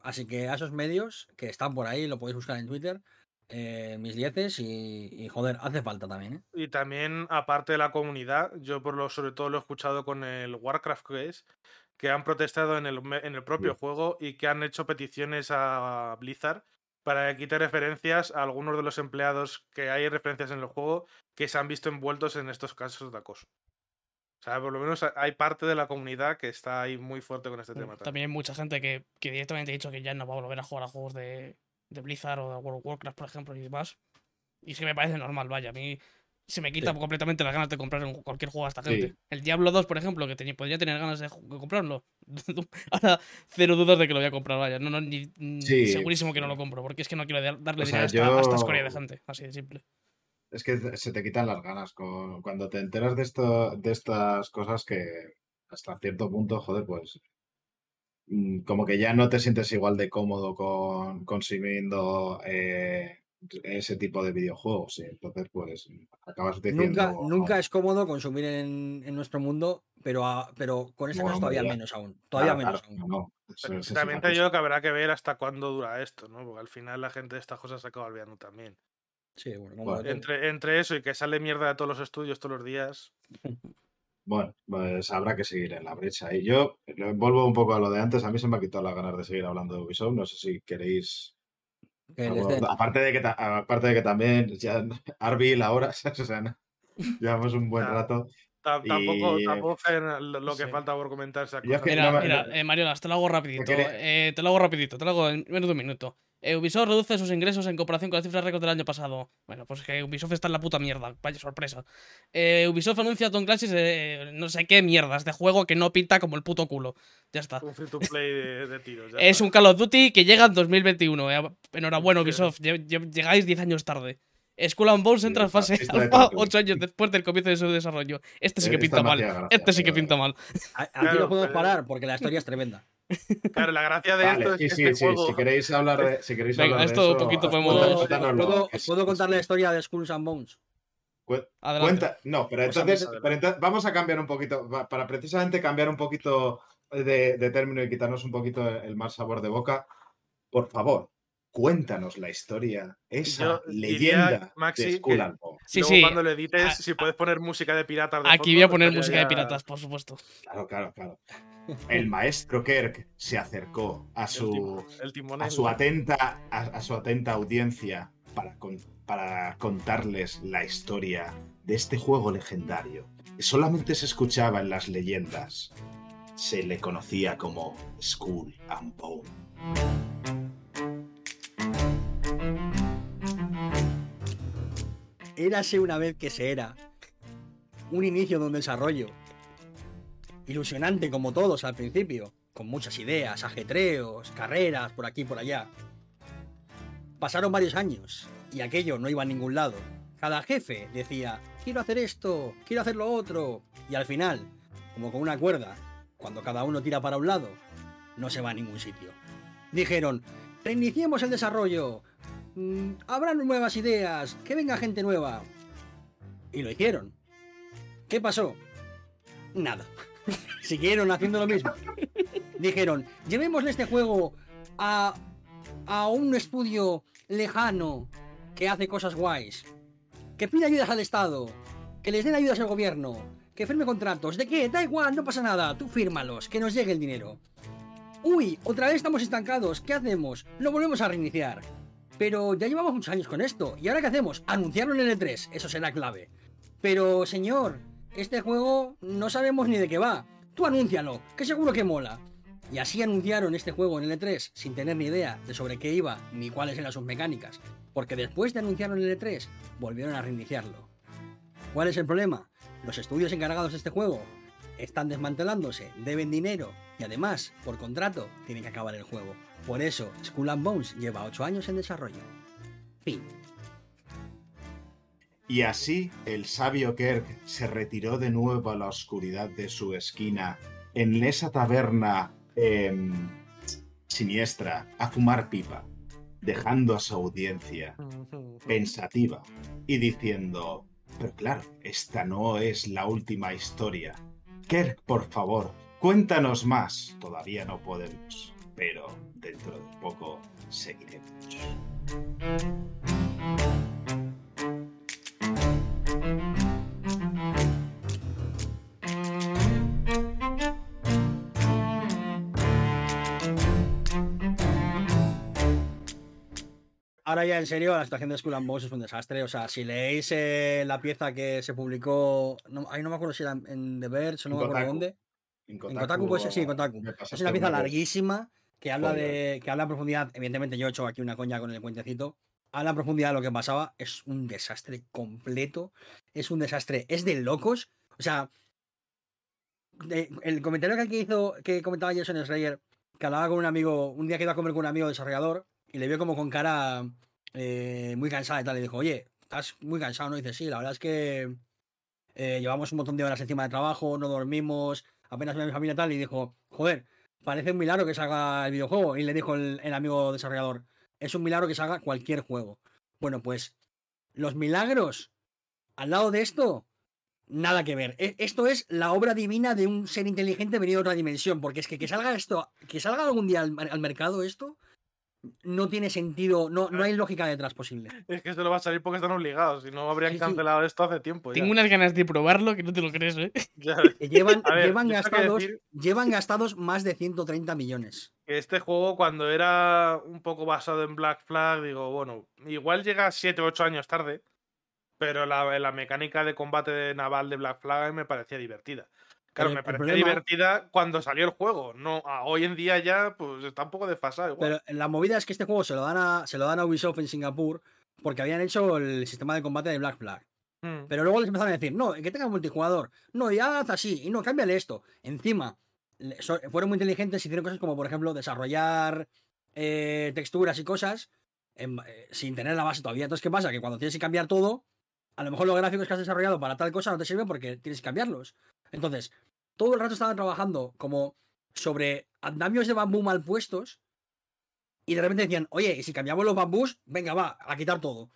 Así que a esos medios que están por ahí, lo podéis buscar en Twitter, eh, mis dieces y, joder, hace falta también. ¿eh? Y también, aparte de la comunidad, yo por lo sobre todo lo he escuchado con el Warcraft Quest, que han protestado en el, en el propio juego y que han hecho peticiones a Blizzard para que quite referencias a algunos de los empleados que hay referencias en el juego que se han visto envueltos en estos casos de acoso. O sea, por lo menos hay parte de la comunidad que está ahí muy fuerte con este tema. También, hay mucha gente que, que, directamente ha dicho que ya no va a volver a jugar a juegos de, de Blizzard o de World of Warcraft, por ejemplo, y demás. Y sí me parece normal, vaya. A mí se me quita completamente las ganas de comprar cualquier juego a esta gente. El Diablo 2, por ejemplo, que podría tener ganas de, comprarlo. Ahora, cero dudas de que lo voy a comprar, vaya. No, no, ni, segurísimo que no lo compro, porque es que no quiero darle dinero a, esta, escoria de gente. Así de simple. Es que se te quitan las ganas cuando te enteras de, esto, de estas cosas que hasta cierto punto, joder, pues como que ya no te sientes igual de cómodo con consumiendo eh, ese tipo de videojuegos. Entonces, pues acabas diciendo. Nunca, nunca es cómodo consumir en, nuestro mundo, pero, pero con esa cosa todavía menos aún. Todavía menos aún. también te digo que habrá que ver hasta cuándo dura esto, ¿no? Porque al final la gente de estas cosas se acaba olvidando también. Sí, bueno, entre, entre eso y que sale mierda de todos los estudios todos los días. Bueno, pues habrá que seguir en la brecha. Y yo vuelvo un poco a lo de antes. A mí se me ha quitado las ganas de seguir hablando de Ubisoft. No sé si queréis aparte, de que, aparte de que también ya Arby, la hora, o sea, llevamos un buen rato. Tampoco, tampoco lo que falta por comentar. Mira, mira eh, Mariolas, te lo hago rapidito. Eh, te lo hago rapidito, te lo hago en menos de un minuto. Eh, Ubisoft reduce sus ingresos en comparación con las cifras récord del año pasado. Bueno, pues que Ubisoft está en la puta mierda. Vaya sorpresa. Eh, Ubisoft anuncia Tom Clancy's de no sé qué mierdas de juego que no pinta como el puto culo. Ya está. Un free to play de, tiros. es un Call of Duty que llega en 2021. Eh. Enhorabuena, Ubisoft. Llegáis 10 años tarde. Skull and Bones entra en fase alfa 8 años después del comienzo de su desarrollo. Este sí que pinta mal. Este sí que pinta mal. Aquí lo podemos parar porque la historia es tremenda. Claro, la gracia de esto es que sí, este juego... si queréis hablar de, si queréis Venga, hablar esto de eso, poquito podemos... ¿Puedo, ¿puedo, contar la historia de Skulls and Bones? Cuenta, no, pero entonces, vamos a cambiar un poquito, para precisamente cambiar un poquito de, de término y quitarnos un poquito el mal sabor de boca. Por favor, cuéntanos la historia, esa leyenda de Skull and Bones. Sí, sí. cuando lo edites, si puedes poner música de piratas. De Aquí voy a poner música de piratas, por supuesto. Claro, claro, claro el maestro Kirk se acercó a su, a su, atenta, a, su atenta audiencia para, para contarles la historia de este juego legendario que solamente se escuchaba en las leyendas. Se le conocía como Skull and Bone. Érase una vez que se era un inicio de un desarrollo ilusionante como todos al principio, con muchas ideas, ajetreos, carreras por aquí y por allá. Pasaron varios años y aquello no iba a ningún lado. Cada jefe decía, quiero hacer esto, quiero hacer lo otro, y al final, como con una cuerda, cuando cada uno tira para un lado, no se va a ningún sitio. Dijeron, reiniciemos el desarrollo, mm, habrá nuevas ideas, que venga gente nueva. Y lo hicieron. ¿Qué pasó? Nada. Siguieron haciendo lo mismo. Dijeron, llevémosle este juego a, a un estudio lejano que hace cosas guays, que pide ayudas al Estado, que les den ayudas al gobierno, que firme contratos. ¿De qué? Da igual, no pasa nada, tú fírmalos, que nos llegue el dinero. Uy, otra vez estamos estancados, ¿qué hacemos? Lo volvemos a reiniciar. Pero ya llevamos muchos años con esto, ¿y ahora qué hacemos? Anunciarlo en el E3, eso será clave. Pero, señor, este juego no sabemos ni de qué va. Tú anúncialo, que seguro que mola. Y así anunciaron este juego en el E3 sin tener ni idea de sobre qué iba ni cuáles eran sus mecánicas, porque después de anunciarlo en el E3 volvieron a reiniciarlo. ¿Cuál es el problema? Los estudios encargados de este juego están desmantelándose, deben dinero y además, por contrato, tienen que acabar el juego. Por eso, Skull and Bones lleva 8 años en desarrollo. Fin. Y así el sabio Kirk se retiró de nuevo a la oscuridad de su esquina, en esa taberna em, siniestra, a fumar pipa, dejando a su audiencia pensativa y diciendo, pero claro, esta no es la última historia. Kerk, por favor, cuéntanos más. Todavía no podemos, pero dentro de poco seguiremos. Ahora ya en serio, la situación de Skull and Bones es un desastre. O sea, si leéis eh, la pieza que se publicó, no, ahí no me acuerdo si era en The Verge o no me acuerdo dónde. En Kotaku, pues sí, en Kotaku. Es una pieza larguísima que habla de que habla en profundidad. Evidentemente, yo he hecho aquí una coña con el cuentecito. Habla en profundidad de lo que pasaba. Es un desastre completo. Es un desastre. Es de locos. O sea, el comentario que aquí hizo, que comentaba Jason Schreier, que hablaba con un amigo, un día que iba a comer con un amigo desarrollador, y le vio como con cara eh, muy cansada y tal. Y dijo, oye, estás muy cansado, ¿no? Y dice, sí, la verdad es que eh, llevamos un montón de horas encima de trabajo, no dormimos, apenas veo a mi familia y tal. Y dijo, joder, parece un milagro que salga el videojuego. Y le dijo el, amigo desarrollador, es un milagro que salga cualquier juego. Bueno, pues los milagros al lado de esto, nada que ver. E, esto es la obra divina de un ser inteligente venido de otra dimensión. Porque es que que salga esto, que salga algún día al mercado esto, no tiene sentido, no, no hay lógica detrás posible. Es que esto lo va a salir porque están obligados, si no habrían cancelado esto hace tiempo. Tengo unas ganas de probarlo que no te lo crees, ¿eh? llevan, llevan, gastados, llevan gastados más de 130 millones. Este juego, cuando era un poco basado en Black Flag, digo, bueno, igual llega 7 o 8 años tarde, pero la, la mecánica de combate naval de Black Flag me parecía divertida. Claro, me parecía divertida cuando salió el juego. No, hoy en día ya pues está un poco desfasado. Pero la movida es que este juego se lo dan a, se lo dan a Ubisoft en Singapur porque habían hecho el sistema de combate de Black Flag. Hmm. Pero luego les empezaron a decir, no, que tenga multijugador. No, ya haz así. Y no, cámbiale esto. Encima, fueron muy inteligentes y hicieron cosas como, por ejemplo, desarrollar eh, texturas y cosas eh, sin tener la base todavía. Entonces, ¿qué pasa? Que cuando tienes que cambiar todo, a lo mejor los gráficos que has desarrollado para tal cosa no te sirven porque tienes que cambiarlos. Entonces, todo el rato estaban trabajando como sobre andamios de bambú mal puestos y de repente decían, oye, y si cambiamos los bambús, venga, va, a quitar todo.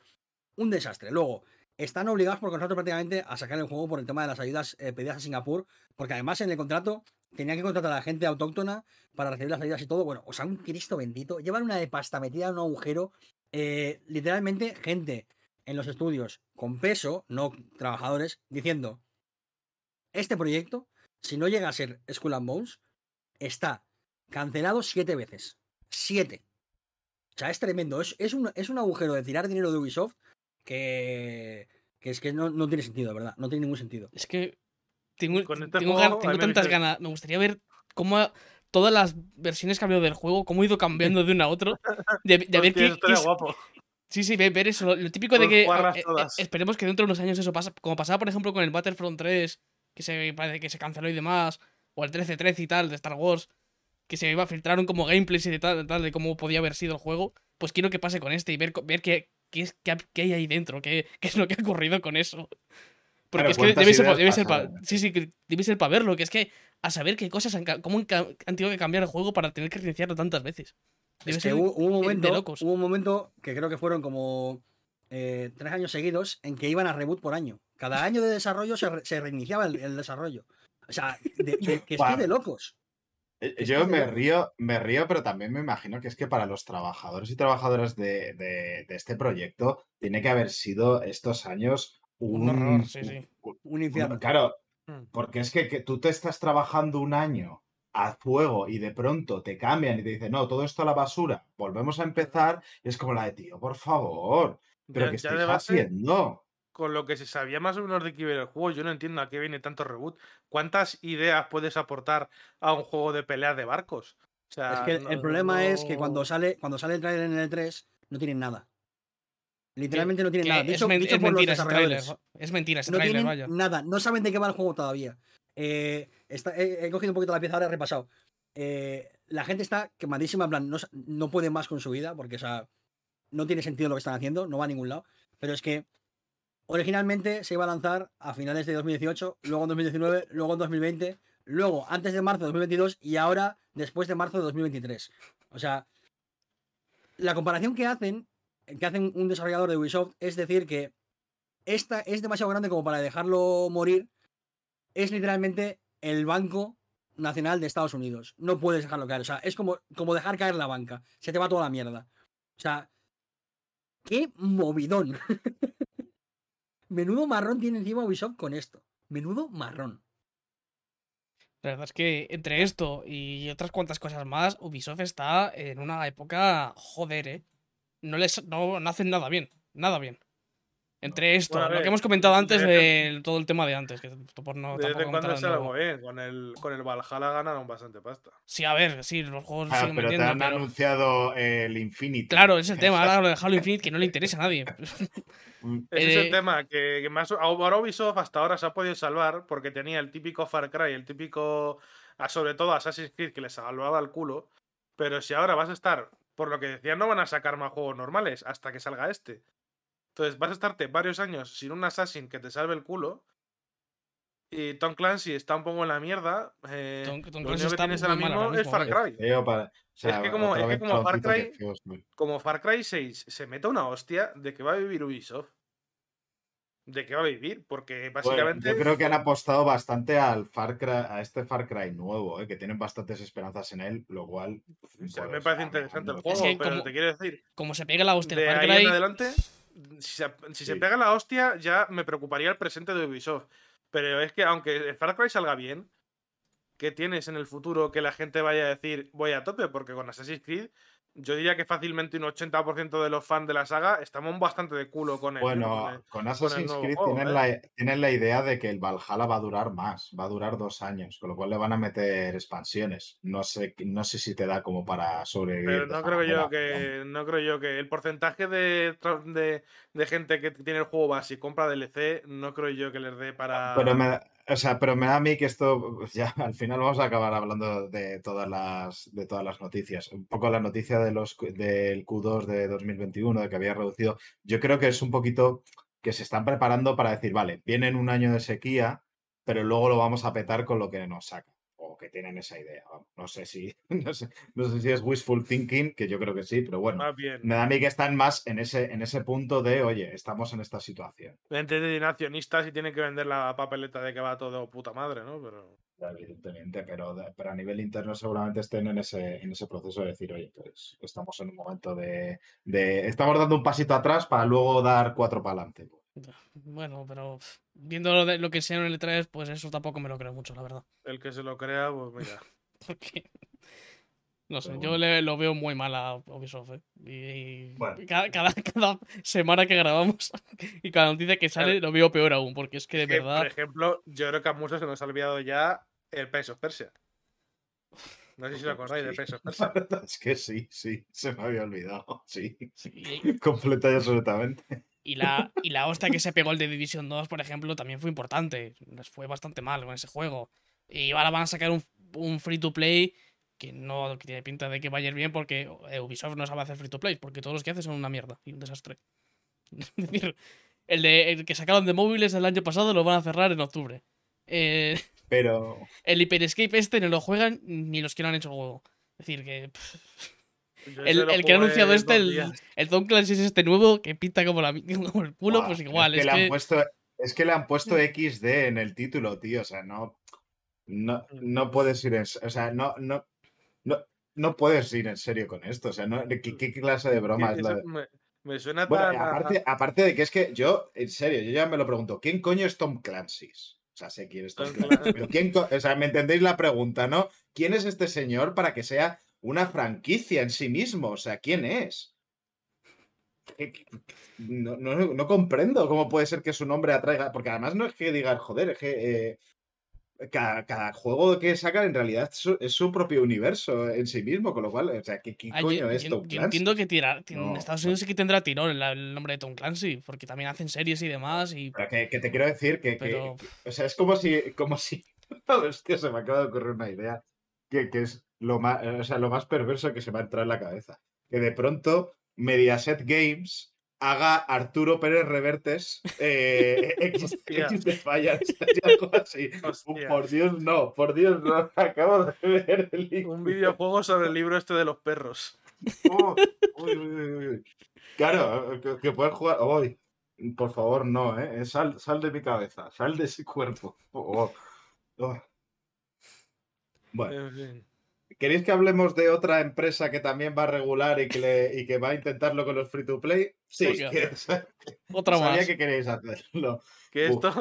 Un desastre. Luego, están obligados por contrato prácticamente a sacar el juego por el tema de las ayudas eh, pedidas a Singapur, porque además en el contrato tenían que contratar a la gente autóctona para recibir las ayudas y todo. Bueno, o sea, un Cristo bendito. Llevan una de pasta metida en un agujero. Eh, literalmente, gente en los estudios con peso, no trabajadores, diciendo, este proyecto, si no llega a ser Skull and Bones, está cancelado siete veces. Siete. O sea, es tremendo. Es, es, un, es un agujero de tirar dinero de Ubisoft que, que es que no, no, tiene sentido, ¿verdad? No tiene ningún sentido. Es que tengo, este tengo, tantas ganas. Me gustaría ver cómo todas las versiones que ha habido del juego, cómo ha ido cambiando de una a otra. De, ver qué, Sí, sí, ver eso. Lo, típico de que eh, eh, esperemos que dentro de unos años eso pasa, como pasaba por ejemplo con el Battlefront 3, que se parece que se canceló y demás, o el 13-13 y tal de Star Wars, que se iba a filtrar como gameplays y de tal, de cómo podía haber sido el juego, pues quiero que pase con este y ver, ver qué, qué, qué, hay ahí dentro, qué, qué, es lo que ha ocurrido con eso. Porque es que debe ser, debe ser para sí, sí, debe ser para verlo, que es que a saber qué cosas han, cómo han tenido que cambiar el juego para tener que reiniciarlo tantas veces. Es que hubo, un momento, hubo un momento que creo que fueron como eh, tres años seguidos en que iban a reboot por año. Cada año de desarrollo se, reiniciaba el, desarrollo. O sea, que estoy de locos. Eh, yo me río, me río, pero también me imagino que es que para los trabajadores y trabajadoras de, este proyecto tiene que haber sido estos años un, horror, sí, sí. Un, infierno. claro, hmm. porque es que, que, tú te estás trabajando un año a fuego y de pronto te cambian y te dicen, no, todo esto a la basura, volvemos a empezar, es como la de tío, por favor, pero ¿qué estáis haciendo? Con lo que se sabía más o menos de qué iba el juego, yo no entiendo a qué viene tanto reboot. ¿Cuántas ideas puedes aportar a un juego de peleas de barcos? O sea, es que el problema es que cuando sale, cuando sale el trailer en el 3, no tienen nada. Literalmente no tienen nada. es, mentira ese trailer. Es mentira ese no trailer, vaya. Nada, no saben de qué va el juego todavía. Eh, he, cogido un poquito la pieza ahora, he repasado. Eh, la gente está quemadísima, en plan, no, no puede más con su vida, porque, no tiene sentido lo que están haciendo, no va a ningún lado. Pero es que originalmente se iba a lanzar a finales de 2018, luego en 2019, luego en 2020, luego antes de marzo de 2022 y ahora después de marzo de 2023. O sea, la comparación que hacen, que hacen un desarrollador de Ubisoft, es decir que esta es demasiado grande como para dejarlo morir es literalmente el Banco Nacional de Estados Unidos. No puedes dejarlo caer. O sea, es como, como dejar caer la banca. Se te va toda la mierda. O sea, qué movidón. Menudo marrón tiene encima Ubisoft con esto. Menudo marrón. La verdad es que entre esto y otras cuantas cosas más, Ubisoft está en una época joder, ¿eh? No, les, no, no hacen nada bien. Nada bien. Entre esto, lo que hemos comentado antes de todo el tema de antes, que por no Desde cuando es algo bien, con el, con el Valhalla ganaron bastante pasta. Sí, a ver, sí, los juegos ah, siguen pero te han anunciado el Infinity. Claro, es el tema, ahora lo de Halo Infinite que no le interesa a nadie. Ese es el eh, tema, que, más ahora Ubisoft hasta ahora se ha podido salvar porque tenía el típico Far Cry, el típico, sobre todo Assassin's Creed, que les salvaba el culo. Pero si ahora vas a estar, por lo que decían, no van a sacar más juegos normales hasta que salga este. Entonces vas a estarte varios años sin un Assassin que te salve el culo. Y Tom Clancy está un poco en la mierda. Eh, Tom, lo único que tienes ahora mismo, es Far Cry. es que como, es que como Far Cry, como Far Cry 6 se mete una hostia de que va a vivir Ubisoft. De que va a vivir, porque básicamente. yo creo que han apostado bastante al Far Cry, a este Far Cry nuevo, eh, que tienen bastantes esperanzas en él, lo cual. me pues, parece interesante el juego, pero te quiero decir. Como se pega la hostia de Far Cry. Ahí en adelante, si, se, pega la hostia, ya me preocuparía el presente de Ubisoft. Pero es que aunque Far Cry salga bien, ¿qué tienes en el futuro que la gente vaya a decir voy a tope? Porque con Assassin's Creed yo diría que fácilmente un 80% de los fans de la saga estamos bastante de culo con él. Bueno, con, Assassin's Creed tienen, la, tienen, la, idea de que el Valhalla va a durar más, va a durar dos años, con lo cual le van a meter expansiones. No sé, no sé si te da como para sobrevivir. Pero no creo yo que, no creo yo que el porcentaje de, de, gente que tiene el juego base y compra DLC, no creo yo que les dé para. Pero me, o sea, pero me da a mí que esto, pues ya al final vamos a acabar hablando de todas las, de todas las noticias. Un poco la noticia de los, del Q2 de 2021, de que había reducido. Yo creo que es un poquito que se están preparando para decir, vale, vienen un año de sequía, pero luego lo vamos a petar con lo que nos saca que tienen esa idea. No sé si no sé, si es wishful thinking, que yo creo que sí, pero bueno, me da a mí que están más en ese, en ese punto de, oye, estamos en esta situación. Gente de accionistas y tienen que vender la papeleta de que va todo puta madre, ¿no? Pero... Evidentemente, pero, pero a nivel interno seguramente estén en ese, en ese proceso de decir, oye, pues estamos en un momento de, de Estamos dando un pasito atrás para luego dar cuatro para adelante. Bueno, pero viendo lo, de, lo que sea en el E3, pues eso tampoco me lo creo mucho, la verdad. El que se lo crea, pues mira. No sé, yo le, lo veo muy mal a Ubisoft. ¿eh? Y, cada, cada, semana que grabamos y cada noticia que sale lo veo peor aún, porque es que de verdad. Por ejemplo, yo creo que a muchos se nos ha olvidado ya el of Persia. No sé si lo acordáis de Prince of Persia. es que sí, sí, se me había olvidado. Sí, sí. completa y absolutamente. Y la, y la hostia que se pegó el de Division 2, por ejemplo, también fue importante. Les fue bastante mal con ese juego. Y ahora van a sacar un, un free to play que no tiene pinta de que vaya bien porque Ubisoft no sabe hacer free to play, porque todos los que hace son una mierda y un desastre. es decir, el, de, el que sacaron de móviles el año pasado lo van a cerrar en octubre. Eh, Pero. El Hyper Escape este no lo juegan ni los que no han hecho el juego. Es decir, que. El, que ha anunciado este, el, el Tom Clancy es este nuevo que pinta como, la, como el culo, pues igual. Es que, le Han puesto, es que le han puesto XD en el título, tío. O sea, no. No, no puedes ir en. O sea, no, no, no, no puedes ir en serio con esto. O sea, no, ¿qué, clase de broma es la me, suena aparte, aparte de que es que yo, en serio, yo ya me lo pregunto, ¿quién coño es Tom Clancy? O sea, sé quién es Tom Clancy. Pero ¿quién o sea, me entendéis la pregunta, ¿no? ¿Quién es este señor para que sea una franquicia en sí mismo. O sea, ¿quién es? No, no, comprendo cómo puede ser que su nombre atraiga. Porque además no es que diga, joder, es que eh, cada, juego que sacan en realidad es su, propio universo en sí mismo. Con lo cual, o sea, ¿qué, coño es Tom Clancy? Yo entiendo que tirar, en Estados Unidos sí que tendrá tirón el, nombre de Tom Clancy, porque también hacen series y demás. Y... que, te quiero decir que, O sea, es como si. Como si... Hostia, se me acaba de ocurrir una idea. Que, que es lo más, o sea, lo más perverso que se me ha entrado en la cabeza. Que de pronto Mediaset Games haga Arturo Pérez Revertes eh, X, de fallas, algo así. Por Dios, no, por Dios, no. Acabo de ver el libro. Un videojuego sobre el libro este de los perros. Oh, claro, que, puedes jugar. hoy por favor, no, ¿eh? Sal, sal de mi cabeza, sal de ese cuerpo. Oh, oh. Bueno. ¿Queréis que hablemos de otra empresa que también va a regular y que, y que va a intentarlo con los free to play? Sí, que, otra sabía que queréis hacerlo. Que esto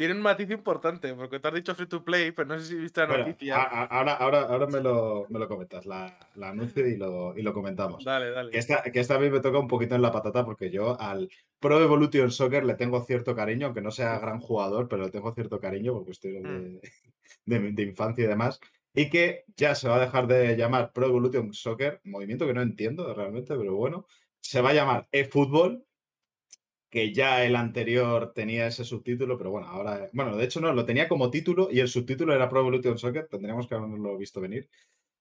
tiene un matiz importante, porque te has dicho free to play, pero no sé si viste la noticia. ahora, ahora, ahora me, lo, me lo comentas, la, anuncio y lo, y lo, comentamos. Dale, dale. Que esta, que esta vez me toca un poquito en la patata porque yo al Pro Evolution Soccer le tengo cierto cariño, aunque no sea gran jugador, pero le tengo cierto cariño por cuestiones de, mm. de infancia y demás y que ya se va a dejar de llamar Pro Evolution Soccer, movimiento que no entiendo realmente, pero bueno, se va a llamar eFootball, que ya el anterior tenía ese subtítulo, pero bueno, ahora, bueno, de hecho no, lo tenía como título y el subtítulo era Pro Evolution Soccer, tendríamos que haberlo visto venir.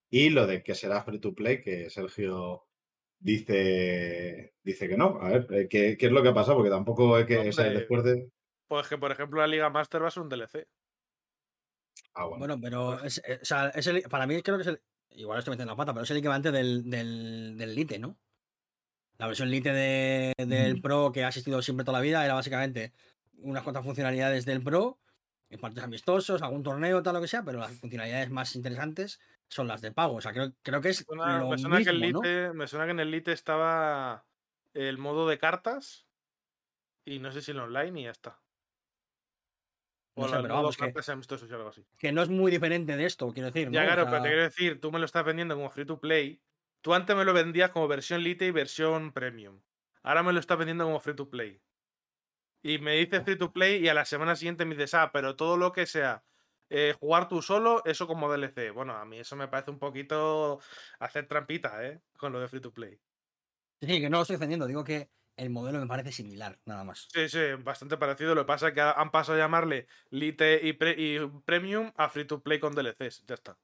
Y lo de que será free to play, que Sergio dice, dice que no. A ver, eh, ¿qué, es lo que ha pasado? Porque tampoco es que, después de... Pues que, por ejemplo, la Liga Master va a ser un DLC. Ah, bueno. pero pues es, eh, para mí creo que es el. Igual estoy metiendo la pata, pero es el equivalente del, del, del Lite, ¿no? La versión Lite de, del Pro que ha existido siempre toda la vida era básicamente unas cuantas funcionalidades del Pro, en partidos amistosos, algún torneo, tal lo que sea, pero las funcionalidades más interesantes son las de pago. O sea, creo, creo que es. lo me, suena que el Lite, me suena que en el Lite estaba el modo de cartas y no sé si el online y ya está que, no es muy diferente de esto, quiero decir. Ya, claro, pero te quiero decir, tú me lo estás vendiendo como free to play. Tú antes me lo vendías como versión Lite y versión Premium. Ahora me lo estás vendiendo como free to play. Y me dices free to play y a la semana siguiente me dices, ah, pero todo lo que sea eh, jugar tú solo, eso como DLC. Bueno, a mí eso me parece un poquito hacer trampita, ¿eh? Con lo de free to play. Sí, que no lo estoy defendiendo, digo que el modelo me parece similar, nada más. Sí, sí, bastante parecido. Lo que pasa es que han pasado a llamarle Lite y, Premium a Free to Play con DLCs. Ya está.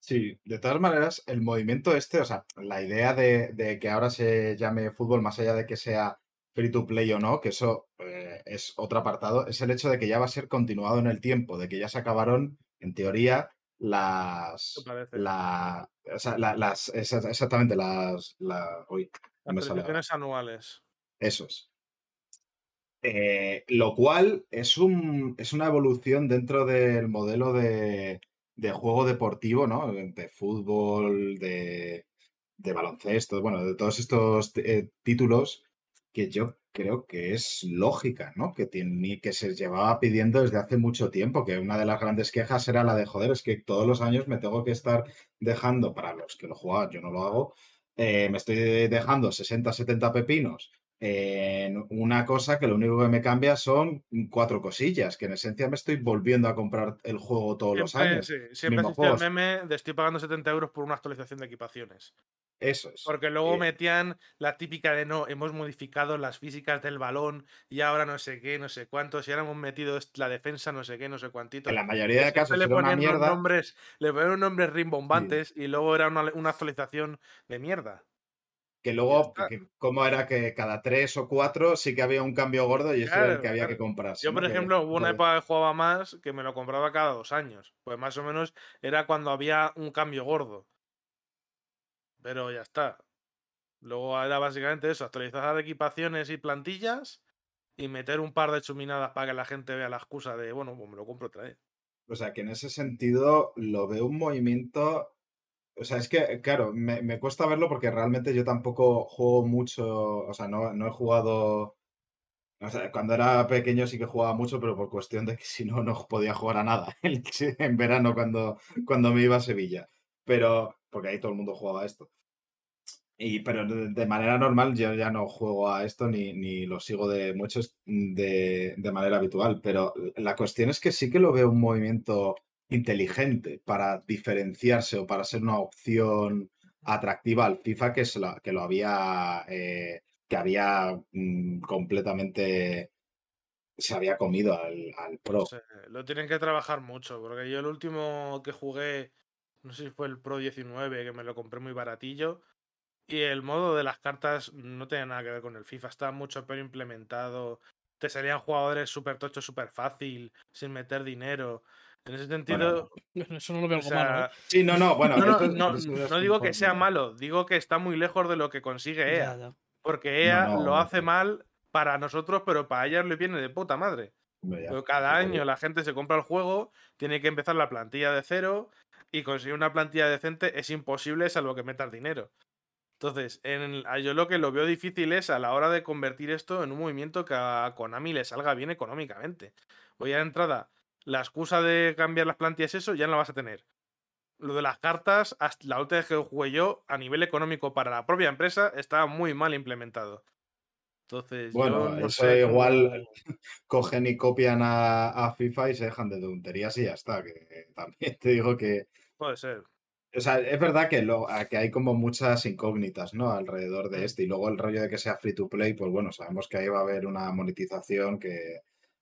Sí, de todas maneras, el movimiento este, o sea, la idea de, que ahora se llame fútbol, más allá de que sea free to play o no, que eso eh, es otro apartado, es el hecho de que ya va a ser continuado en el tiempo, de que ya se acabaron, en teoría, las. La, o sea, las exactamente, las. La, las anuales. Esos. Eh, lo cual es, un, es una evolución dentro del modelo de, juego deportivo, ¿no? De fútbol, de, baloncesto, bueno, de todos estos eh, títulos que yo creo que es lógica, ¿no? Que, tiene, que se llevaba pidiendo desde hace mucho tiempo, que una de las grandes quejas era la de, joder, es que todos los años me tengo que estar dejando, para los que lo juegan, yo no lo hago, eh, me estoy dejando 60, 70 pepinos en una cosa que lo único que me cambia son cuatro cosillas, que en esencia me estoy volviendo a comprar el juego todos los años. Sí, siempre existe el meme de estoy pagando 70 euros por una actualización de equipaciones. Eso es. Porque luego metían la típica de no, hemos modificado las físicas del balón y ahora no sé qué, no sé cuántos, y ahora hemos metido la defensa, no sé qué, no sé cuántito. En la mayoría de casos le ponían mierda. nombres, le ponían nombres rimbombantes y luego era una, actualización de mierda. Que luego, como era que cada tres o cuatro sí que había un cambio gordo y eso era el que había que comprar. Yo, por ejemplo, hubo una época que jugaba más que me lo compraba cada dos años. Pues más o menos era cuando había un cambio gordo. Pero ya está. Luego era básicamente eso, actualizar equipaciones y plantillas y meter un par de chuminadas para que la gente vea la excusa de, bueno, pues me lo compro otra vez. O sea, que en ese sentido lo veo un movimiento... O sea, es que, claro, me, cuesta verlo porque realmente yo tampoco juego mucho, o sea, no, no he jugado... O sea, cuando era pequeño sí que jugaba mucho, pero por cuestión de que si no, no podía jugar a nada en verano cuando, cuando me iba a Sevilla. Pero, porque ahí todo el mundo jugaba esto. Y, pero de, manera normal yo ya no juego a esto ni, ni lo sigo de muchos de, de, manera habitual. Pero la cuestión es que sí que lo veo un movimiento inteligente para diferenciarse o para ser una opción atractiva al FIFA que, la, que lo había eh, que había mm, completamente se había comido al, al Pro. lo tienen que trabajar mucho, porque yo el último que jugué no sé si fue el Pro 19, que me lo compré muy baratillo. Y el modo de las cartas no tiene nada que ver con el FIFA, está mucho peor implementado. Te salían jugadores súper tochos, súper fácil, sin meter dinero. En ese sentido. eso no lo veo malo. ¿eh? Sí, no, no, bueno. No, digo que sea malo, digo que está muy lejos de lo que consigue EA. Porque EA lo hace mal para nosotros, pero para ellas le viene de puta madre. Pero cada año la gente se compra el juego, tiene que empezar la plantilla de cero y conseguir una plantilla decente es imposible salvo que metas dinero. Entonces, en yo lo que lo veo difícil es a la hora de convertir esto en un movimiento que a Konami le salga bien económicamente. Voy a entrada, la excusa de cambiar las plantillas, eso ya no la vas a tener. Lo de las cartas, hasta la última vez que jugué yo, a nivel económico para la propia empresa, estaba muy mal implementado. Entonces, bueno, eso igual cogen y copian a, FIFA y se dejan de tonterías y ya está. Que también te digo que. Puede ser. O sea, es verdad que, lo, que hay como muchas incógnitas, ¿no? Alrededor de este. Y luego el rollo de que sea free to play, pues bueno, sabemos que ahí va a haber una monetización que,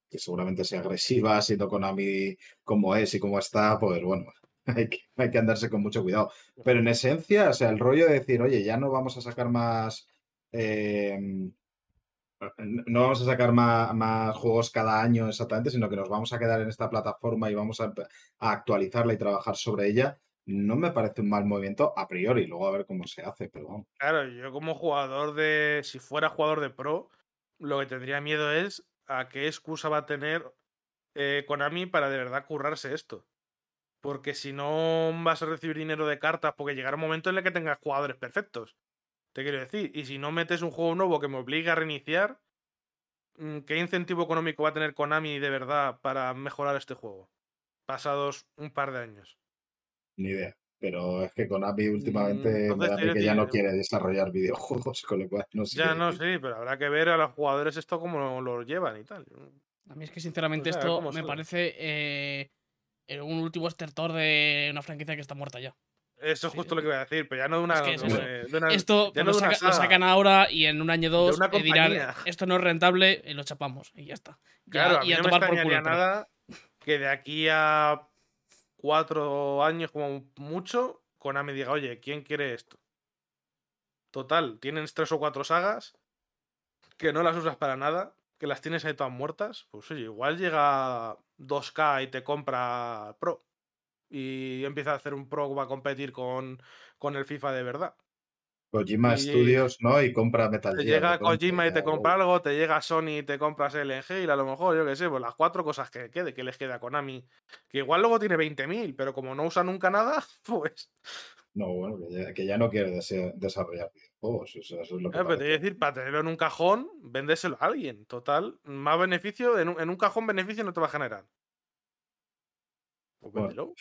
que seguramente sea agresiva, siendo Konami como es y como está, pues bueno, hay que, hay que andarse con mucho cuidado. Pero en esencia, o sea, el rollo de decir, oye, ya no vamos a sacar más. Em, no vamos a sacar más, juegos cada año exactamente, sino que nos vamos a quedar en esta plataforma y vamos a, actualizarla y trabajar sobre ella. No me parece un mal movimiento a priori, luego a ver cómo se hace, pero vamos. Claro, yo como jugador de. Si fuera jugador de pro, lo que tendría miedo es a qué excusa va a tener eh, Konami para de verdad currarse esto. Porque si no vas a recibir dinero de cartas, porque llegará un momento en el que tengas jugadores perfectos. Te quiero decir, y si no metes un juego nuevo que me obligue a reiniciar, mm, ¿qué incentivo económico va a tener Konami de verdad para mejorar este juego? Pasados un par de años. Ni idea. Pero es que Konami últimamente mm, que ya no quiere desarrollar videojuegos, con lo cual no sé. Ya no, sí, pero habrá que ver a los jugadores esto cómo lo llevan y tal. A mí es que sinceramente esto me parece eh, un último estertor de una franquicia que está muerta ya. Eso es justo lo que voy a decir, pero ya no de una. esto lo, sacan ahora y en un año o dos eh, dirán: esto no es rentable y lo chapamos y ya está. claro, y a, no me nada que de aquí a cuatro años, como mucho, Konami diga: oye, ¿quién quiere esto? Total, tienen tres o cuatro sagas que no las usas para nada, que las tienes ahí todas muertas. Pues oye, igual llega 2K y te compra Pro y empieza a hacer un pro va a competir con, con el FIFA de verdad. Kojima Studios, ¿no? Y compra Metal Gear. Te llega Kojima y te compra algo, te llega Sony y te compras LG y a lo mejor, yo qué sé, pues las cuatro cosas que quede, que les queda a Konami, que igual luego tiene 20.000, pero como no usa nunca nada, pues... No, bueno, que ya, no quiere desarrollar videojuegos, eso, es lo que... Eh, pero te voy a decir, para tenerlo en un cajón, véndeselo a alguien, total, más beneficio, en un, cajón beneficio no te va a generar. Pues véndelo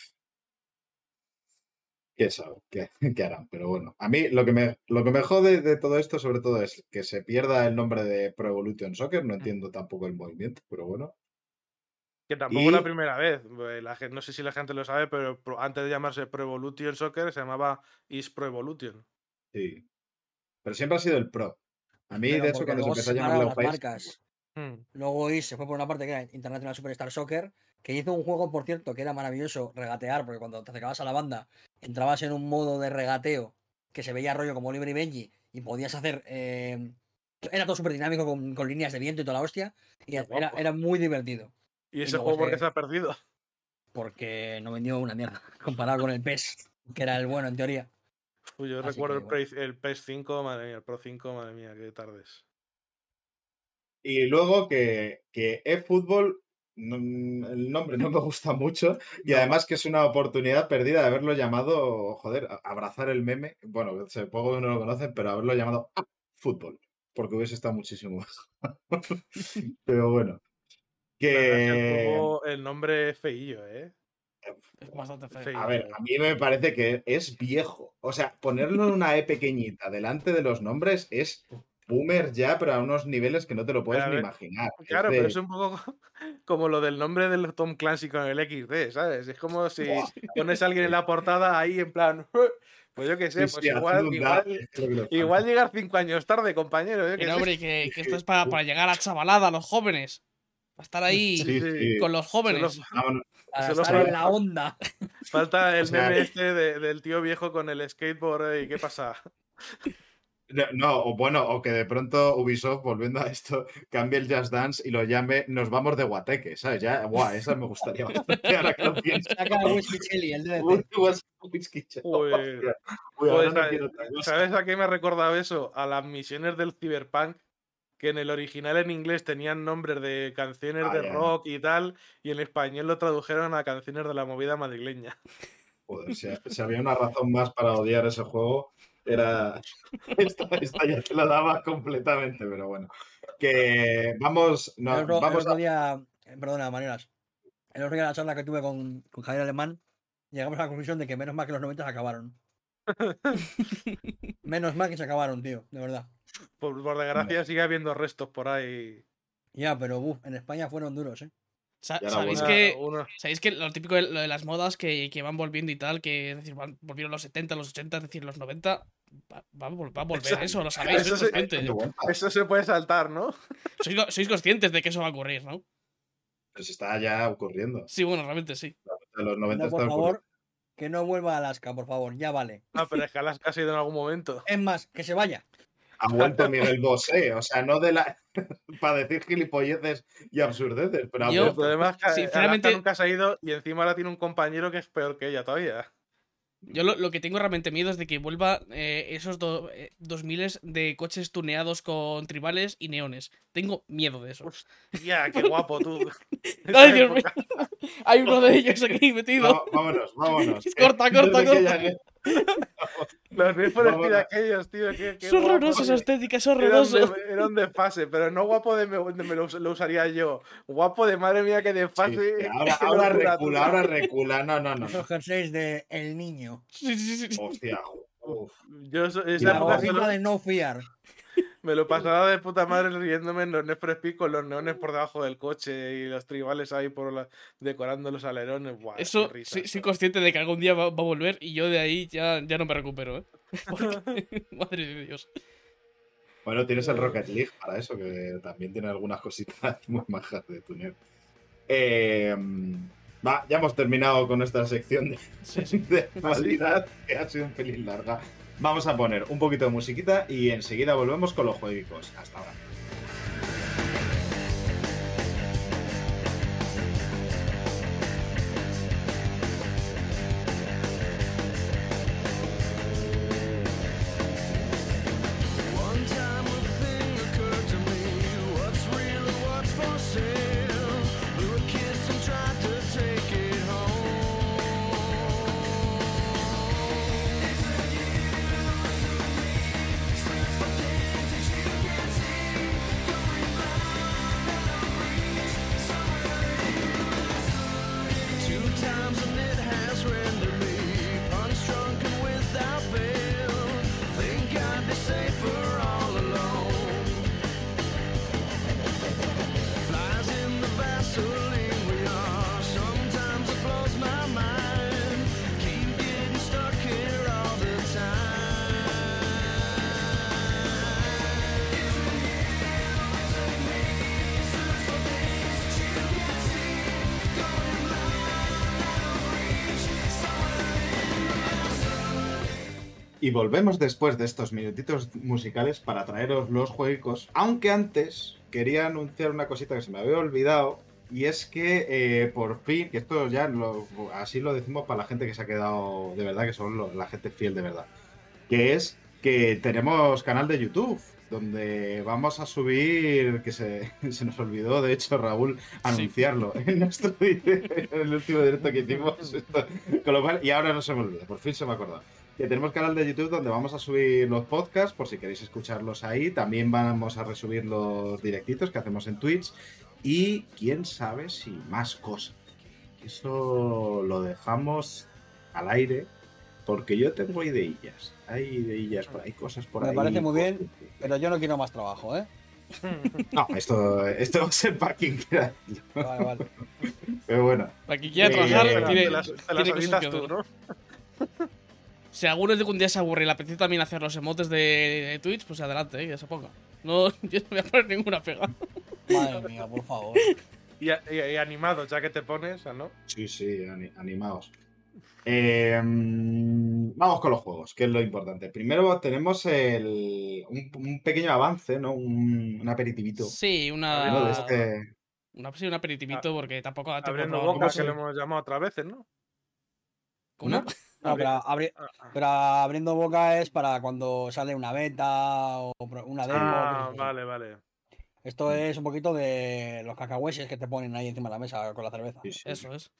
qué sabe, qué, harán. Pero bueno, a mí lo que me, lo que me jode de todo esto, sobre todo, es que se pierda el nombre de Pro Evolution Soccer. No mm. entiendo tampoco el movimiento, pero bueno. Que tampoco es la primera vez. Pues, la no sé si la gente lo sabe, pero antes de llamarse Pro Evolution Soccer se llamaba Is Pro Evolution. Sí. Pero siempre ha sido el Pro. A mí, de hecho, cuando se empezó a llamar las marcas. Hmm. Luego Is se fue por una parte que era International Superstar Soccer que hizo un juego, por cierto, que era maravilloso, regatear, porque cuando te acercabas a la banda, entrabas en un modo de regateo que se veía rollo como Oliver y Benji y podías hacer... Eh, era todo súper dinámico con, líneas de viento y toda la hostia, y era, era, muy divertido. ¿Y ese juego por qué se ha perdido? Porque no vendió una mierda, comparado con el PES, que era el bueno en teoría. yo recuerdo el, el PES 5, madre mía, el Pro 5, madre mía, qué tardes. Y luego que, que eFootball el nombre no me gusta mucho y además que es una oportunidad perdida de haberlo llamado, joder, abrazar el meme. Bueno, supongo que no lo conocen, pero haberlo llamado fútbol, porque hubiese estado muchísimo pero bueno. Que... El nombre es feillo, ¿eh? Es bastante feo. A ver, a mí me parece que es viejo. O sea, ponerlo en una E pequeñita delante de los nombres es boomer ya, pero a unos niveles que no te lo puedes ni imaginar. Claro, pero es un poco como lo del nombre del Tom Clancy con el XD, ¿sabes? Es como si pones a alguien en la portada ahí en plan, pues yo qué sé, pues igual, igual, llegar cinco años tarde, compañero. pero hombre, que, esto es para, para, llegar a chavalada, a los jóvenes. Para estar ahí con los jóvenes. para estar en la onda. Falta el meme este del tío viejo con el skateboard y qué pasa. No, o bueno, o que de pronto Ubisoft, volviendo a esto, cambie el Just Dance y lo llame Nos vamos de Guateque, ¿sabes? Ya, guau, esa me gustaría bastante. Ahora que lo pienso. Saca Whisky Chili, el de ¿Sabes a qué me ha recordado eso? A las misiones del Cyberpunk que en el original en inglés tenían nombres de canciones ah, de rock y tal, y en español lo tradujeron a canciones de la movida madrileña. Joder, si, había una razón más para odiar ese juego, era. Esta, ya te la daba completamente, pero bueno. Que vamos. No, vamos a... día, perdona, maneras. El otro día la charla que tuve con, con Javier Alemán, llegamos a la conclusión de que menos mal que los 90 se acabaron. menos mal que se acabaron, tío, de verdad. Por, desgracia sigue habiendo restos por ahí. Ya, pero en España fueron duros, ¿eh? ¿Sabéis que, ¿Sabéis que lo típico de, lo de las modas que, que, van volviendo y tal, que decir, van, volvieron los 70, los 80, es decir, los 90, va, va, a volver eso, lo sabéis, eso, se, eso se puede saltar, ¿no? Sois, sois, conscientes de que eso va a ocurrir, ¿no? Pues está ya ocurriendo. Sí, bueno, realmente sí. Los 90 por favor, que no vuelva a Alaska, por favor, ya vale. Ah, pero es que Alaska ha ido en algún momento. Es más, que se vaya ha vuelto Miguel Bosé, o sea, no de la para decir gilipolleces y absurdeces, pero Yo, además sinceramente nunca se ha ido y encima ahora tiene un compañero que es peor que ella todavía. Yo lo, que tengo realmente miedo es de que vuelva eh, esos eh, dos miles de coches tuneados con tribales y neones. Tengo miedo de eso. Ya, qué guapo tú. Ay, Dios mío. Hay uno de ellos aquí metido. vámonos, vámonos. Corta, corta, corta. Los Need for aquellos, tío. es horroroso esa estética, es horroroso. Era un desfase, pero no guapo de, me, lo, usaría yo. Guapo de madre mía que desfase. ahora, ahora recula, ahora recula. No, no, no. Los jerseys de El Niño. Sí, sí, sí. Hostia. Uf. Yo, esa época de no fiar. Me lo pasaba de puta madre riéndome en los Need for Speed con los neones por debajo del coche y los tribales ahí por decorando los alerones. Eso, soy, consciente de que algún día va, a volver y yo de ahí ya, ya no me recupero. ¿eh? madre de Dios. Bueno, tienes el Rocket League para eso, que también tiene algunas cositas muy majas de tuner. Eh, va, ya hemos terminado con nuestra sección de, sí, de que ha sido un pelín larga. Vamos a poner un poquito de musiquita y enseguida volvemos con los jueguicos. Hasta ahora. Y volvemos después de estos minutitos musicales para traeros los juegos. Aunque antes quería anunciar una cosita que se me había olvidado. Y es que eh, por fin, que esto ya así lo decimos para la gente que se ha quedado de verdad, que son la gente fiel de verdad. Que es que tenemos canal de YouTube donde vamos a subir, que se, se, nos olvidó, de hecho, Raúl, anunciarlo en nuestro en el último directo que hicimos. con lo cual, y ahora no se me olvida, por fin se me ha acordado que tenemos canal de YouTube donde vamos a subir los podcasts, por si queréis escucharlos ahí. También vamos a resubir los directitos que hacemos en Twitch. Y quién sabe si más cosas. Eso lo dejamos al aire, porque yo tengo ideillas. Hay ideillas por ahí, cosas por ahí. Me parece muy bien, pero yo no quiero más trabajo, ¿eh? No, esto, esto va a ser para quien quiera. Vale, vale. Pero bueno. Para quien quiera trabajar, eh, tiene, las, tiene tú, ¿no? Si alguno de un día se aburre y le apetece también hacer los emotes de, Twitch, pues adelante, ¿eh? que se ponga. No, yo no voy a poner ninguna pega. Madre mía, por favor. Y, animados, ya que te pones, ¿no? Sí, sí, animados. Em, vamos con los juegos, que es lo importante. Primero tenemos el, un, pequeño avance, ¿no? Un, aperitivito. Sí, una. Este una sí, un aperitivito, porque tampoco. Abriendo boca, que lo hemos llamado otras veces, ¿no? ¿Cómo? No, ah, ah. pero, abriendo boca es para cuando sale una beta o una demo. Ah, vale, vale. Esto es un poquito de los cacahueses que te ponen ahí encima de la mesa con la cerveza. Eso es.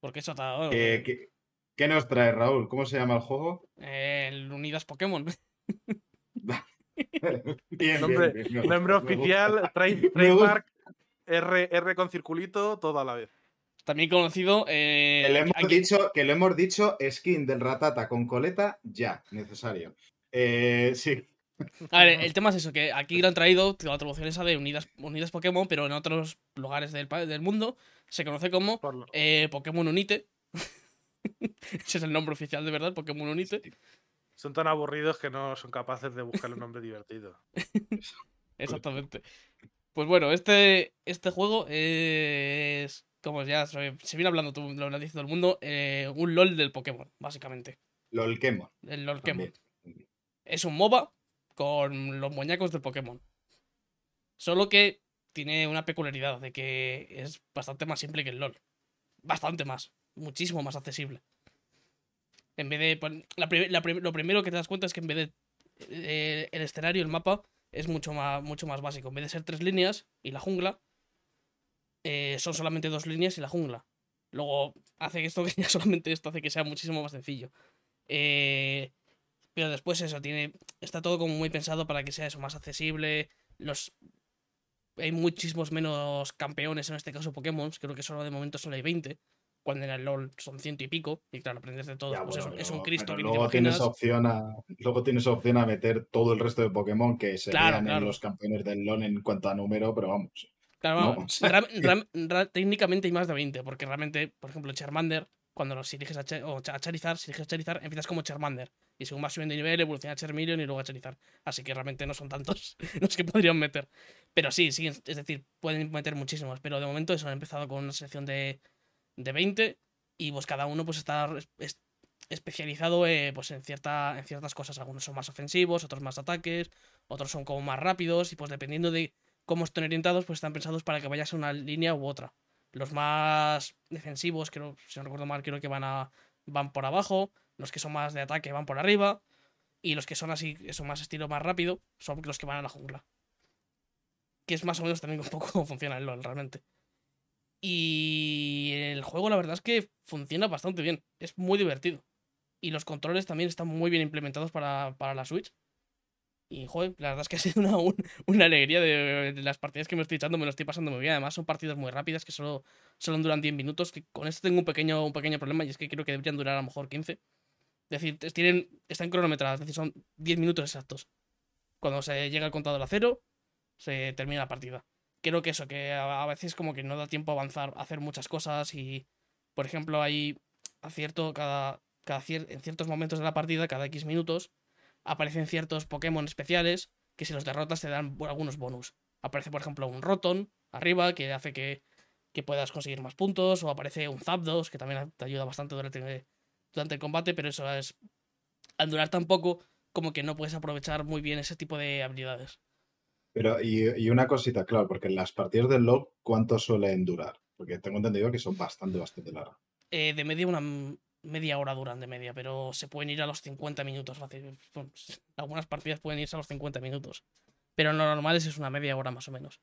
Porque eso está. ¿Qué, qué, nos trae Raúl? ¿Cómo se llama el juego? el Unidas Pokémon. bien, nombre, oficial, trademark, R, R con circulito, todo a la vez. También conocido. Eh, que, lo hemos dicho, que lo hemos dicho, skin del ratata con coleta, ya, necesario. Eh, sí. A ver, el tema es eso, que aquí lo han traído, la traducción esa de Unidas, Unidas Pokémon, pero en otros lugares del, del mundo se conoce como eh, Pokémon Unite. Ese es el nombre oficial de verdad, Pokémon Unite. Son tan aburridos que no son capaces de buscar un nombre divertido. Exactamente. Pues bueno, este, este juego es como ya se viene hablando, tú lo dice todo el mundo, eh, un LOL del Pokémon, básicamente. LOLkemon. El LOLkemon. Es un MOBA con los muñecos del Pokémon. Solo que tiene una peculiaridad de que es bastante más simple que el LOL. Bastante más. Muchísimo más accesible. En vez de. Pues, lo primero que te das cuenta es que en vez de. Eh, el escenario, el mapa, es mucho más, mucho más básico. En vez de ser tres líneas y la jungla, eh, son solamente dos líneas y la jungla. Luego hace esto que ya solamente esto hace que sea muchísimo más sencillo. Eh, pero después eso, tiene. Está todo como muy pensado para que sea eso más accesible. Los. Hay muchísimos menos campeones, en este caso Pokémon. Creo que solo de momento solo hay 20. Cuando en el LOL son ciento y pico. Y claro, aprendes de todo. pues es, un Cristo que luego tienes opción a Luego tienes opción a meter todo el resto de Pokémon que serían en los campeones del LOL en cuanto a número, pero vamos. Claro, técnicamente hay más de 20, porque realmente, por ejemplo, Charmander, cuando los diriges a, o a Charizard, si diriges a Charizard, empiezas como Charmander. Y según vas subiendo de nivel, evoluciona a Charmeleon y luego a Charizard. Así que realmente no son tantos los que podrían meter. Pero sí, sí, es decir, pueden meter muchísimos. Pero de momento eso han empezado con una selección de, de 20 y pues cada uno pues está especializado eh, pues en, cierta, en ciertas cosas. Algunos son más ofensivos, otros más ataques, otros son como más rápidos y pues dependiendo de cómo estén orientados, pues están pensados para que vayas a una línea u otra. Los más defensivos, si no recuerdo mal, creo que van a van por abajo, los que son más de ataque van por arriba, y los que son así, eso más estilo más rápido, son los que van a la jungla. Que es más o menos también un poco cómo funciona el LOL realmente. Y el juego la verdad es que funciona bastante bien, es muy divertido. Y los controles también están muy bien implementados para, para la Switch. Y, joder, la verdad es que ha sido una, una alegría de, las partidas que me estoy echando, me lo estoy pasando muy bien. Además, son partidas muy rápidas que solo, solo duran 10 minutos. Que con esto tengo un pequeño, un pequeño problema y es que creo que deberían durar a lo mejor 15. Es decir, tienen, están cronometradas, es decir, son 10 minutos exactos. Cuando se llega al contador a cero, se termina la partida. Creo que eso, que a, veces como que no da tiempo a avanzar, hacer muchas cosas y, por ejemplo, hay acierto cada, cada en ciertos momentos de la partida, cada X minutos, aparecen ciertos Pokémon especiales que si los derrotas te dan algunos bonus. Aparece, por ejemplo, un Rotom arriba que hace que, puedas conseguir más puntos, o aparece un Zapdos que también te ayuda bastante durante, durante el combate, pero eso es. Al durar tan poco, como que no puedes aprovechar muy bien ese tipo de habilidades. Pero, y, una cosita, claro, porque en las partidas del log, ¿cuánto suelen durar? Porque tengo entendido que son bastante, bastante largas. Eh, de media una, media hora duran de media, pero se pueden ir a los 50 minutos Algunas partidas pueden irse a los 50 minutos. Pero lo normal es, una media hora más o menos.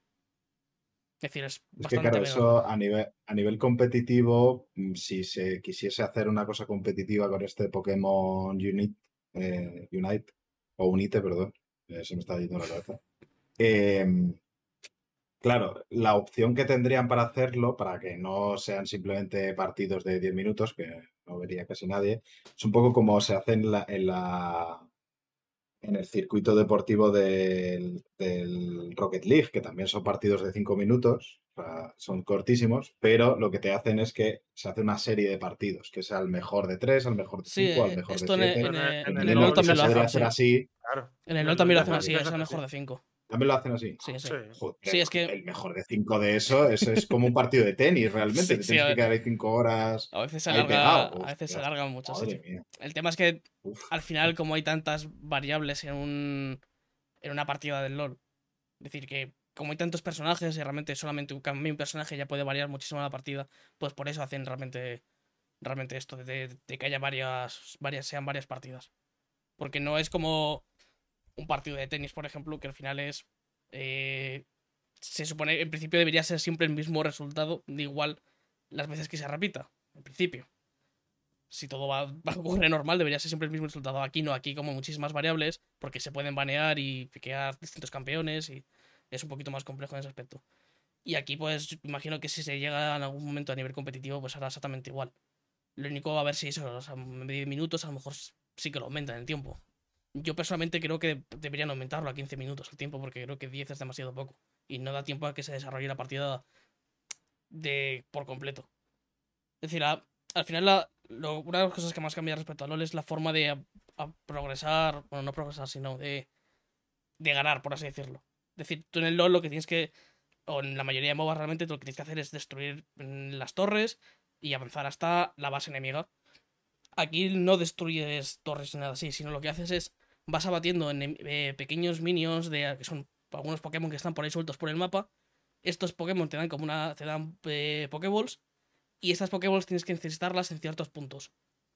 Es decir, es, es que claro, eso a nivel, a nivel competitivo, mm, si se quisiese hacer una cosa competitiva con este Pokémon Unite, eh, Unite o Unite, perdón, eh, se me está yendo la cabeza. Em, Claro, la opción que tendrían para hacerlo, para que no sean simplemente partidos de 10 minutos, que no vería casi nadie, es un poco como se hace en la, en, la, en el circuito deportivo del, Rocket League, que también son partidos de 5 minutos, son cortísimos, pero lo que te hacen es que se hace una serie de partidos, que sea el mejor de 3, al mejor de 5, al mejor de 7. En, el, LoL también lo hacen así. En el LoL también lo hacen así, es el mejor de 5. ¿También lo hacen así? Sí, sí. sí es que... El mejor de cinco de eso, eso es como un partido de tenis, realmente. Sí, tienes que quedar ahí cinco horas. A veces se alarga, a veces se alarga mucho. El tema es que al final, como hay tantas variables en, un, en una partida del LOL, es decir, que como hay tantos personajes y realmente solamente un cambio un personaje ya puede variar muchísimo la partida, pues por eso hacen realmente, realmente esto, de, de que haya varias, varias, sean varias partidas. Porque no es como un partido de tenis, por ejemplo, que al final es eh, se supone en principio debería ser siempre el mismo resultado, de igual las veces que se repita, en principio. Si todo va, va a ocurrir normal, debería ser siempre el mismo resultado. Aquí no, aquí como muchísimas variables, porque se pueden banear y piquear distintos campeones y es un poquito más complejo en ese aspecto. Y aquí, pues, imagino que si se llega en algún momento a nivel competitivo, pues hará exactamente igual. Lo único, a ver si eso, o sea, minutos, a lo mejor sí que lo aumentan el tiempo. Yo personalmente creo que deberían aumentarlo a 15 minutos el tiempo, porque creo que 10 es demasiado poco. Y no da tiempo a que se desarrolle la partida de por completo. Es decir, al final, la, una de las cosas que más cambia respecto a LOL es la forma de progresar, bueno, no progresar, sino de, de ganar, por así decirlo. Es decir, tú en el LOL lo que tienes que o en la mayoría de MOBAs realmente lo que tienes que hacer es destruir las torres y avanzar hasta la base enemiga. Aquí no destruyes torres ni nada así, sino lo que haces es vas abatiendo en eh, pequeños minions de que son algunos Pokémon que están por ahí sueltos por el mapa. Estos Pokémon te dan como una te dan eh, Pokéballs y estas Pokéballs tienes que necesitarlas en ciertos puntos.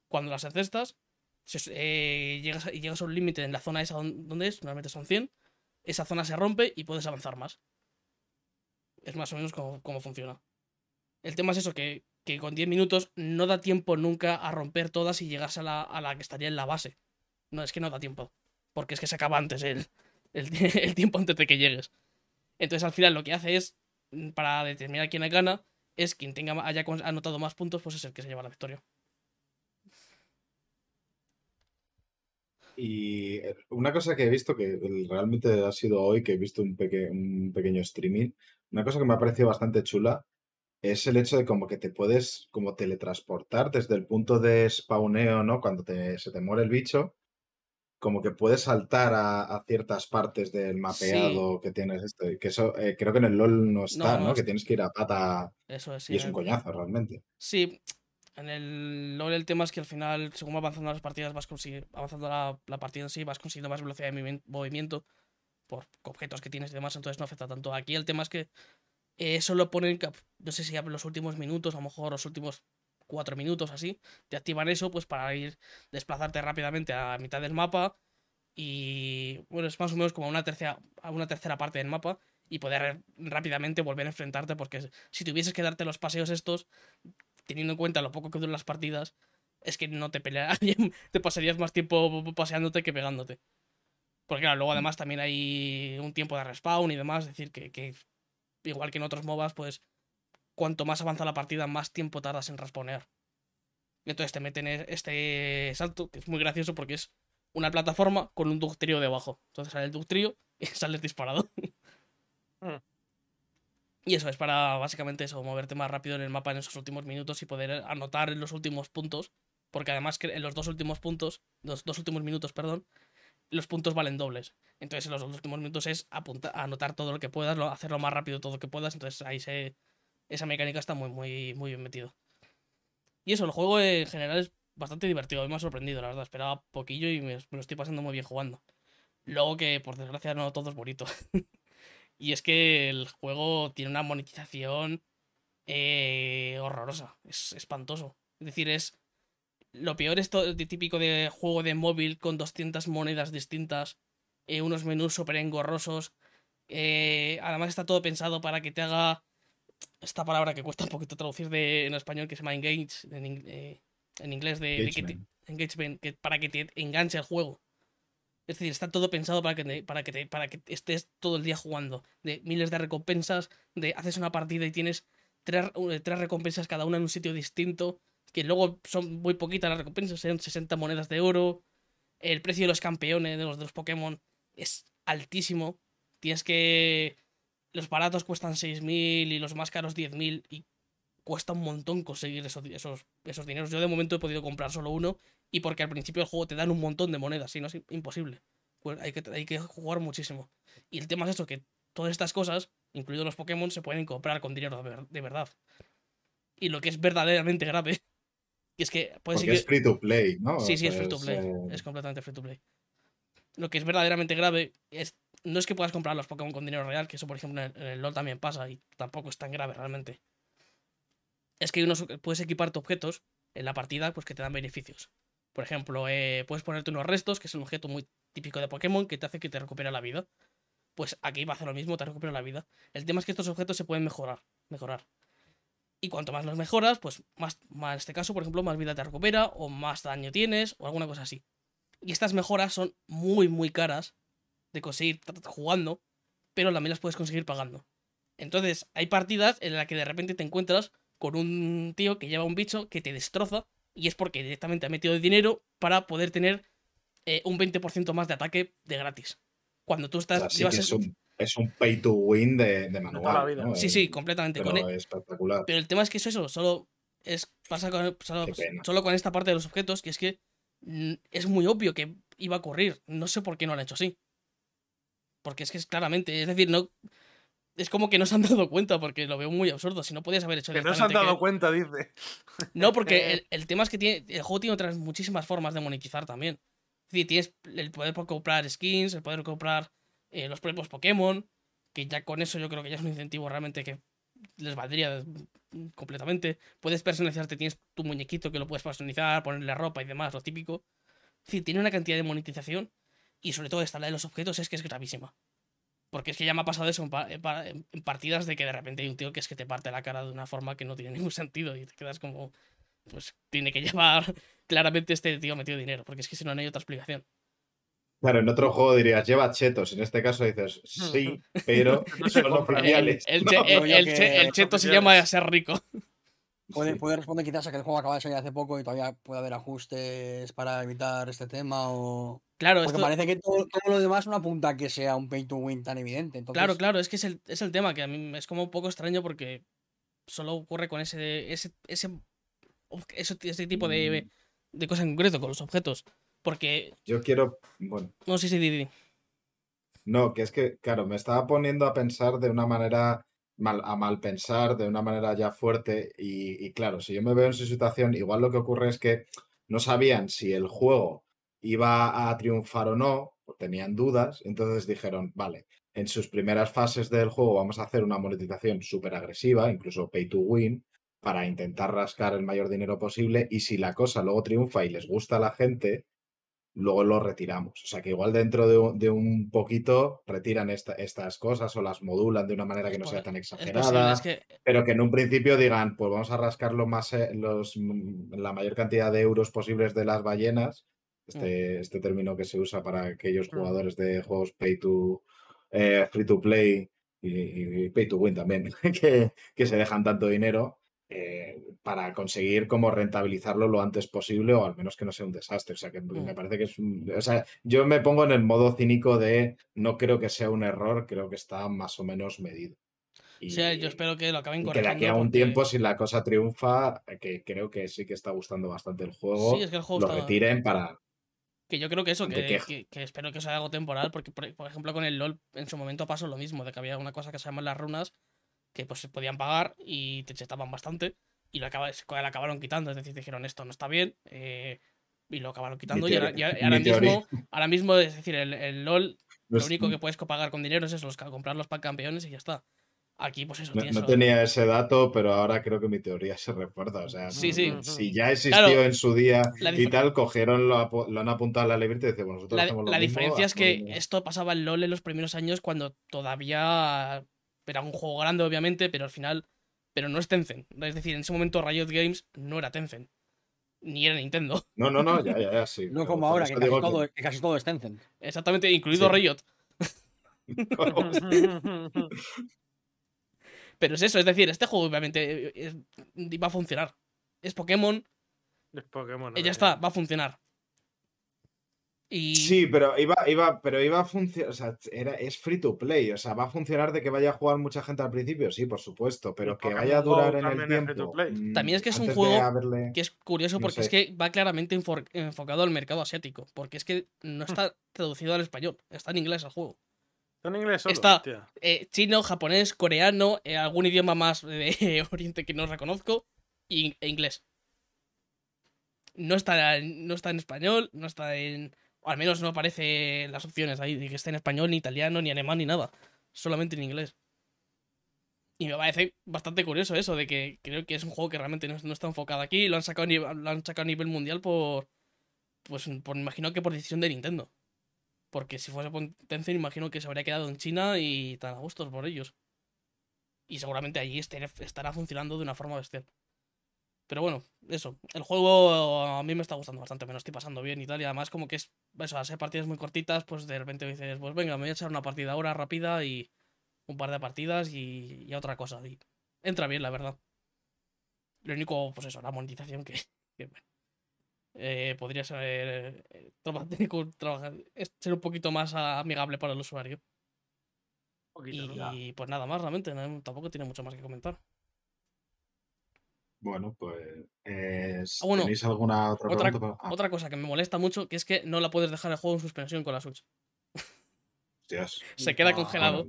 Cuando las encestas, eh, llegas, llegas a un límite en la zona esa donde es, normalmente son 100, esa zona se rompe y puedes avanzar más. Es más o menos como, funciona. El tema es eso, que, con 10 minutos no da tiempo nunca a romper todas y llegas a la, a la, que estaría en la base. No, es que no da tiempo. Porque es que se acaba antes el, el, tiempo antes de que llegues. Entonces al final lo que hace es, mm, para determinar quién gana, es quien tenga, haya anotado más puntos, pues es el que se lleva la victoria. Y eh, una cosa que he visto que realmente ha sido hoy, que he visto un, un pequeño streaming, una cosa que me ha parecido bastante chula es el hecho de como que te puedes como teletransportar desde el punto de spawneo, ¿no? Cuando se te muere el bicho, como que puedes saltar a, ciertas partes del mapeado que tienes esto. Que eso eh, creo que en el LOL no está, ¿no? Que tienes que ir a pata. Eso es, y es un coñazo realmente. Sí, en el LOL el tema es que al final, según va avanzando las partidas, vas avanzando la, la partida en sí, vas consiguiendo más velocidad de movimiento por objetos que tienes y demás, entonces no afecta tanto. Aquí el tema es que eso lo ponen, no sé si en los últimos minutos, a lo mejor los últimos cuatro minutos así, te activan eso pues para ir desplazarte rápidamente a mitad del mapa y bueno, es más o menos como una tercera, una tercera parte del mapa y poder rápidamente volver a enfrentarte porque si tuvieses que darte los paseos estos, teniendo en cuenta lo poco que duran las partidas, es que no te pelearías, te pasarías más tiempo paseándote que pegándote. Porque claro, luego mm. además también hay un tiempo de respawn y demás, es decir, que, igual que en otros MOBAs, pues cuanto más avanza la partida, más tiempo tardas en respawnear. Entonces te meten e, este salto, que es muy gracioso porque es una plataforma con un ductrio debajo. Entonces sale el ductrio y sales disparado. Mm. Y eso es para básicamente eso, moverte más rápido en el mapa en esos últimos minutos y poder anotar en los últimos puntos. Porque además en los dos últimos puntos, los dos últimos minutos, perdón, los puntos valen dobles. Entonces en los últimos minutos es apuntar, anotar todo lo que puedas, hacerlo más rápido todo lo que puedas. Entonces ahí se, esa mecánica está muy, muy, muy bien metido. Y eso, el juego en general es bastante divertido. me ha sorprendido, la verdad. Esperaba poquillo y me, lo estoy pasando muy bien jugando. Luego que, por desgracia, no todo es bonito. y es que el juego tiene una monetización eh, horrorosa. Es espantoso. Es decir, es lo peor es todo típico de juego de móvil con 200 monedas distintas, eh, unos menús súper engorrosos. Eh, además está todo pensado para que te haga esta palabra que cuesta un poquito traducir de, en español que se llama engage, en, eh, inglés de, engagement. que, para que te enganche el juego. Es decir, está todo pensado para que, para, que para que estés todo el día jugando. De miles de recompensas, de haces una partida y tienes tres, tres recompensas cada una en un sitio distinto que luego son muy poquitas las recompensas, son 60 monedas de oro. El precio de los campeones de los, Pokémon es altísimo. Tienes que. Los baratos cuestan 6.000 y los más caros 10.000 y cuesta un montón conseguir esos, esos, esos dineros. Yo de momento he podido comprar solo uno y porque al principio del juego te dan un montón de monedas, si no es imposible. Pues hay que, hay que jugar muchísimo. Y el tema es eso, que todas estas cosas, incluidos los Pokémon, se pueden comprar con dinero de verdad. Y lo que es verdaderamente grave y es que puede Porque es free to play, ¿no? Sí, sí, es free to play. Eh, es completamente free to play. Lo que es verdaderamente grave es no es que puedas comprar los Pokémon con dinero real, que eso por ejemplo en el, LoL también pasa y tampoco es tan grave realmente. Es que unos, puedes equiparte objetos en la partida pues que te dan beneficios. Por ejemplo, eh, puedes ponerte unos restos, que es un objeto muy típico de Pokémon que te hace que te recupera la vida. pues aquí va a hacer lo mismo, te recupera la vida. El tema es que estos objetos se pueden mejorar, mejorar. Y cuanto más los mejoras, pues más, más en este caso, por ejemplo, más vida te recupera, o más daño tienes, o alguna cosa así. Y estas mejoras son muy, muy caras de conseguir jugando, pero también las puedes conseguir pagando. Entonces, hay partidas en las que de repente te encuentras con un tío que lleva un bicho que te destroza, y es porque directamente ha metido dinero para poder tener eh, un 20% más de ataque de gratis. Cuando tú estás. Es, un, pay to win de, manual. Sí, sí, completamente. Pero e espectacular. Pero el tema es que es eso, solo es pasa con, solo, con esta parte de los objetos, que es que mm, es muy obvio que iba a ocurrir. No sé por qué no lo han hecho así. Porque es que es claramente, es decir, no. Es como que no se han dado cuenta, porque lo veo muy absurdo. Si no podías haber hecho Que no se han dado cuenta, dice. No, porque el, el, tema es que tiene, el juego tiene otras muchísimas formas de monetizar también. Es decir, tienes el poder por comprar skins, el poder comprar eh, los propios Pokémon, que ya con eso yo creo que ya es un incentivo realmente que les valdría completamente. Puedes personalizarte, tienes tu muñequito que lo puedes personalizar, ponerle ropa y demás, lo típico. Es decir, tiene una cantidad de monetización y sobre todo esta la de los objetos es que es gravísima. Porque es que ya me ha pasado eso en, en, partidas de que de repente hay un tío que es que te parte la cara de una forma que no tiene ningún sentido y te quedas como, pues tiene que llevar claramente este tío metido dinero, porque es que si no, no hay otra explicación. Claro, en otro juego dirías, lleva chetos. En este caso dices, sí, pero son oficiales. El, el, cheto se llama ser rico. Puede, puede, responder quizás a que el juego acaba de salir hace poco y todavía puede haber ajustes para evitar este tema o... Claro, Porque parece que todo, lo demás no apunta a que sea un pay to win tan evidente. Claro, claro, es que es el, es el tema, que a mí es como un poco extraño porque solo ocurre con ese, ese, ese, ese tipo de, mm de cosas en concreto, con los objetos. Porque. Yo quiero. Bueno. No, sí, sí, Didi. No, que es que, claro, me estaba poniendo a pensar de una manera. Mal, a mal pensar, de una manera ya fuerte. Y, claro, si yo me veo en su situación, igual lo que ocurre es que no sabían si el juego iba a triunfar o no, tenían dudas, entonces dijeron, vale, en sus primeras fases del juego vamos a hacer una monetización súper agresiva, incluso pay to win, para intentar rascar el mayor dinero posible y si la cosa luego triunfa y les gusta a la gente, luego lo retiramos. O sea que igual dentro de un, poquito retiran estas cosas o las modulan de una manera que no sea tan exagerada, pero que en un principio digan, pues vamos a rascar más, eh, los, mm, la mayor cantidad de euros posibles de las ballenas, este, mm. este término que se usa para aquellos mm. jugadores de juegos pay to, eh, free to play y, pay to win también, que, que se dejan tanto dinero eh, para conseguir como rentabilizarlo lo antes posible o al menos que no sea un desastre. O sea, que me mm. parece que es un... O sea, yo me pongo en el modo cínico de no creo que sea un error, creo que está más o menos medido. Y, sí, yo espero que lo acaben corrigiendo. Que de aquí a un tiempo, si la cosa triunfa, que creo que sí que está gustando bastante el juego, lo retiren para... Que yo creo que eso, que, que, espero que sea algo temporal, porque por, ejemplo con el LOL en su momento pasó lo mismo, de que había una cosa que se llama las runas, que pues se podían pagar y te chetaban bastante y lo, acabaron quitando, es decir, dijeron esto no está bien eh, y lo acabaron quitando y ahora, mismo, ahora mismo, es decir, el, LOL lo único que puedes pagar con dinero es eso, comprar los pack campeones y ya está. Aquí, pues eso. No, tenía ese dato, pero ahora creo que mi teoría se refuerza. O sea, sí, sí. si ya existió en su día y tal, cogieron, lo, han apuntado a la libreta y dicen, bueno, nosotros la, hacemos lo La diferencia es que esto pasaba en LOL en los primeros años cuando todavía era un juego grande, obviamente, pero al final. Pero no es Tencent. Es decir, en ese momento Riot Games no era Tencent. Ni era Nintendo. No, no, no, ya, ya, ya, sí. No como ahora, que casi, todo, es Tencent. Exactamente, incluido Riot. pero es eso, es decir, este juego obviamente eh, va a funcionar. Es Pokémon. Es Pokémon. Y ya está, va a funcionar. Sí, pero iba, iba, pero iba a funcionar, o sea, era, es free to play, o sea, va a funcionar de que vaya a jugar mucha gente al principio, sí, por supuesto, pero que vaya a durar en el tiempo. Mm, también es que es un juego que es curioso porque es que va claramente enfocado al mercado asiático, porque es que no está traducido al español, está en inglés el juego. Está en inglés solo, Está eh, chino, japonés, coreano, eh, algún idioma más de Oriente que no reconozco y, e inglés. No está, no está en español, no está en al menos no aparece las opciones ahí de que esté en español, ni italiano, ni alemán, ni nada. Solamente en inglés. Y me parece bastante curioso eso, de que creo que es un juego que realmente no, está enfocado aquí. Lo han sacado, lo han sacado a nivel mundial por. Pues por imagino que por decisión de Nintendo. Porque si fuese por Tencent, imagino que se habría quedado en China y tan a gustos por ellos. Y seguramente allí estará funcionando de una forma bestial. Pero bueno, eso. El juego a mí me está gustando bastante, me lo estoy pasando bien y tal. Y además, como que es. Eso, hacer partidas muy cortitas, pues de repente dices, pues venga, me voy a echar una partida ahora rápida y un par de partidas y, otra cosa. Y entra bien, la verdad. Lo único, pues eso, la monetización que, eh, podría ser eh, trabajar, ser un poquito más amigable para el usuario. y pues nada más, realmente, tampoco tiene mucho más que comentar. Bueno, pues. Ah, ¿Tenéis alguna otra, pregunta? Ah. Otra cosa que me molesta mucho, que es que no la puedes dejar el juego en suspensión con la Switch. Se queda congelado.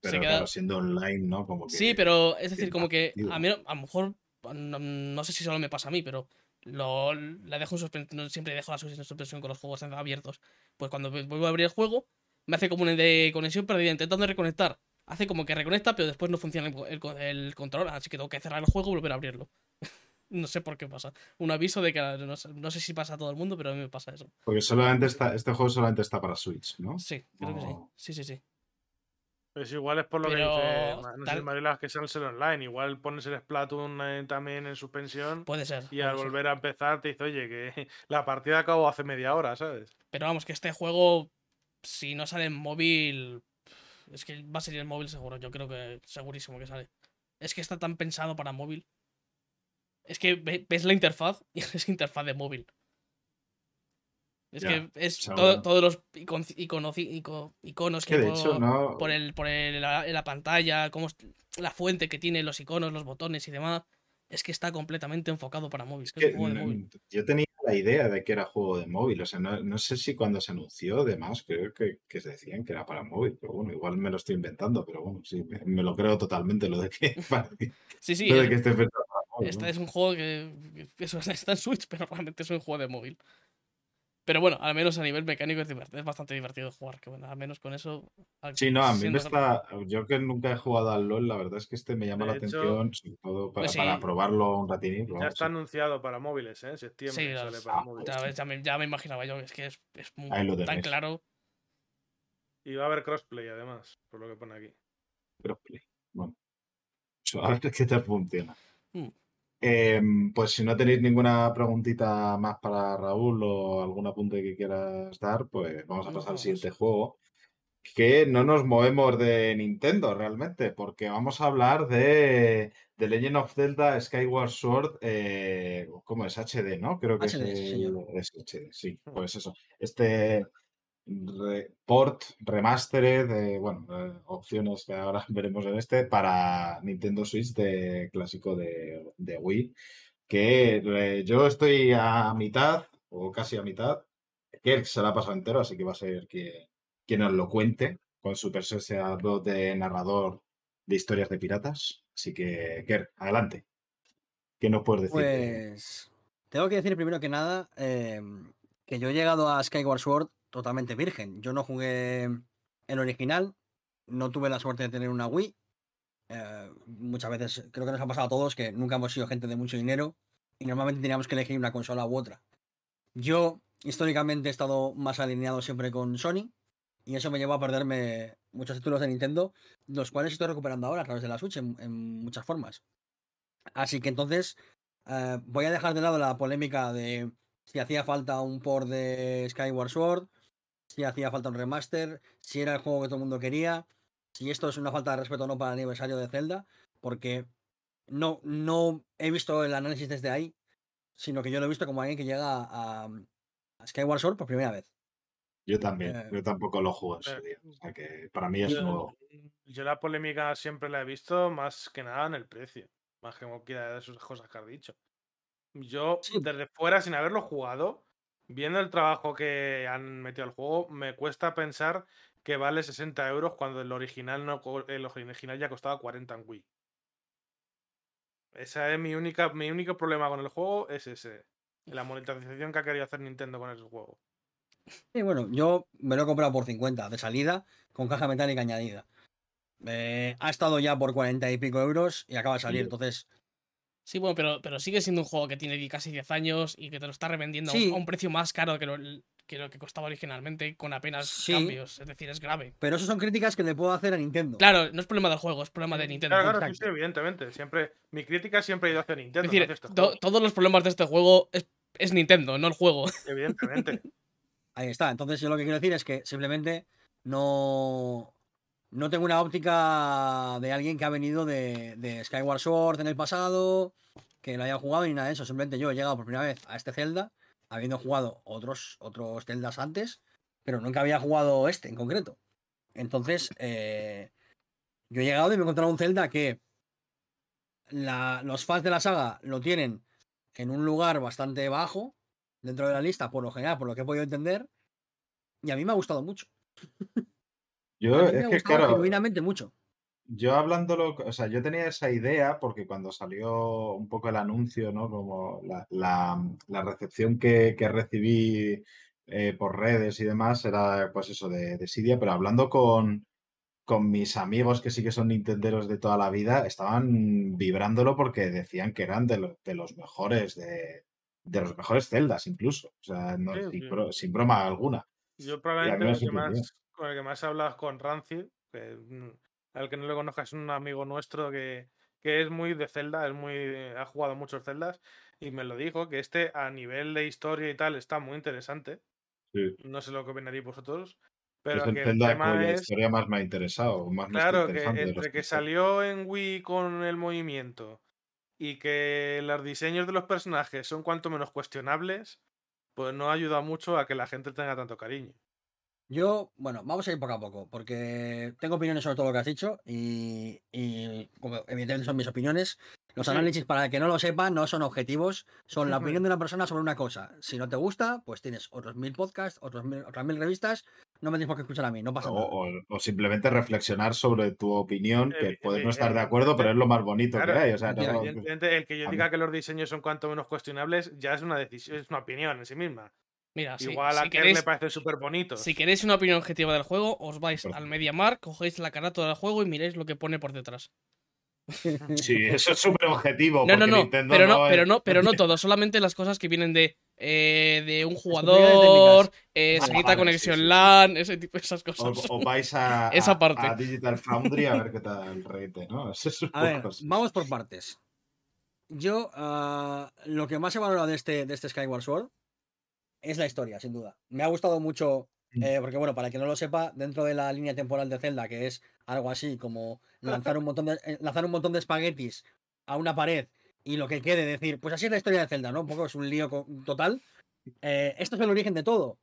Pero queda... siendo online, ¿no? Como sí, pero es decir, como que a mí a lo mejor, no, sé si solo me pasa a mí, pero lo, la dejo en suspensión, siempre dejo la Switch en suspensión con los juegos abiertos. Pues cuando vuelvo a abrir el juego, me hace como una de conexión perdida intentando reconectar hace como que reconecta, pero después no funciona el, control, así que tengo que cerrar el juego y volver a abrirlo. no sé por qué pasa. Un aviso de que no sé, si pasa a todo el mundo, pero a mí me pasa eso. Porque solamente está, este juego solamente está para Switch, ¿no? Sí, creo que sí. Sí, sí, sí. Pues igual es por lo que dice, no sé, Marila, que sale el online. Igual pones el Splatoon eh, también en suspensión. Puede ser. Y al volver a empezar te dice, oye, que la partida acabó hace media hora, ¿sabes? Pero vamos, que este juego, si no sale en móvil, es que va a salir el móvil seguro, yo creo que segurísimo que sale. Es que está tan pensado para móvil. Es que ves la interfaz y es interfaz de móvil. Es que es todos los iconos que, hecho, no... por, el, por el, la, la, pantalla, como la fuente que tiene los iconos, los botones y demás, es que está completamente enfocado para móvil. Yo tenía la idea de que era juego de móvil. O sea, no, sé si cuando se anunció, demás, creo que, que, se decían que era para móvil. Pero bueno, igual me lo estoy inventando, pero bueno, sí, me, lo creo totalmente lo de que, sí, sí, de que esté. Este es un juego que, eso está en Switch, pero realmente es un juego de móvil. Pero bueno, al menos a nivel mecánico es, es bastante divertido jugar, que bueno, al menos con eso... Sí, no, a mí me está... Yo que nunca he jugado al LoL, la verdad es que este me llama la atención, sobre todo para, pues para probarlo un ratín. Ya está anunciado para móviles, ¿eh? En septiembre sale para ah, móviles. Ya, me, ya, me, imaginaba yo, es que es, es muy, tan claro. Y va a haber crossplay, además, por lo que pone aquí. Crossplay, bueno. A ver qué te funciona. Hmm. Em, pues si no tenéis ninguna preguntita más para Raúl o algún apunte que quieras dar, pues vamos a pasar al siguiente juego. Que no nos movemos de Nintendo realmente, porque vamos a hablar de The Legend of Zelda Skyward Sword, eh, ¿cómo es? HD, ¿no? Creo que es, es HD, sí, hmm. pues eso. Este port, remastered, de, bueno, eh, opciones que ahora veremos en este, para Nintendo Switch de clásico de, Wii, que eh, yo estoy a mitad, o casi a mitad, que se la ha pasado entero, así que va a ser que, quien nos lo cuente con su presencia de narrador de historias de piratas. Así que, Kerr, adelante. ¿Qué nos puedes decir? Pues tengo que decir primero que nada em, que yo he llegado a Skyward Sword totalmente virgen. Yo no jugué el original, no tuve la suerte de tener una Wii. Eh, muchas veces creo que nos ha pasado a todos que nunca hemos sido gente de mucho dinero y normalmente teníamos que elegir una consola u otra. Yo históricamente he estado más alineado siempre con Sony y eso me llevó a perderme muchos títulos de Nintendo, los cuales estoy recuperando ahora a través de la Switch en, muchas formas. Así que entonces eh, voy a dejar de lado la polémica de si hacía falta un port de Skyward Sword, si hacía falta un remaster, si era el juego que todo el mundo quería, si esto es una falta de respeto o no para el aniversario de Zelda, porque no, no he visto el análisis desde ahí, sino que yo lo he visto como alguien que llega a, Skyward Sword por primera vez. Yo también, eh, yo tampoco lo juego ese día. O sea que para mí es yo, Yo la polémica siempre la he visto más que nada en el precio, más que cualquiera de esas cosas que has dicho. Yo, desde fuera, sin haberlo jugado, Viendo el trabajo que han metido al juego, me cuesta pensar que vale 60 euros cuando el original, no, el original ya costaba 40 en Wii. Ese es mi, única, mi único problema con el juego, es ese. La monetización que ha querido hacer Nintendo con ese juego. Sí, bueno, yo me lo he comprado por 50 de salida, con caja metálica añadida. Eh, ha estado ya por 40 y pico euros y acaba de salir, entonces Sí, bueno, pero, pero sigue siendo un juego que tiene casi 10 años y que te lo está revendiendo a, un, precio más caro que, que lo que costaba originalmente con apenas cambios. Es decir, es grave. Pero eso son críticas que le puedo hacer a Nintendo. Claro, no es problema del juego, es problema de Nintendo. Claro, claro, sí, evidentemente. Siempre, mi crítica siempre ha ido hacia Nintendo. Es decir, este todos los problemas de este juego es, es Nintendo, no el juego. Evidentemente. Ahí está. Entonces, yo lo que quiero decir es que simplemente no. No tengo una óptica de alguien que ha venido de, de Skyward Sword en el pasado, que lo haya jugado ni nada de eso. Simplemente yo he llegado por primera vez a este Zelda habiendo jugado otros, otros antes, pero nunca había jugado este en concreto. Entonces, eh, yo he llegado y me he encontrado un Zelda que los fans de la saga lo tienen en un lugar bastante bajo dentro de la lista, por lo general, por lo que he podido entender, y a mí me ha gustado mucho. Yo, es que, claro, genuinamente mucho. Yo hablándolo, o sea, yo tenía esa idea porque cuando salió un poco el anuncio, ¿no? Como la, recepción que, recibí eh, por redes y demás era pues eso de, de Sidia, pero hablando con, con mis amigos que sí que son nintenderos de toda la vida, estaban vibrándolo porque decían que eran de, de los mejores, de, de, los mejores celdas incluso. O sea, no, sin, broma alguna. Yo probablemente más, con el que más hablas con Rancy, que mm, al que no le conozca, es un amigo nuestro que, es muy de Zelda, es muy, ha jugado muchos Zeldas y me lo dijo que este a nivel de historia y tal está muy interesante. No sé lo que opinaréis vosotros. Pero es el que Zelda tema la historia más me ha interesado. Más claro, que entre que salió en Wii con el movimiento y que los diseños de los personajes son cuanto menos cuestionables, pues no ayuda mucho a que la gente tenga tanto cariño. Yo, bueno, vamos a ir poco a poco, porque tengo opiniones sobre todo lo que has dicho y, evidentemente son mis opiniones. Los análisis, para el que no lo sepa, no son objetivos, son la opinión de una persona sobre una cosa. Si no te gusta, pues tienes otros mil podcasts, otros otras mil revistas, no me tienes por qué escuchar a mí, no pasa nada. O, simplemente reflexionar sobre tu opinión, que puedes no estar de acuerdo, pero es lo más bonito que hay. O sea, evidentemente, el que yo diga que los diseños son cuanto menos cuestionables ya es una decisión, es una opinión en sí misma. Mira, Igual a queréis, le parece súper bonito. Si queréis una opinión objetiva del juego, os vais al MediaMark, cogéis la carátula del juego y miréis lo que pone por detrás. Sí, eso es súper objetivo. No, no, no, pero no, pero no, pero no todo, solamente las cosas que vienen de, eh, de un jugador, eh, conexión LAN, ese tipo de esas cosas. O, vais a, Esa parte. a, Digital Foundry a ver qué tal el rete, ¿no? a ver, vamos por partes. Yo, uh, lo que más he valorado de este, de este Skyward Sword es la historia, sin duda. Me ha gustado mucho, mm. eh, porque bueno, para que no lo sepa, dentro de la línea temporal de Zelda, que es algo así como lanzar un montón de, eh, lanzar un montón de espaguetis a una pared y lo que quede decir, pues así es la historia de Zelda, ¿no? Un poco es un lío total. Eh, esto es el origen de todo.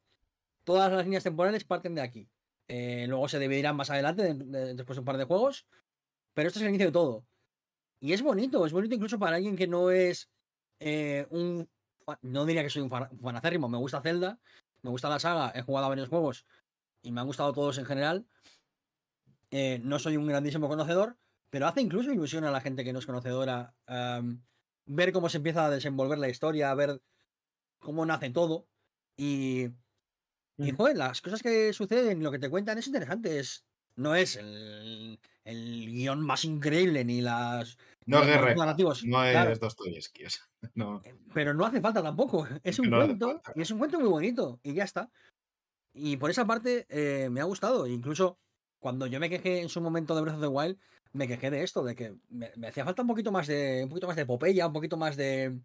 Todas las líneas temporales parten de aquí. luego se dividirán más adelante, después de un par de juegos. Pero esto es el inicio de todo. Y es bonito, es bonito incluso para alguien que no es un no diría que soy un fanacérrimo, me gusta Zelda, me gusta la saga, he jugado a varios juegos y me han gustado todos en general. Eh, no soy un grandísimo conocedor, pero hace incluso ilusión a la gente que no es conocedora ver cómo se empieza a desenvolver la historia, ver cómo nace todo. Y, y mm. joder, las cosas que suceden, lo que te cuentan es interesante. Es, no es el, el guion más increíble ni las no es no es Dostoyevsky. No. Eh, pero no hace falta tampoco. Es un cuento y es un cuento muy bonito y ya está. Y por esa parte eh, me ha gustado. Incluso cuando yo me quejé en su momento de Breath of the Wild, me quejé de esto, de que me, hacía falta un poquito más de un poquito más de epopeya, un poquito más de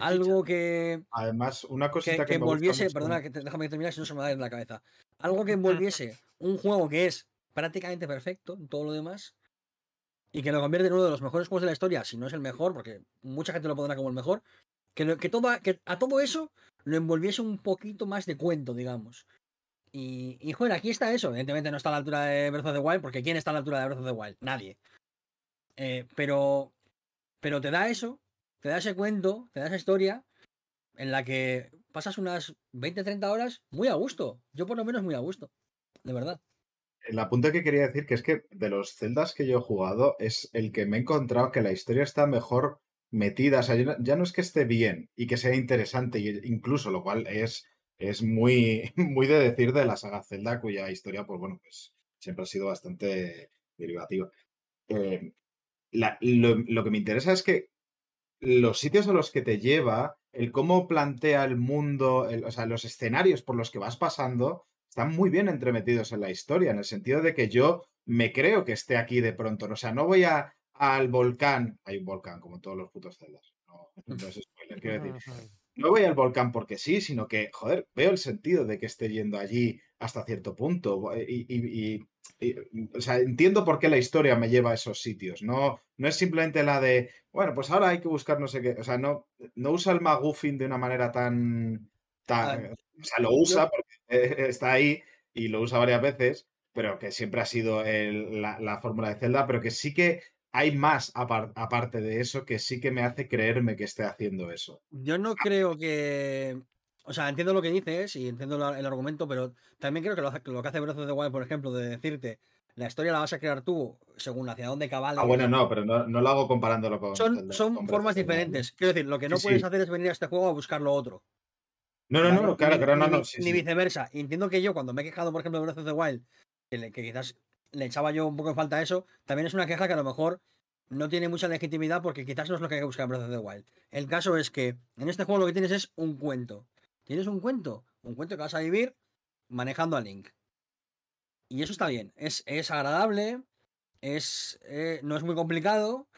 algo que además una cosita que, envolviese, perdona, que déjame terminar si no se me va a ir en la cabeza. Algo que envolviese un juego que es prácticamente perfecto en todo lo demás y que lo convierte en uno de los mejores juegos de la historia, si no es el mejor, porque mucha gente lo pondrá como el mejor, que, que, que a todo eso lo envolviese un poquito más de cuento, digamos. Y, y joder, aquí está eso. Evidentemente no está a la altura de Breath of the Wild, porque ¿quién está a la altura de Breath of the Wild? Nadie. Eh, pero, pero te da eso, te da ese cuento, te da esa historia en la que pasas unas 20-30 horas muy a gusto. Yo por lo menos muy a gusto. De verdad el apunte que quería decir que es que de los celdas que yo he jugado es el que me he encontrado que la historia está mejor metida. O sea, ya no es que esté bien y que sea interesante, incluso, lo cual es, es muy, muy de decir de la saga Zelda, cuya historia, pues bueno, pues siempre ha sido bastante derivativa. Eh, lo, lo, que me interesa es que los sitios a los que te lleva el cómo plantea el mundo, o sea, los escenarios por los que vas pasando, están muy bien entremetidos en la historia, en el sentido de que yo me creo que esté aquí de pronto. O sea, no voy a, al volcán. Hay un volcán, como todos los putos celdas. No, no es spoiler, quiero decir. No voy al volcán porque sí, sino que, joder, veo el sentido de que esté yendo allí hasta cierto punto. Y, o sea, entiendo por qué la historia me lleva a esos sitios. No, no es simplemente la de, bueno, pues ahora hay que buscar no sé qué. O sea, no, no usa el McGuffin de una manera tan. Tan o sea, lo usa porque está ahí y lo usa varias veces, pero que siempre ha sido la, fórmula de Zelda, pero que sí que hay más aparte de eso que sí que me hace creerme que esté haciendo eso. Yo no creo que. O sea, entiendo lo que dices y entiendo el argumento, pero también creo que lo, lo que hace Breath of the Wild, por ejemplo, de decirte la historia la vas a crear tú según hacia dónde cabales. Ah, bueno, no, pero no, lo hago comparándolo con. Son, son formas diferentes. Quiero decir, lo que no puedes hacer es venir a este juego a buscar lo otro. No, no, no, claro, claro, no, no. ni viceversa. entiendo que yo, cuando me he quejado, por ejemplo, de Breath of the Wild, que, quizás le echaba yo un poco de falta a eso, también es una queja que a lo mejor no tiene mucha legitimidad porque quizás no es lo que hay que buscar en Breath of the Wild. El caso es que en este juego lo que tienes es un cuento. Tienes un cuento, un cuento que vas a vivir manejando a Link. Y eso está bien, es, es agradable, es, eh, no es muy complicado,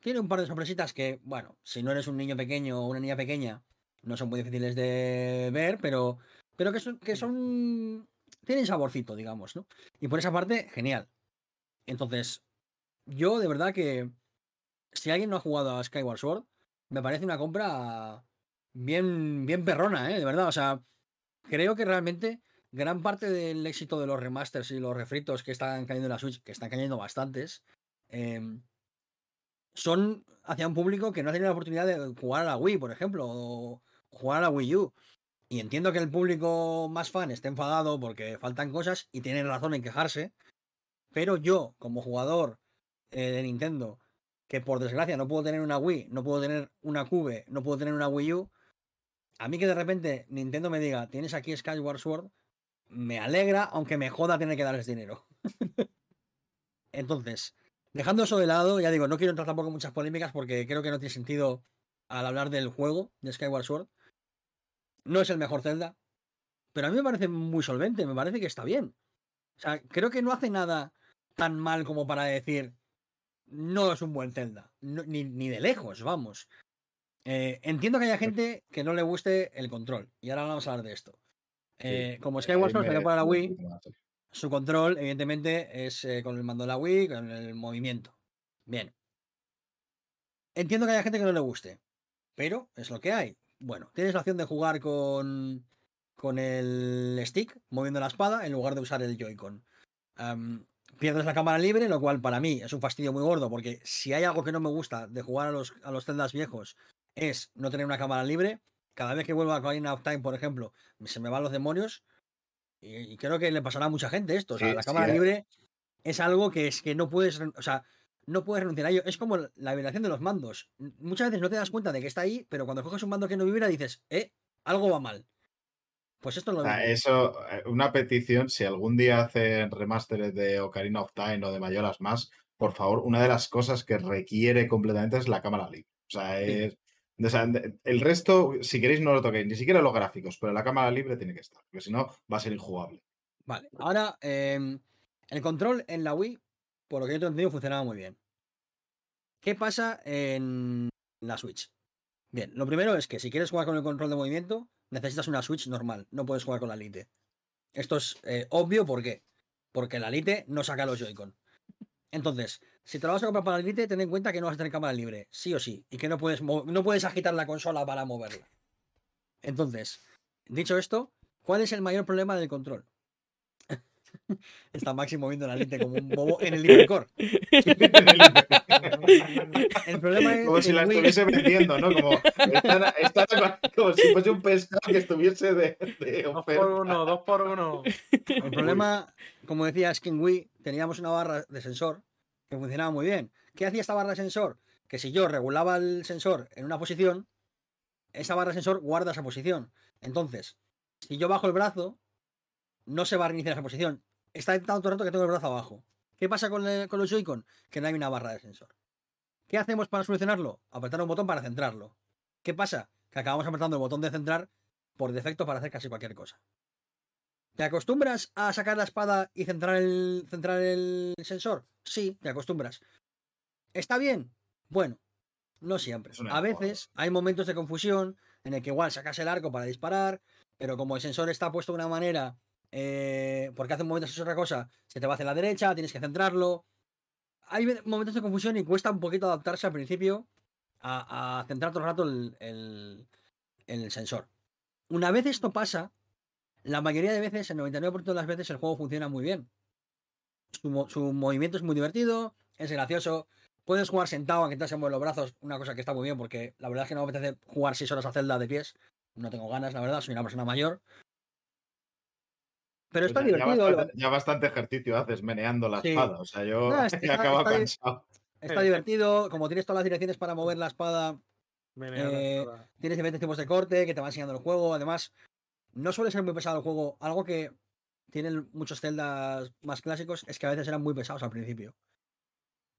tiene un par de sorpresitas que, bueno, si no eres un niño pequeño o una niña pequeña, no son muy difíciles de ver, pero, pero que, son, que son. tienen saborcito, digamos, ¿no? Y por esa parte, genial. Entonces, yo de verdad que. Si alguien no ha jugado a Skyward Sword, me parece una compra bien, bien perrona, ¿eh? De verdad, o sea, creo que realmente gran parte del éxito de los remasters y los refritos que están cayendo en la Switch, que están cayendo bastantes, em, son hacia un público que no ha tenido la oportunidad de jugar a la Wii, por ejemplo, o, jugar a Wii U. Y entiendo que el público más fan esté enfadado porque faltan cosas y tienen razón en quejarse. Pero yo, como jugador eh, de Nintendo, que por desgracia no puedo tener una Wii, no puedo tener una Cube, no puedo tener una Wii U, a mí que de repente Nintendo me diga, tienes aquí Skyward Sword, me alegra, aunque me joda tener que darles dinero. Entonces, dejando eso de lado, ya digo, no quiero entrar tampoco en muchas polémicas porque creo que no tiene sentido al hablar del juego de Skyward Sword. No es el mejor Zelda, pero a mí me parece muy solvente, me parece que está bien. O sea, creo que no hace nada tan mal como para decir no es un buen Zelda, ni, de lejos, vamos. Eh, entiendo que haya gente que no le guste el control, y ahora vamos a hablar de esto. Eh, como Skyward Sword salió para la Wii, su control, evidentemente, es eh, con el mando de la Wii, con el movimiento. Bien. Entiendo que haya gente que no le guste, pero es lo que hay. Bueno, tienes la opción de jugar con, con el stick, moviendo la espada, en lugar de usar el Joy-Con. pierdes la cámara libre, lo cual para mí es un fastidio muy gordo, porque si hay algo que no me gusta de jugar a los, a los celdas viejos, es no tener una cámara libre. Cada vez que vuelvo a Ocarina of Time, por ejemplo, se me van los demonios. Y, creo que le pasará a mucha gente esto. O sea, la cámara eh. libre es algo que es que no puedes. O sea, no puedes renunciar a ello. Es como la vibración de los mandos. Muchas veces no te das cuenta de que está ahí, pero cuando coges un mando que no vibra dices, eh, algo va mal. Pues esto lo Eso, eh, una petición, si algún día hacen remasteres de Ocarina of Time o de Mayoras más, por favor, una de las cosas que requiere completamente es la cámara libre. O sea, es, el resto, si queréis, no lo toquéis, ni siquiera los gráficos, pero la cámara libre tiene que estar, porque si no, va a ser injugable. Vale, ahora em, el control en la Wii por lo que yo te funcionaba muy bien. ¿Qué pasa en la Switch? Bien, lo primero es que si quieres jugar con el control de movimiento, necesitas una Switch normal, no puedes jugar con la Lite. Esto es eh, obvio, ¿por qué? Porque la Lite no saca los Joy-Con. Entonces, si te lo vas a comprar para la Lite, ten en cuenta que no vas a tener cámara libre, sí o sí, y que no puedes, no puedes agitar la consola para moverla. Entonces, dicho esto, ¿cuál es el mayor problema del control? Está Maxi moviendo la lente como un bobo en el licor. el problema es. Como si la estuviese vendiendo, ¿no? Como, como si fuese un pescado que estuviese de. dos por uno, dos por uno. El problema, como decía, es que en Wii teníamos una barra de sensor que funcionaba muy bien. ¿Qué hacía esta barra de sensor? Que si yo regulaba el sensor en una posición, esa barra de sensor guarda esa posición. Entonces, si yo bajo el brazo, no se va a reiniciar esa posición. Está el rato que tengo el brazo abajo. ¿Qué pasa con, los Joy-Con? Que no hay una barra de sensor. ¿Qué hacemos para solucionarlo? Apretar un botón para centrarlo. ¿Qué pasa? que acabamos apretando el botón de centrar por defecto para hacer casi cualquier cosa. ¿Te acostumbras a sacar la espada y centrar el, centrar el sensor? Sí, te acostumbras. ¿Está bien? Bueno, no siempre. A veces hay momentos de confusión en el que igual sacas el arco para disparar, pero como el sensor está puesto de una manera, eh, porque hace un momento es otra cosa, se te va hacia la derecha, tienes que centrarlo. Hay momentos de confusión y cuesta un poquito adaptarse al principio a, centrar todo el rato el, el sensor. Una vez esto pasa, la mayoría de veces, el 99% de las veces, el juego funciona muy bien. Su, movimiento es muy divertido, es gracioso. Puedes jugar sentado, aunque te se mueven los brazos, una cosa que está muy bien, porque la verdad es que no me apetece jugar 6 horas a celda de pies. No tengo ganas, la verdad, soy una persona mayor. Pero está divertido. Ya bastante, ejercicio haces meneando la espada. O sea, yo está, acabo cansado. Está divertido, como tienes todas las direcciones para mover la espada, eh, tienes diferentes tipos de corte que te va enseñando el juego. Además, no suele ser muy pesado el juego. Algo que tienen muchos celdas más clásicos es que a veces eran muy pesados al principio.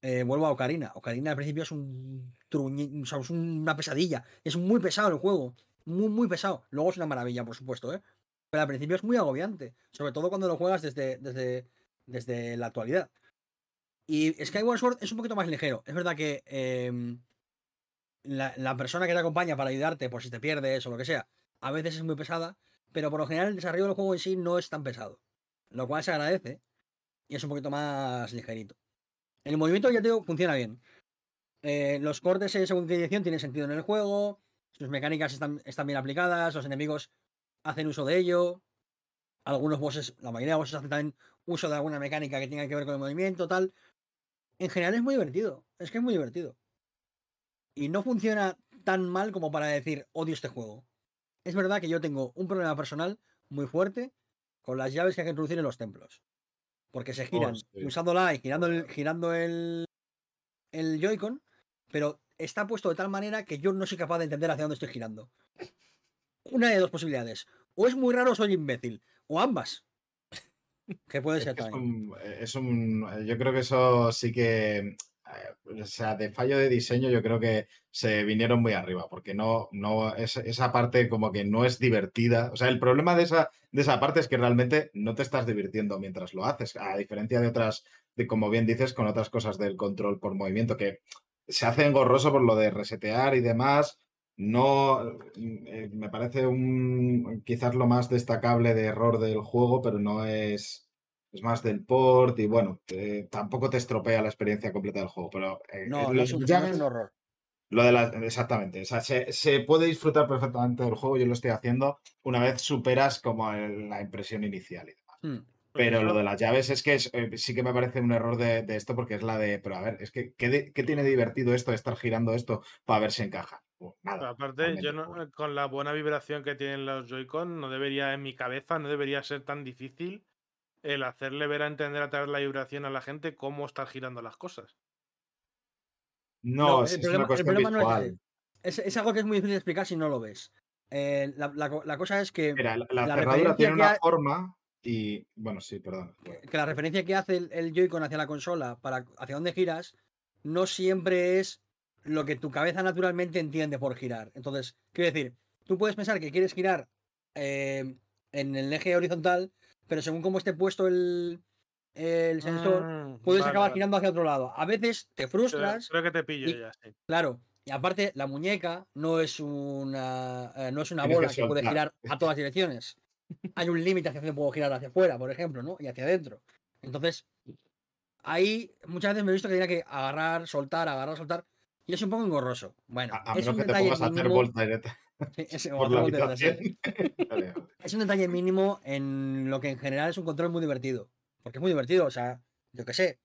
Eh, vuelvo a Ocarina. Ocarina al principio es un es una pesadilla. Es muy pesado el juego. Muy, muy pesado. Luego es una maravilla, por supuesto, ¿eh? Pero al principio es muy agobiante. Sobre todo cuando lo juegas desde, desde, desde la actualidad. Y Skyward Sword es un poquito más ligero. Es verdad que em, la, la, persona que te acompaña para ayudarte, por si te pierdes o lo que sea, a veces es muy pesada pero por lo general el desarrollo del juego en sí no es tan pesado, lo cual se agradece y es un poquito más ligerito. El movimiento, ya te digo, funciona bien. Eh, los cortes en segunda dirección tienen sentido en el juego, sus mecánicas están, están bien aplicadas, los enemigos hacen uso de ello, algunos bosses, la mayoría de bosses hacen también uso de alguna mecánica que tenga que ver con el movimiento, tal. En general es muy divertido, es que es muy divertido. Y no funciona tan mal como para decir odio este juego es verdad que yo tengo un problema personal muy fuerte con las llaves que hay que introducir en los templos. Porque se giran usándola y girando el, girando el, el Joy-Con, pero está puesto de tal manera que yo no soy capaz de entender hacia dónde estoy girando. Una de dos posibilidades. O es muy raro o soy imbécil. O ambas. Que puede ser también. es un, yo creo que eso sí que eh, o sea, de fallo de diseño yo creo que se vinieron muy arriba, porque no, no, esa parte como que no es divertida. O sea, el problema de esa, de esa parte es que realmente no te estás divirtiendo mientras lo haces, a diferencia de otras, de como bien dices, con otras cosas del control por movimiento, que se hace engorroso por lo de resetear y demás. No, eh, me parece un quizás lo más destacable de error del juego, pero no es es más del port y bueno, tampoco te estropea la experiencia completa del juego, pero... Eh, no, no es, un, horror. Lo de la, exactamente, o sea, se, puede disfrutar perfectamente del juego, yo lo estoy haciendo una vez superas como la impresión inicial y demás. Hmm. Pero lo de las llaves es que eh, sí que me parece un error de, esto porque es la de, pero a ver, es que ¿qué, tiene divertido esto de estar girando esto para ver si encaja? Pues nada. aparte, yo con la buena vibración que tienen los Joy-Con, no debería, en mi cabeza, no debería ser tan difícil el hacerle ver a entender a través de la vibración a la gente cómo estar girando las cosas. No, es, una es, algo que es muy difícil de explicar si no lo ves. Eh, la, cosa es que. la, cerradura tiene una forma y. Bueno, sí, perdón. Que, la referencia que hace el, el Joy-Con hacia la consola, para hacia dónde giras, no siempre es lo que tu cabeza naturalmente entiende por girar. Entonces, quiero decir, tú puedes pensar que quieres girar eh, en el eje horizontal, pero según cómo esté puesto el, el sensor, ah, puedes acabar girando hacia otro lado. A veces te frustras. Creo que te pillo ya, sí. Claro. Y aparte, la muñeca no es una, eh, no es una bola que, puede girar a todas direcciones. Hay un límite hacia donde puedo girar hacia afuera, por ejemplo, ¿no? Y hacia adentro. Entonces, ahí muchas veces me he visto que tenía que agarrar, soltar, agarrar, soltar. Y es un poco engorroso. Bueno, a, es un que te pongas a hacer directa. es, un detalle mínimo en lo que en general es un control muy divertido. Porque es muy divertido, o sea, yo qué sé.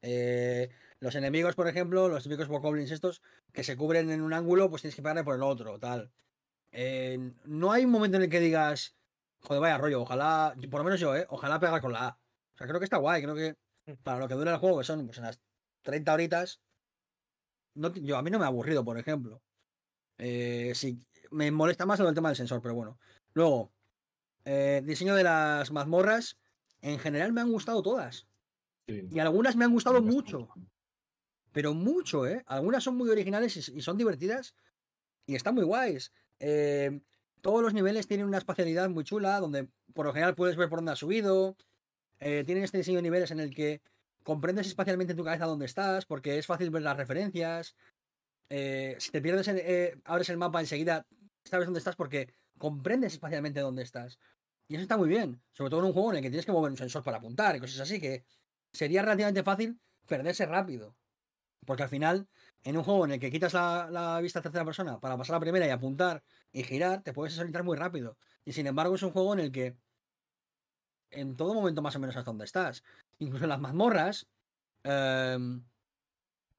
Eh, los enemigos, por ejemplo, los típicos bokoblins estos, que se cubren en un ángulo, pues tienes que pegarle por el otro, tal. Eh, no hay un momento en el que digas, joder, vaya rollo, ojalá, por lo menos yo, ¿eh? Ojalá pegar con la A. O sea, creo que está guay, creo que para lo que dura el juego, que son pues, unas 30 horitas, no, yo, a mí no me ha aburrido, por ejemplo. Eh, sí, me molesta más el tema del sensor, pero bueno. Luego, eh, diseño de las mazmorras. En general me han gustado todas. Y algunas me han gustado mucho. Pero mucho, ¿eh? Algunas son muy originales y, son divertidas. Y están muy guays. Eh, todos los niveles tienen una espacialidad muy chula, donde por lo general puedes ver por dónde has subido. Eh, tienen este diseño de niveles en el que comprendes espacialmente en tu cabeza dónde estás, porque es fácil ver las referencias. Eh, si te pierdes, abres el mapa enseguida, sabes dónde estás porque comprendes espacialmente dónde estás. Y eso está muy bien, sobre todo en un juego en el que tienes que mover un sensor para apuntar y cosas así, que sería relativamente fácil perderse rápido. Porque al final, en un juego en el que quitas la, vista a tercera persona para pasar a la primera y apuntar y girar, te puedes desorientar muy rápido. Y sin embargo, es un juego en el que en todo momento más o menos sabes dónde estás. Incluso las mazmorras em,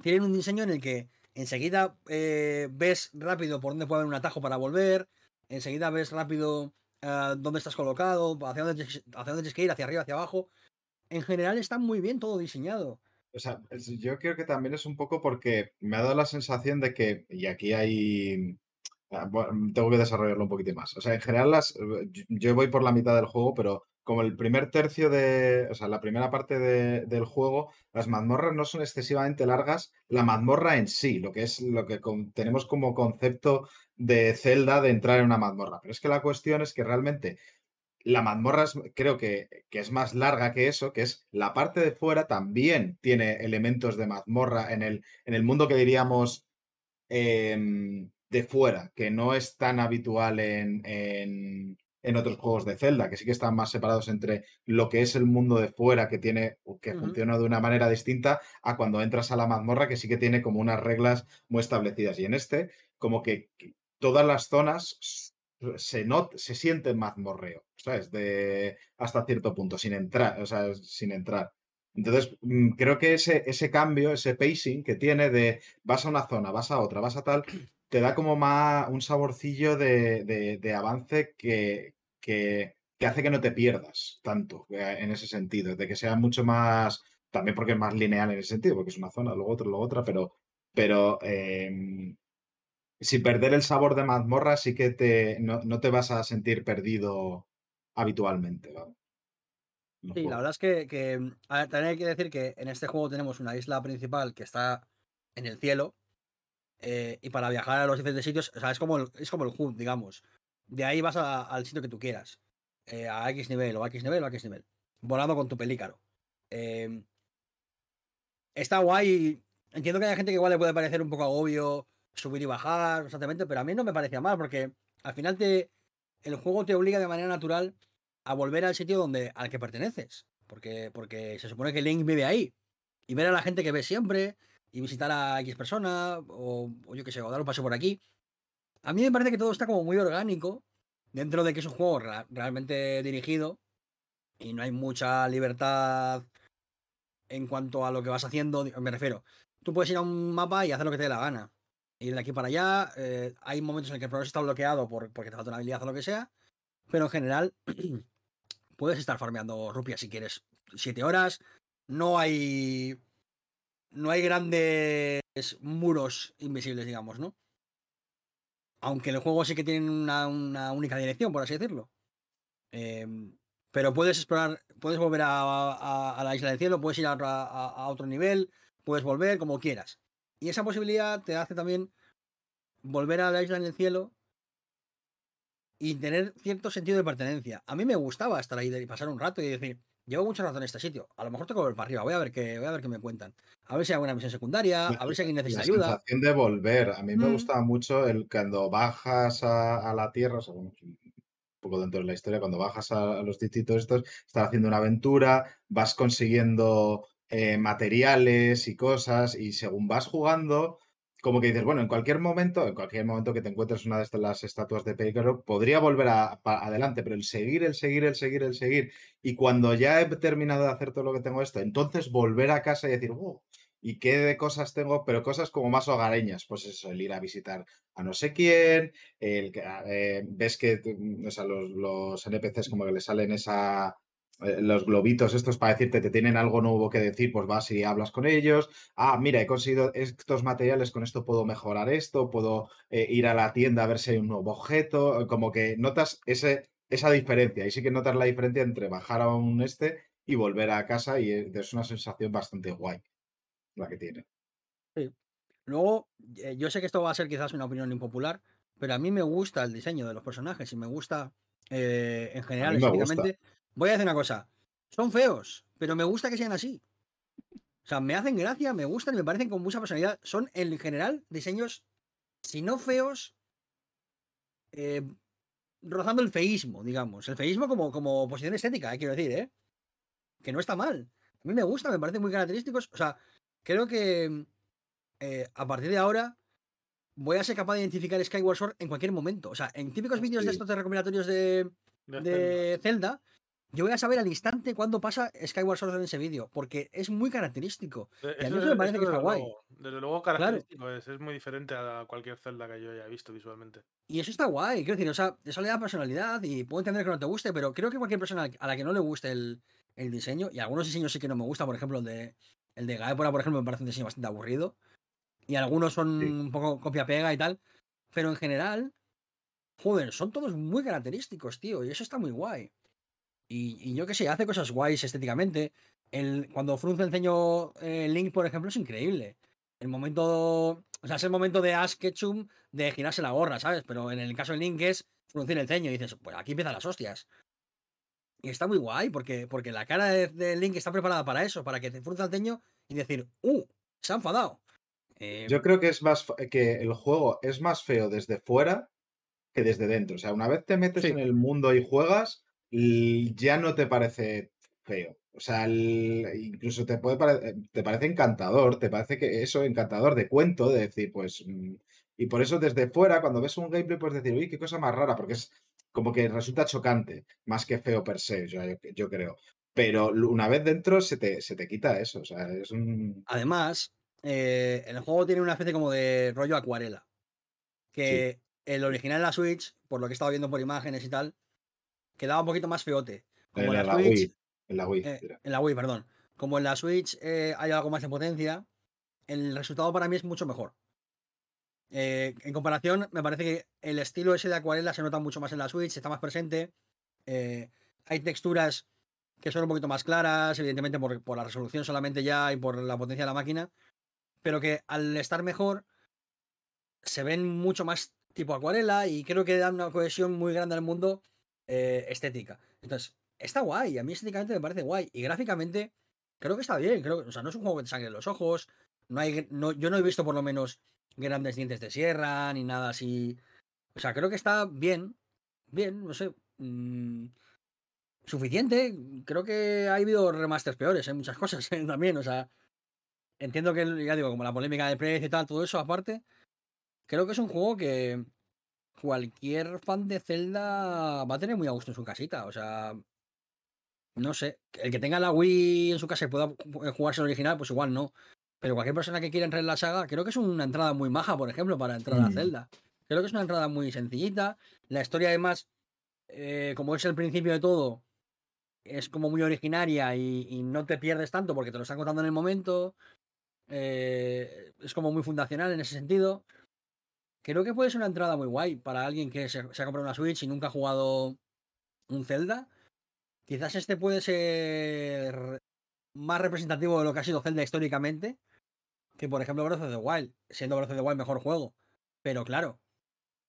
tienen un diseño en el que enseguida eh, ves rápido por dónde puede haber un atajo para volver, enseguida ves rápido eh, dónde estás colocado, hacia dónde, hacia dónde tienes que ir, hacia arriba, hacia abajo. En general está muy bien todo diseñado. O sea, yo creo que también es un poco porque me ha dado la sensación de que, y aquí hay, ah, tengo que desarrollarlo un poquito más. O sea, en general las, yo voy por la mitad del juego, pero como el primer tercio de, o sea, la primera parte del juego, las mazmorras no son excesivamente largas, la mazmorra en sí, lo que es lo que tenemos como concepto de celda de entrar en una mazmorra. Pero es que la cuestión es que realmente la mazmorra creo que, es más larga que eso, que es la parte de fuera también tiene elementos de mazmorra en el, en el mundo que diríamos em, de fuera, que no es tan habitual en, otros juegos de Zelda, que sí que están más separados entre lo que es el mundo de fuera, que tiene, que funciona de una manera distinta, a cuando entras a la mazmorra, que sí que tiene como unas reglas muy establecidas. Y en este, como que todas las zonas se, not, se siente mazmorreo, ¿sabes? De, hasta cierto punto, sin entrar, o sea, sin entrar. Entonces, mm, creo que ese, ese cambio, ese pacing que tiene de vas a una zona, vas a otra, vas a tal, te da como más un saborcillo de, avance que, que, hace que no te pierdas tanto eh, en ese sentido, de que sea mucho más, también porque es más lineal en ese sentido, porque es una zona, luego otra, luego otra, pero, pero em, sin perder el sabor de mazmorra, sí que te, no, te vas a sentir perdido habitualmente. Sí, la verdad es que, mm, también hay que decir que en este juego tenemos una isla principal que está en el cielo. Eh, y para viajar a los diferentes sitios, o sea, es como el, es como el HUD, digamos. De ahí vas al sitio que tú quieras. Eh, a X nivel, o a X nivel, o a X nivel. Volando con tu pelícaro. Em, está guay. Entiendo que hay gente que igual le puede parecer un poco agobio subir y bajar constantemente, pero a mí no me parecía mal porque al final te, el juego te obliga de manera natural a volver al sitio donde, al que perteneces. Porque, porque se supone que Link vive ahí. Y ver a la gente que ve siempre, y visitar a X persona, o, yo qué sé, o dar un paso por aquí. A mí me parece que todo está como muy orgánico, dentro de que es un juego realmente dirigido, y no hay mucha libertad en cuanto a lo que vas haciendo. Me refiero, tú puedes ir a un mapa y hacer lo que te dé la gana ir de aquí para allá. Eh, hay momentos en que el progreso está bloqueado por, porque te falta una habilidad o lo que sea. Pero en general, puedes estar farmeando rupias si quieres siete horas. No hay. No hay grandes muros invisibles, digamos, ¿no? Aunque el juego sí que tiene una, única dirección, por así decirlo. Em, pero puedes explorar, puedes volver a, la isla del cielo, puedes ir a otro nivel, puedes volver como quieras. Y esa posibilidad te hace también volver a la isla en el cielo y tener cierto sentido de pertenencia. A mí me gustaba estar ahí y pasar un rato y decir, llevo mucha razón en este sitio, a lo mejor tengo que volver para arriba, voy a ver qué, voy a ver qué me cuentan. A ver si hay alguna misión secundaria, a ver si alguien necesita ayuda. La sensación de volver, a mí me gustaba mucho el cuando bajas a, la tierra, o un poco dentro de la historia, cuando bajas a, a los distritos estos, estás haciendo una aventura, vas consiguiendo eh, materiales y cosas, y según vas jugando, como que dices, bueno, en cualquier momento, en cualquier momento que te encuentres una de estas las estatuas de Pícaro, podría volver a, adelante, pero el seguir, el seguir, el seguir, el seguir, y cuando ya he terminado de hacer todo lo que tengo esto, entonces volver a casa y decir, oh, ¿y qué de cosas tengo? Pero cosas como más hogareñas, pues eso, el ir a visitar a no sé quién, el eh, ves que o sea, los, los NPCs como que le salen esa los globitos estos para decirte te tienen algo nuevo que decir, pues vas y hablas con ellos. Ah, mira, he conseguido estos materiales, con esto puedo mejorar esto, puedo eh, ir a la tienda a ver si hay un nuevo objeto, como que notas ese, esa diferencia y sí que notas la diferencia entre bajar a un este y volver a casa y es una sensación bastante guay la que tiene. Sí. Luego, eh, yo sé que esto va a ser quizás una opinión impopular, pero a mí me gusta el diseño de los personajes y me gusta eh, en general. Voy a decir una cosa. Son feos, pero me gusta que sean así. O sea, me hacen gracia, me gustan y me parecen con mucha personalidad. Son en general diseños, si no feos, eh, rozando el feísmo, digamos. El feísmo como, como posición estética, eh, quiero decir, ¿eh? Que no está mal. A mí me gusta, me parecen muy característicos. O sea, creo que eh, a partir de ahora voy a ser capaz de identificar Skyward Sword en cualquier momento. O sea, en típicos vídeos de estos de recopilatorios de, de, Zelda, yo voy a saber al instante cuándo pasa Skyward Sword en ese vídeo, porque es muy característico. Eh, y a mí eso, me parece que está guay. Desde luego, característico es, es, muy diferente a cualquier Zelda que yo haya visto visualmente. Y eso está guay, quiero decir, o sea, eso le da personalidad y puedo entender que no te guste, pero creo que cualquier persona a la que no le guste el, el diseño, y algunos diseños sí que no me gusta, por ejemplo, el de, el de Gaepora, por ejemplo, me parece un diseño bastante aburrido y algunos son un poco copia-pega y tal, pero en general, joder, son todos muy característicos, tío, y eso está muy guay. Y, yo qué sé, hace cosas guays estéticamente. El, cuando frunce el ceño eh, Link, por ejemplo, es increíble. El momento, o sea, es el momento de Ash Ketchum de girarse la gorra, ¿sabes? Pero en el caso de Link es fruncir el ceño y dices, pues aquí empiezan las hostias. Y está muy guay porque, porque la cara de, Link está preparada para eso, para que te frunza el ceño y decir, ¡uh! Se ha enfadado. Eh, Yo creo que es más que el juego es más feo desde fuera que desde dentro. O sea, una vez te metes en el mundo y juegas, ya no te parece feo. O sea, incluso te puede te parece encantador, te parece que eso, encantador de cuento, de decir, pues. Mm, y por eso desde fuera, cuando ves un gameplay, puedes decir, uy, qué cosa más rara, porque es como que resulta chocante, más que feo per se, yo, yo creo. Pero una vez dentro se te, se te quita eso. O sea, es un. Además, eh, el juego tiene una especie como de rollo acuarela. Que el original en la Switch, por lo que he estado viendo por imágenes y tal, quedaba un poquito más feote. Como en, la, Wii. En la Wii. Eh, en la Wii, perdón. Como en la Switch eh, hay algo más de potencia, el resultado para mí es mucho mejor. en comparación, me parece que el estilo ese de acuarela se nota mucho más en la Switch, está más presente. hay texturas que son un poquito más claras, evidentemente por, por, la resolución solamente ya y por la potencia de la máquina pero que al estar mejor se ven mucho más tipo acuarela y creo que dan una cohesión muy grande al mundo eh, estética. Entonces, está guay, a mí estéticamente me parece guay y gráficamente creo que está bien, creo, o sea, no es un juego que te sangre en los ojos, no hay, no, yo no he visto por lo menos grandes dientes de sierra ni nada así. O sea, creo que está bien, bien, no sé. Mm, suficiente. Creo que ha habido remasters peores en muchas cosas también. O sea, entiendo que, ya digo, como la polémica de precio y tal, todo eso aparte, creo que es un juego que cualquier fan de Zelda va a tener muy a gusto en su casita. O sea, no sé, el que tenga la Wii en su casa y pueda jugarse el original, pues igual no. Pero cualquier persona que quiera entrar en la saga, creo que es una entrada muy maja, por ejemplo, para entrar a. Zelda. Creo que es una entrada muy sencillita. La historia, además, eh, como es el principio de todo, es como muy originaria y, y, no te pierdes tanto porque te lo están contando en el momento. Eh, es como muy fundacional en ese sentido. Creo que puede ser una entrada muy guay para alguien que se, ha comprado una Switch y nunca ha jugado un Zelda. Quizás este puede ser más representativo de lo que ha sido Zelda históricamente que, por ejemplo, Breath of the Wild, siendo Breath of the Wild mejor juego. Pero claro,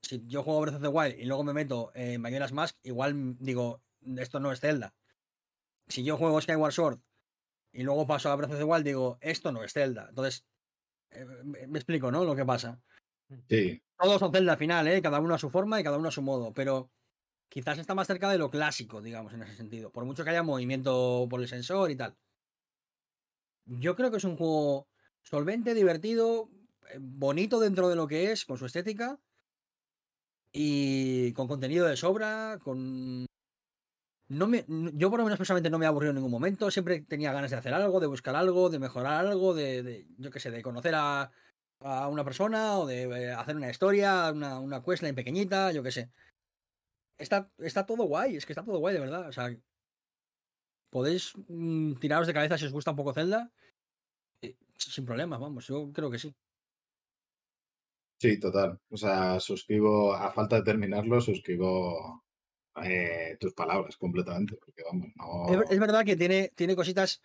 si yo juego Breath of the Wild y luego me meto en Majora's Mask, igual digo, esto no es Zelda. Si yo juego Skyward Sword y luego paso a Breath of the Wild, digo, esto no es Zelda. Entonces, eh, me, explico, ¿no? Lo que pasa. Sí. Todos son Zelda al final, ¿eh? Cada uno a su forma y cada uno a su modo, pero quizás está más cerca de lo clásico, digamos, en ese sentido. Por mucho que haya movimiento por el sensor y tal. Yo creo que es un juego solvente, divertido, eh, bonito dentro de lo que es, con su estética y con contenido de sobra, con no me, yo por lo menos personalmente no me he aburrido en ningún momento, siempre tenía ganas de hacer algo, de buscar algo, de mejorar algo, de, yo qué sé, de conocer a, a, una persona o de eh, hacer una historia, una, una questline pequeñita, yo qué sé. Está, está todo guay, es que está todo guay de verdad, o sea, podéis mm, tiraros de cabeza si os gusta un poco Zelda, eh, sin problema, vamos, yo creo que sí. Sí, total. O sea, suscribo, a falta de terminarlo, suscribo eh, tus palabras completamente. Porque, vamos, no... es, verdad que tiene, tiene cositas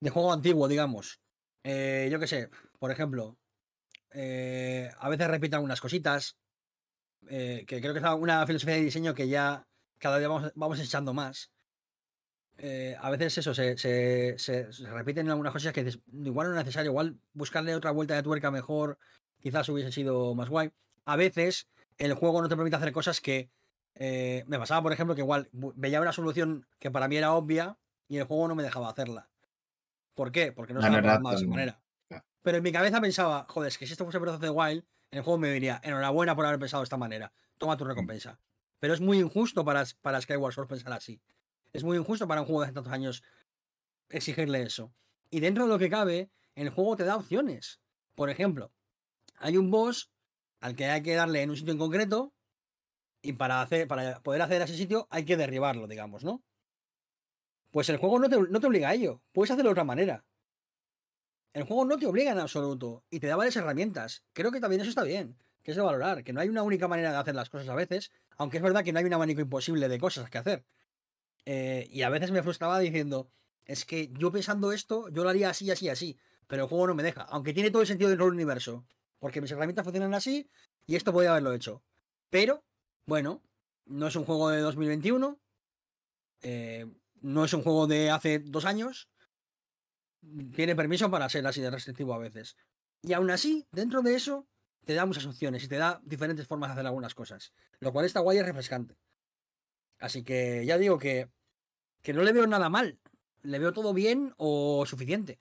de juego antiguo, digamos. Eh, yo qué sé, por ejemplo, eh, a veces repite algunas cositas. eh, que creo que es una filosofía de diseño que ya cada día vamos, vamos echando más. Eh, a veces eso, se, se, se, repiten algunas cosas que igual no es necesario, igual buscarle otra vuelta de tuerca mejor, quizás hubiese sido más guay. A veces el juego no te permite hacer cosas que eh, me pasaba, por ejemplo, que igual veía una solución que para mí era obvia y el juego no me dejaba hacerla. ¿Por qué? Porque no estaba programado de esa manera. Pero en mi cabeza pensaba, joder, es que si esto fuese Breath of the Wild, el juego me diría, enhorabuena por haber pensado de esta manera, toma tu mm. recompensa. Pero es muy injusto para, para Skyward Sword pensar así. Es muy injusto para un juego de hace tantos años exigirle eso. Y dentro de lo que cabe, el juego te da opciones. Por ejemplo, hay un boss al que hay que darle en un sitio en concreto y para, hacer, para poder hacer ese sitio hay que derribarlo, digamos, ¿no? Pues el juego no te, no te obliga a ello. Puedes hacerlo de otra manera. El juego no te obliga en absoluto y te da varias herramientas. Creo que también eso está bien, que es de valorar, que no hay una única manera de hacer las cosas a veces, aunque es verdad que no hay un abanico imposible de cosas que hacer. Eh, y a veces me frustraba diciendo, es que yo pensando esto, yo lo haría así, así, así, pero el juego no me deja, aunque tiene todo el sentido del universo, porque mis herramientas funcionan así y esto podría haberlo hecho. Pero, bueno, no es un juego de 2021, eh, no es un juego de hace dos años, tiene permiso para ser así de restrictivo a veces. Y aún así, dentro de eso, te da muchas opciones y te da diferentes formas de hacer algunas cosas, lo cual está guay y refrescante. Así que ya digo que, que no le veo nada mal, le veo todo bien o suficiente.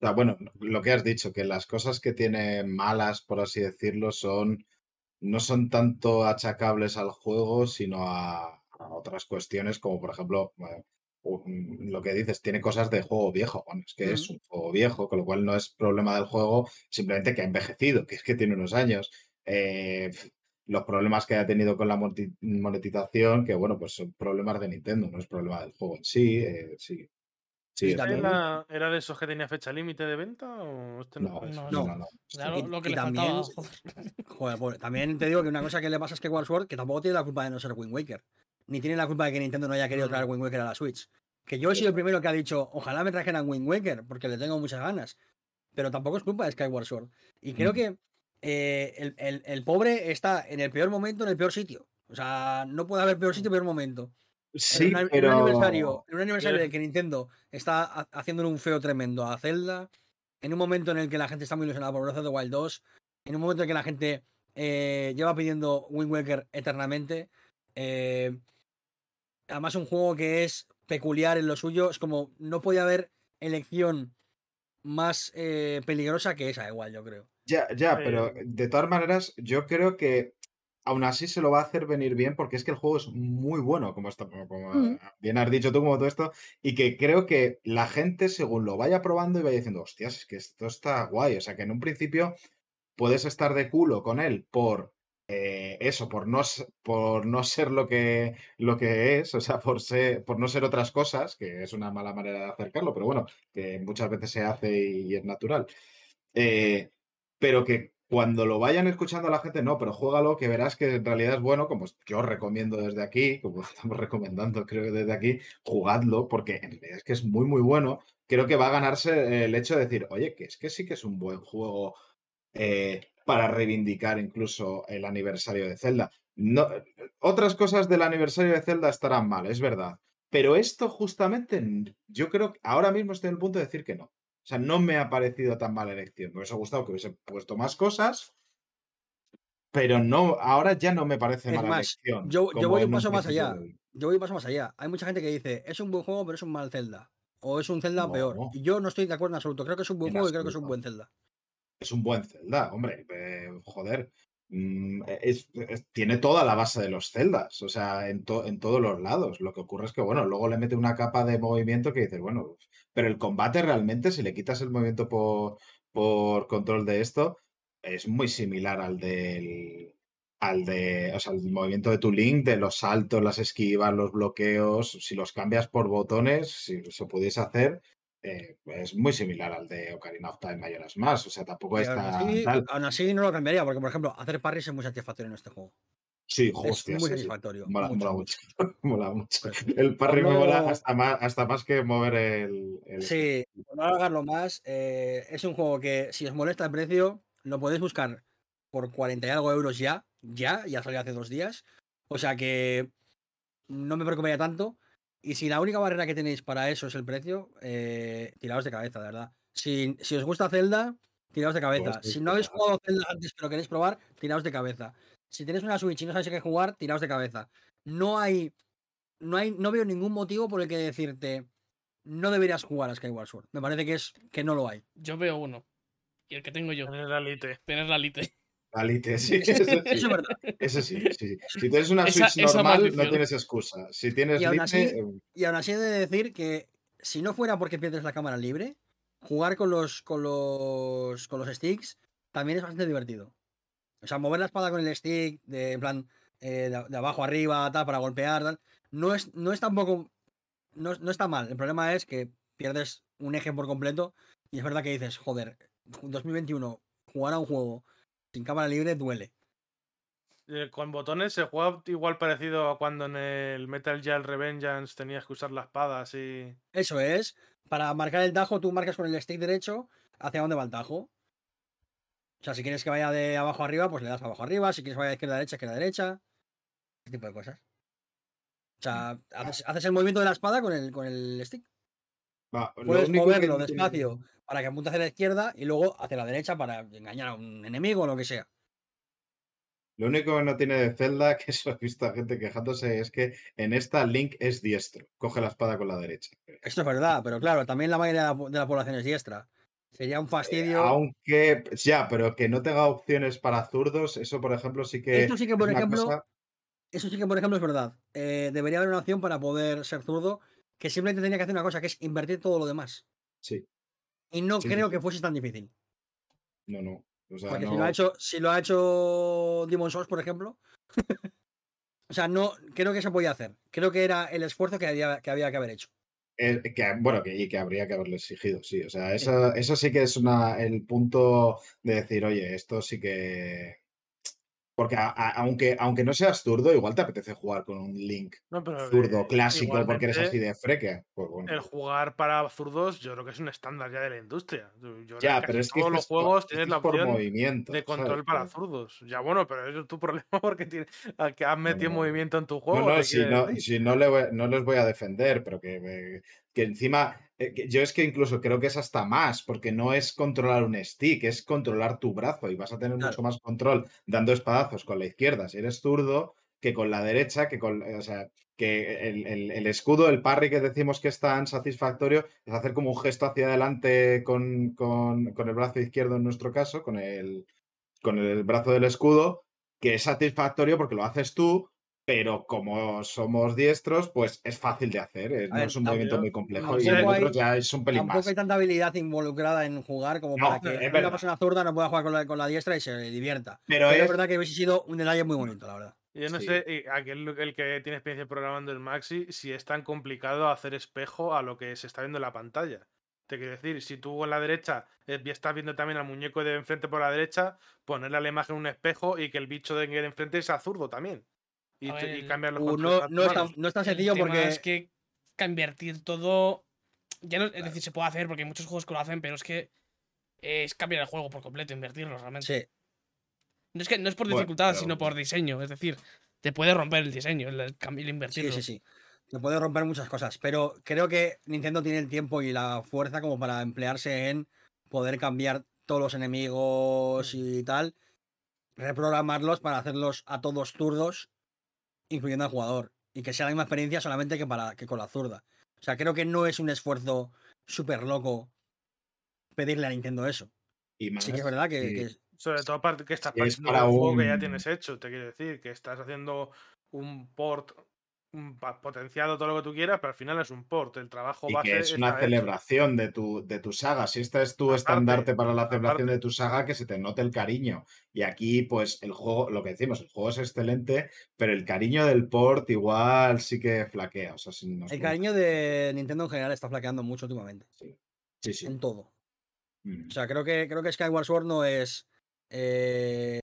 bueno, lo que has dicho, que las cosas que tiene malas, por así decirlo, son no son tanto achacables al juego, sino a, otras cuestiones, como por ejemplo, lo que dices, tiene cosas de juego viejo. Bueno, es que es un juego viejo, con lo cual no es problema del juego, simplemente que ha envejecido, que es que tiene unos años. Eh, los problemas que haya tenido con la monetización, que bueno, pues son problemas de Nintendo, no es problema del juego en sí. Eh, sí. Sí, ¿Era, ¿Era, de esos que tenía fecha límite de venta o este no? No, no, no. lo que le también, Joder, pues, también te digo que una cosa que le pasa es que Sword, que tampoco tiene la culpa de no ser Wind Waker, ni tiene la culpa de que Nintendo no haya querido traer Wind Waker a la Switch. Que yo he sido el primero que ha dicho, ojalá me trajeran Wind Waker, porque le tengo muchas ganas. Pero tampoco es culpa de Skyward Sword. Y creo que eh, el, pobre está en el peor momento, en el peor sitio. O sea, no puede haber peor sitio, peor momento. Sí, en, un, pero... aniversario, en un aniversario de que Nintendo está haciéndole un feo tremendo a Zelda, en un momento en el que la gente está muy ilusionada por Breath of the Wild 2, en un momento en que la gente eh, lleva pidiendo Wind Waker eternamente. Eh, además, un juego que es peculiar en lo suyo, es como no puede haber elección más peligrosa que esa, igual, yo creo. Ya, ya, pero de todas maneras, yo creo que aún así se lo va a hacer venir bien porque es que el juego es muy bueno, como, está, como mm. bien has dicho tú, como todo esto, y que creo que la gente, según lo vaya probando y vaya diciendo, hostias, es que esto está guay, o sea que en un principio puedes estar de culo con él por eh, eso, por no, por no ser lo que, lo que es, o sea, por, ser, por no ser otras cosas, que es una mala manera de acercarlo, pero bueno, que muchas veces se hace y, es natural. Eh, pero que cuando lo vayan escuchando a la gente, no, pero juégalo, que verás que en realidad es bueno, como yo recomiendo desde aquí, como estamos recomendando creo que desde aquí, jugadlo, porque en realidad es que es muy, muy bueno. Creo que va a ganarse el hecho de decir, oye, que es que sí que es un buen juego eh, para reivindicar incluso el aniversario de Zelda. No, otras cosas del aniversario de Zelda estarán mal, es verdad. Pero esto justamente, yo creo que ahora mismo estoy en el punto de decir que no. O sea, no me ha parecido tan mala elección. Me hubiese gustado que hubiese puesto más cosas, pero no, ahora ya no me parece mala elección. Yo, voy un paso más allá. Yo voy un paso más allá. Hay mucha gente que dice, es un buen juego, pero es un mal Zelda. O es un Zelda peor. Yo no estoy de acuerdo en absoluto. Creo que es un buen juego y creo que es un buen Zelda. Es un buen Zelda, hombre. Eh, joder. Mm, tiene toda la base de los celdas, o sea, en, en, todos los lados. Lo que ocurre es que, bueno, luego le mete una capa de movimiento que dices, bueno, pero el combate realmente, si le quitas el movimiento por, por control de esto, es muy similar al del, al de, o sea, el movimiento de tu link, de los saltos, las esquivas, los bloqueos, si los cambias por botones, si se pudiese hacer, eh, es muy similar al de Ocarina of Time Mayoras más. O sea, tampoco está. Aún así, no lo cambiaría, porque, por ejemplo, hacer parries es muy satisfactorio en este juego. Sí, hostia, es muy satisfactorio. Mola mucho. Mola mucho. Pues el parry me mola hasta más, hasta más que mover el. Sí, no hagarlo más. Eh, es un juego que, si os molesta el precio, lo podéis buscar por 40 y algo euros ya ya, ya salió hace dos días. O sea que no me preocuparía tanto. Y si la única barrera que tenéis para eso es el precio, eh, tiraos de cabeza, de verdad. Si, si os gusta Zelda, tiraos de cabeza. Si no habéis jugado Zelda antes pero queréis probar, tiraos de cabeza. Si tenéis una Switch y no sabéis qué jugar, tiraos de cabeza. No hay, no hay, no veo ningún motivo por el que decirte no deberías jugar a Skyward Sword. Me parece que es que no lo hay. Yo veo uno. Y el que tengo yo. Tener la Lite. Tener la Lite. La Lite, sí. Eso es verdad. Eso sí, sí. Si tienes una Switch esa normal, no tienes excusa. Si tienes Y aún así- eh, Y aún así he de decir que si no fuera porque pierdes la cámara libre, jugar con los, con los, con los sticks también es bastante divertido. O sea, mover la espada con el stick, de en plan, eh, de, de abajo arriba, tal, para golpear, tal, no es, no es tampoco. No, no está mal. El problema es que pierdes un eje por completo. Y es verdad que dices, joder, 2021, jugar a un juego sin cámara libre duele. Eh, Con botones se juega igual parecido a cuando en el Metal Gear Revengeance tenías que usar la espada así. Eso es. Para marcar el tajo, tú marcas con el stick derecho hacia dónde va el tajo. O sea, si quieres que vaya de abajo arriba, pues le das abajo arriba. Si quieres que vaya de izquierda a derecha, izquierda a derecha. Ese tipo de cosas. O sea, haces, haces el movimiento de la espada con el, con el stick. Va, Puedes que moverlo despacio para que apunte hacia la izquierda y luego hacia la derecha para engañar a un enemigo o lo que sea. Lo único que no tiene de Zelda, que eso he visto a gente quejándose, es que en esta Link es diestro. Coge la espada con la derecha. Esto es verdad, pero claro, también la mayoría de la, población es diestra. Sería un fastidio. Aunque, ya, pero que no tenga opciones para zurdos, eso por ejemplo sí que. Esto sí que, es por ejemplo, cosa- Eso sí que, por ejemplo, es verdad. Eh, debería haber una opción para poder ser zurdo que simplemente tenía que hacer una cosa, que es invertir todo lo demás. Sí, Y no Sí, creo sí, que sí. fuese tan difícil. no, no. O sea, Porque no- si, lo ha hecho, si lo ha hecho Demon Souls, por ejemplo. o sea, no creo que se podía hacer. Creo que era el esfuerzo que había que, había que haber hecho. eh, que, bueno, que, y que habría que haberle exigido, sí. O sea, eso, eso sí que es una, el punto de decir, oye, esto sí que. Porque a- a- aunque, aunque no seas zurdo, igual te apetece jugar con un Link No, pero zurdo eh, clásico porque eres así de freque. Pues bueno. El jugar para zurdos, yo creo que es un estándar ya de la industria. Yo ya, pero es que todos los juegos tienes es la opción movimiento, de control ¿sabes? para zurdos. Ya bueno, pero eso es tu problema porque tiene, a que has metido no. movimiento en tu No, juego. no, te si no, si no, le voy- no les voy a defender, pero que, eh, que encima, eh, yo es que incluso creo que es hasta más, porque no es controlar un stick, es controlar tu brazo y vas a tener Claro. mucho más control dando espadazos con la izquierda si eres zurdo que con la derecha, que con, o sea, que el, el- el escudo, el parry que decimos que es tan satisfactorio, es hacer como un gesto hacia adelante con, con- con el brazo izquierdo en nuestro caso, con el, con el brazo del escudo, que es satisfactorio porque lo haces tú, pero como somos diestros, pues es fácil de hacer. eh, no ver, es un movimiento tampoco- muy complejo. tampoco Y el otro ya es un pelín Tampoco más. hay tanta habilidad involucrada en jugar como No, para que una verdad. persona zurda no pueda jugar con la, con la diestra y se divierta. Pero Pero es es, verdad que hubiese sido un detalle muy bonito, la verdad. Yo no Sí. sé, aquel el que tiene experiencia programando el Maxi, si es tan complicado hacer espejo a lo que se está viendo en la pantalla. Te quiero decir, si tú en la derecha eh, estás viendo también al muñeco de enfrente por la derecha, ponerle a la imagen un espejo y que el bicho de de enfrente sea zurdo también. Y, te- y ver, cambiar los Uh, no, no, es tan, no es tan El sencillo tema porque. es que convertir todo. Ya no, es decir, se puede hacer porque hay muchos juegos que lo hacen, pero es que es cambiar el juego por completo, invertirlo realmente. Sí, No es que no es por Bueno, dificultad, pero- sino por diseño. Es decir, te puede romper el diseño, el, el el sí, invertirlo. sí, sí. Se puede romper muchas cosas, pero creo que Nintendo tiene el tiempo y la fuerza como para emplearse en poder cambiar todos los enemigos y tal, reprogramarlos para hacerlos a todos zurdos, incluyendo al jugador, y que sea la misma experiencia solamente que, para, que con la zurda. O sea, creo que no es un esfuerzo súper loco pedirle a Nintendo eso. y más, Sí que es verdad que, sí. que- Sobre todo que estás es partiendo para un juego que ya tienes hecho, te quiero decir, que estás haciendo un port potenciado todo lo que tú quieras, pero al final es un port, el trabajo Y base que es una celebración de tu, de tu saga. Si esta es tu Aparte, estandarte para la celebración aparte. de tu saga, que se te note el cariño. Y aquí, pues, el juego, lo que decimos, el juego es excelente, pero el cariño del port igual sí que flaquea. O sea, si nos el cariño de Nintendo en general está flaqueando mucho últimamente, Sí, sí. sí. en todo. Mm. O sea, creo que, creo que Skyward Sword no es. eh,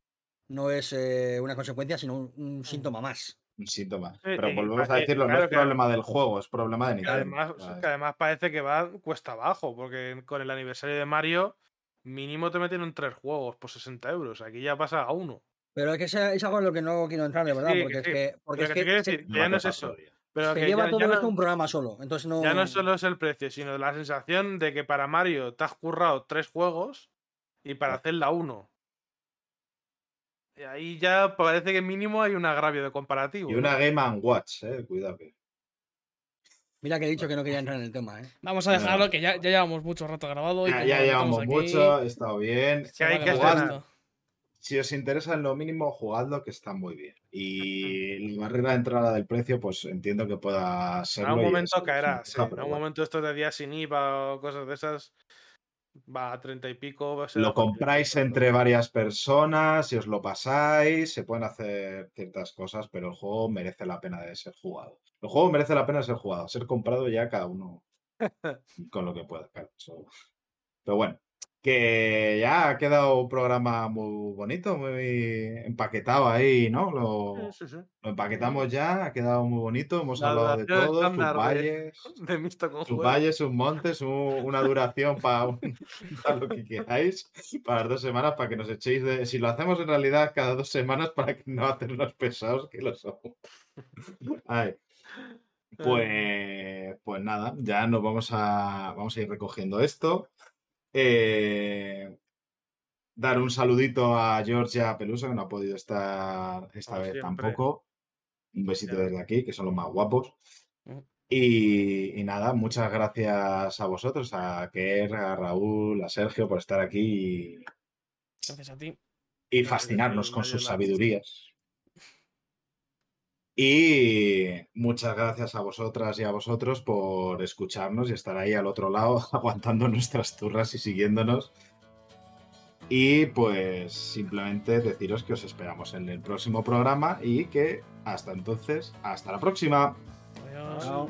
no es eh, una consecuencia, sino un, un síntoma más. Un síntoma. Sí, Pero volvemos a decirlo, no claro es que- problema del juego, es problema de Que Nintendo. además, ¿sabes? que además parece que va cuesta abajo, porque con el aniversario de Mario, mínimo te meten en tres juegos por 60 euros. Aquí ya pasa a uno. Pero es que es algo en lo que no quiero entrar, de verdad, porque es que. Porque es que, ya no es eso. Pero que lleva todo esto un programa solo. Entonces no... Ya no solo es el precio, sino la sensación de que para Mario te has currado tres juegos y para hacerla uno. Y ahí ya parece que mínimo hay un agravio de comparativo. Y una Game Watch, eh, cuidado que. Mira que he dicho que no quería entrar en el tema, ¿eh? Vamos a dejarlo, que ya, ya, llevamos mucho rato grabado. Ya, ya llevamos mucho, ha estado bien. hay que si os interesa en lo mínimo, jugadlo, que está muy bien. Y la barrera de entrada del precio, pues entiendo que pueda ser. En algún momento caerá, sí. En algún momento esto de días sin IVA o cosas de esas va a treinta y pico. lo compráis entre varias personas, si os lo pasáis, se pueden hacer ciertas cosas, pero el juego merece la pena de ser jugado. El juego merece la pena de ser jugado, ser comprado ya cada uno con lo que pueda. Pero bueno, que ya ha quedado un programa muy bonito, muy empaquetado ahí, ¿no? Lo, empaquetamos ya, ha quedado muy bonito, hemos hablado de todo, sus valles, de, sus valles, sus montes, una duración para, lo que queráis, para las dos semanas, para que nos echéis de... Si lo hacemos en realidad cada dos semanas, para que no hacernos pesados que lo somos. Pues, pues nada, ya nos vamos a, vamos a ir recogiendo esto. Eh, dar un saludito a Georgia Pelusa, que no ha podido estar esta vez tampoco. Un besito desde aquí, que son los más guapos. Mm. Y, nada, muchas gracias a vosotros, a Kerr, a Raúl, a Sergio por estar aquí. gracias a ti. Y fascinarnos con sus sabidurías. Y muchas gracias a vosotras y a vosotros por escucharnos y estar ahí al otro lado aguantando nuestras turras y siguiéndonos. Y pues simplemente deciros que os esperamos en el próximo programa y que hasta entonces, hasta la próxima. Adiós.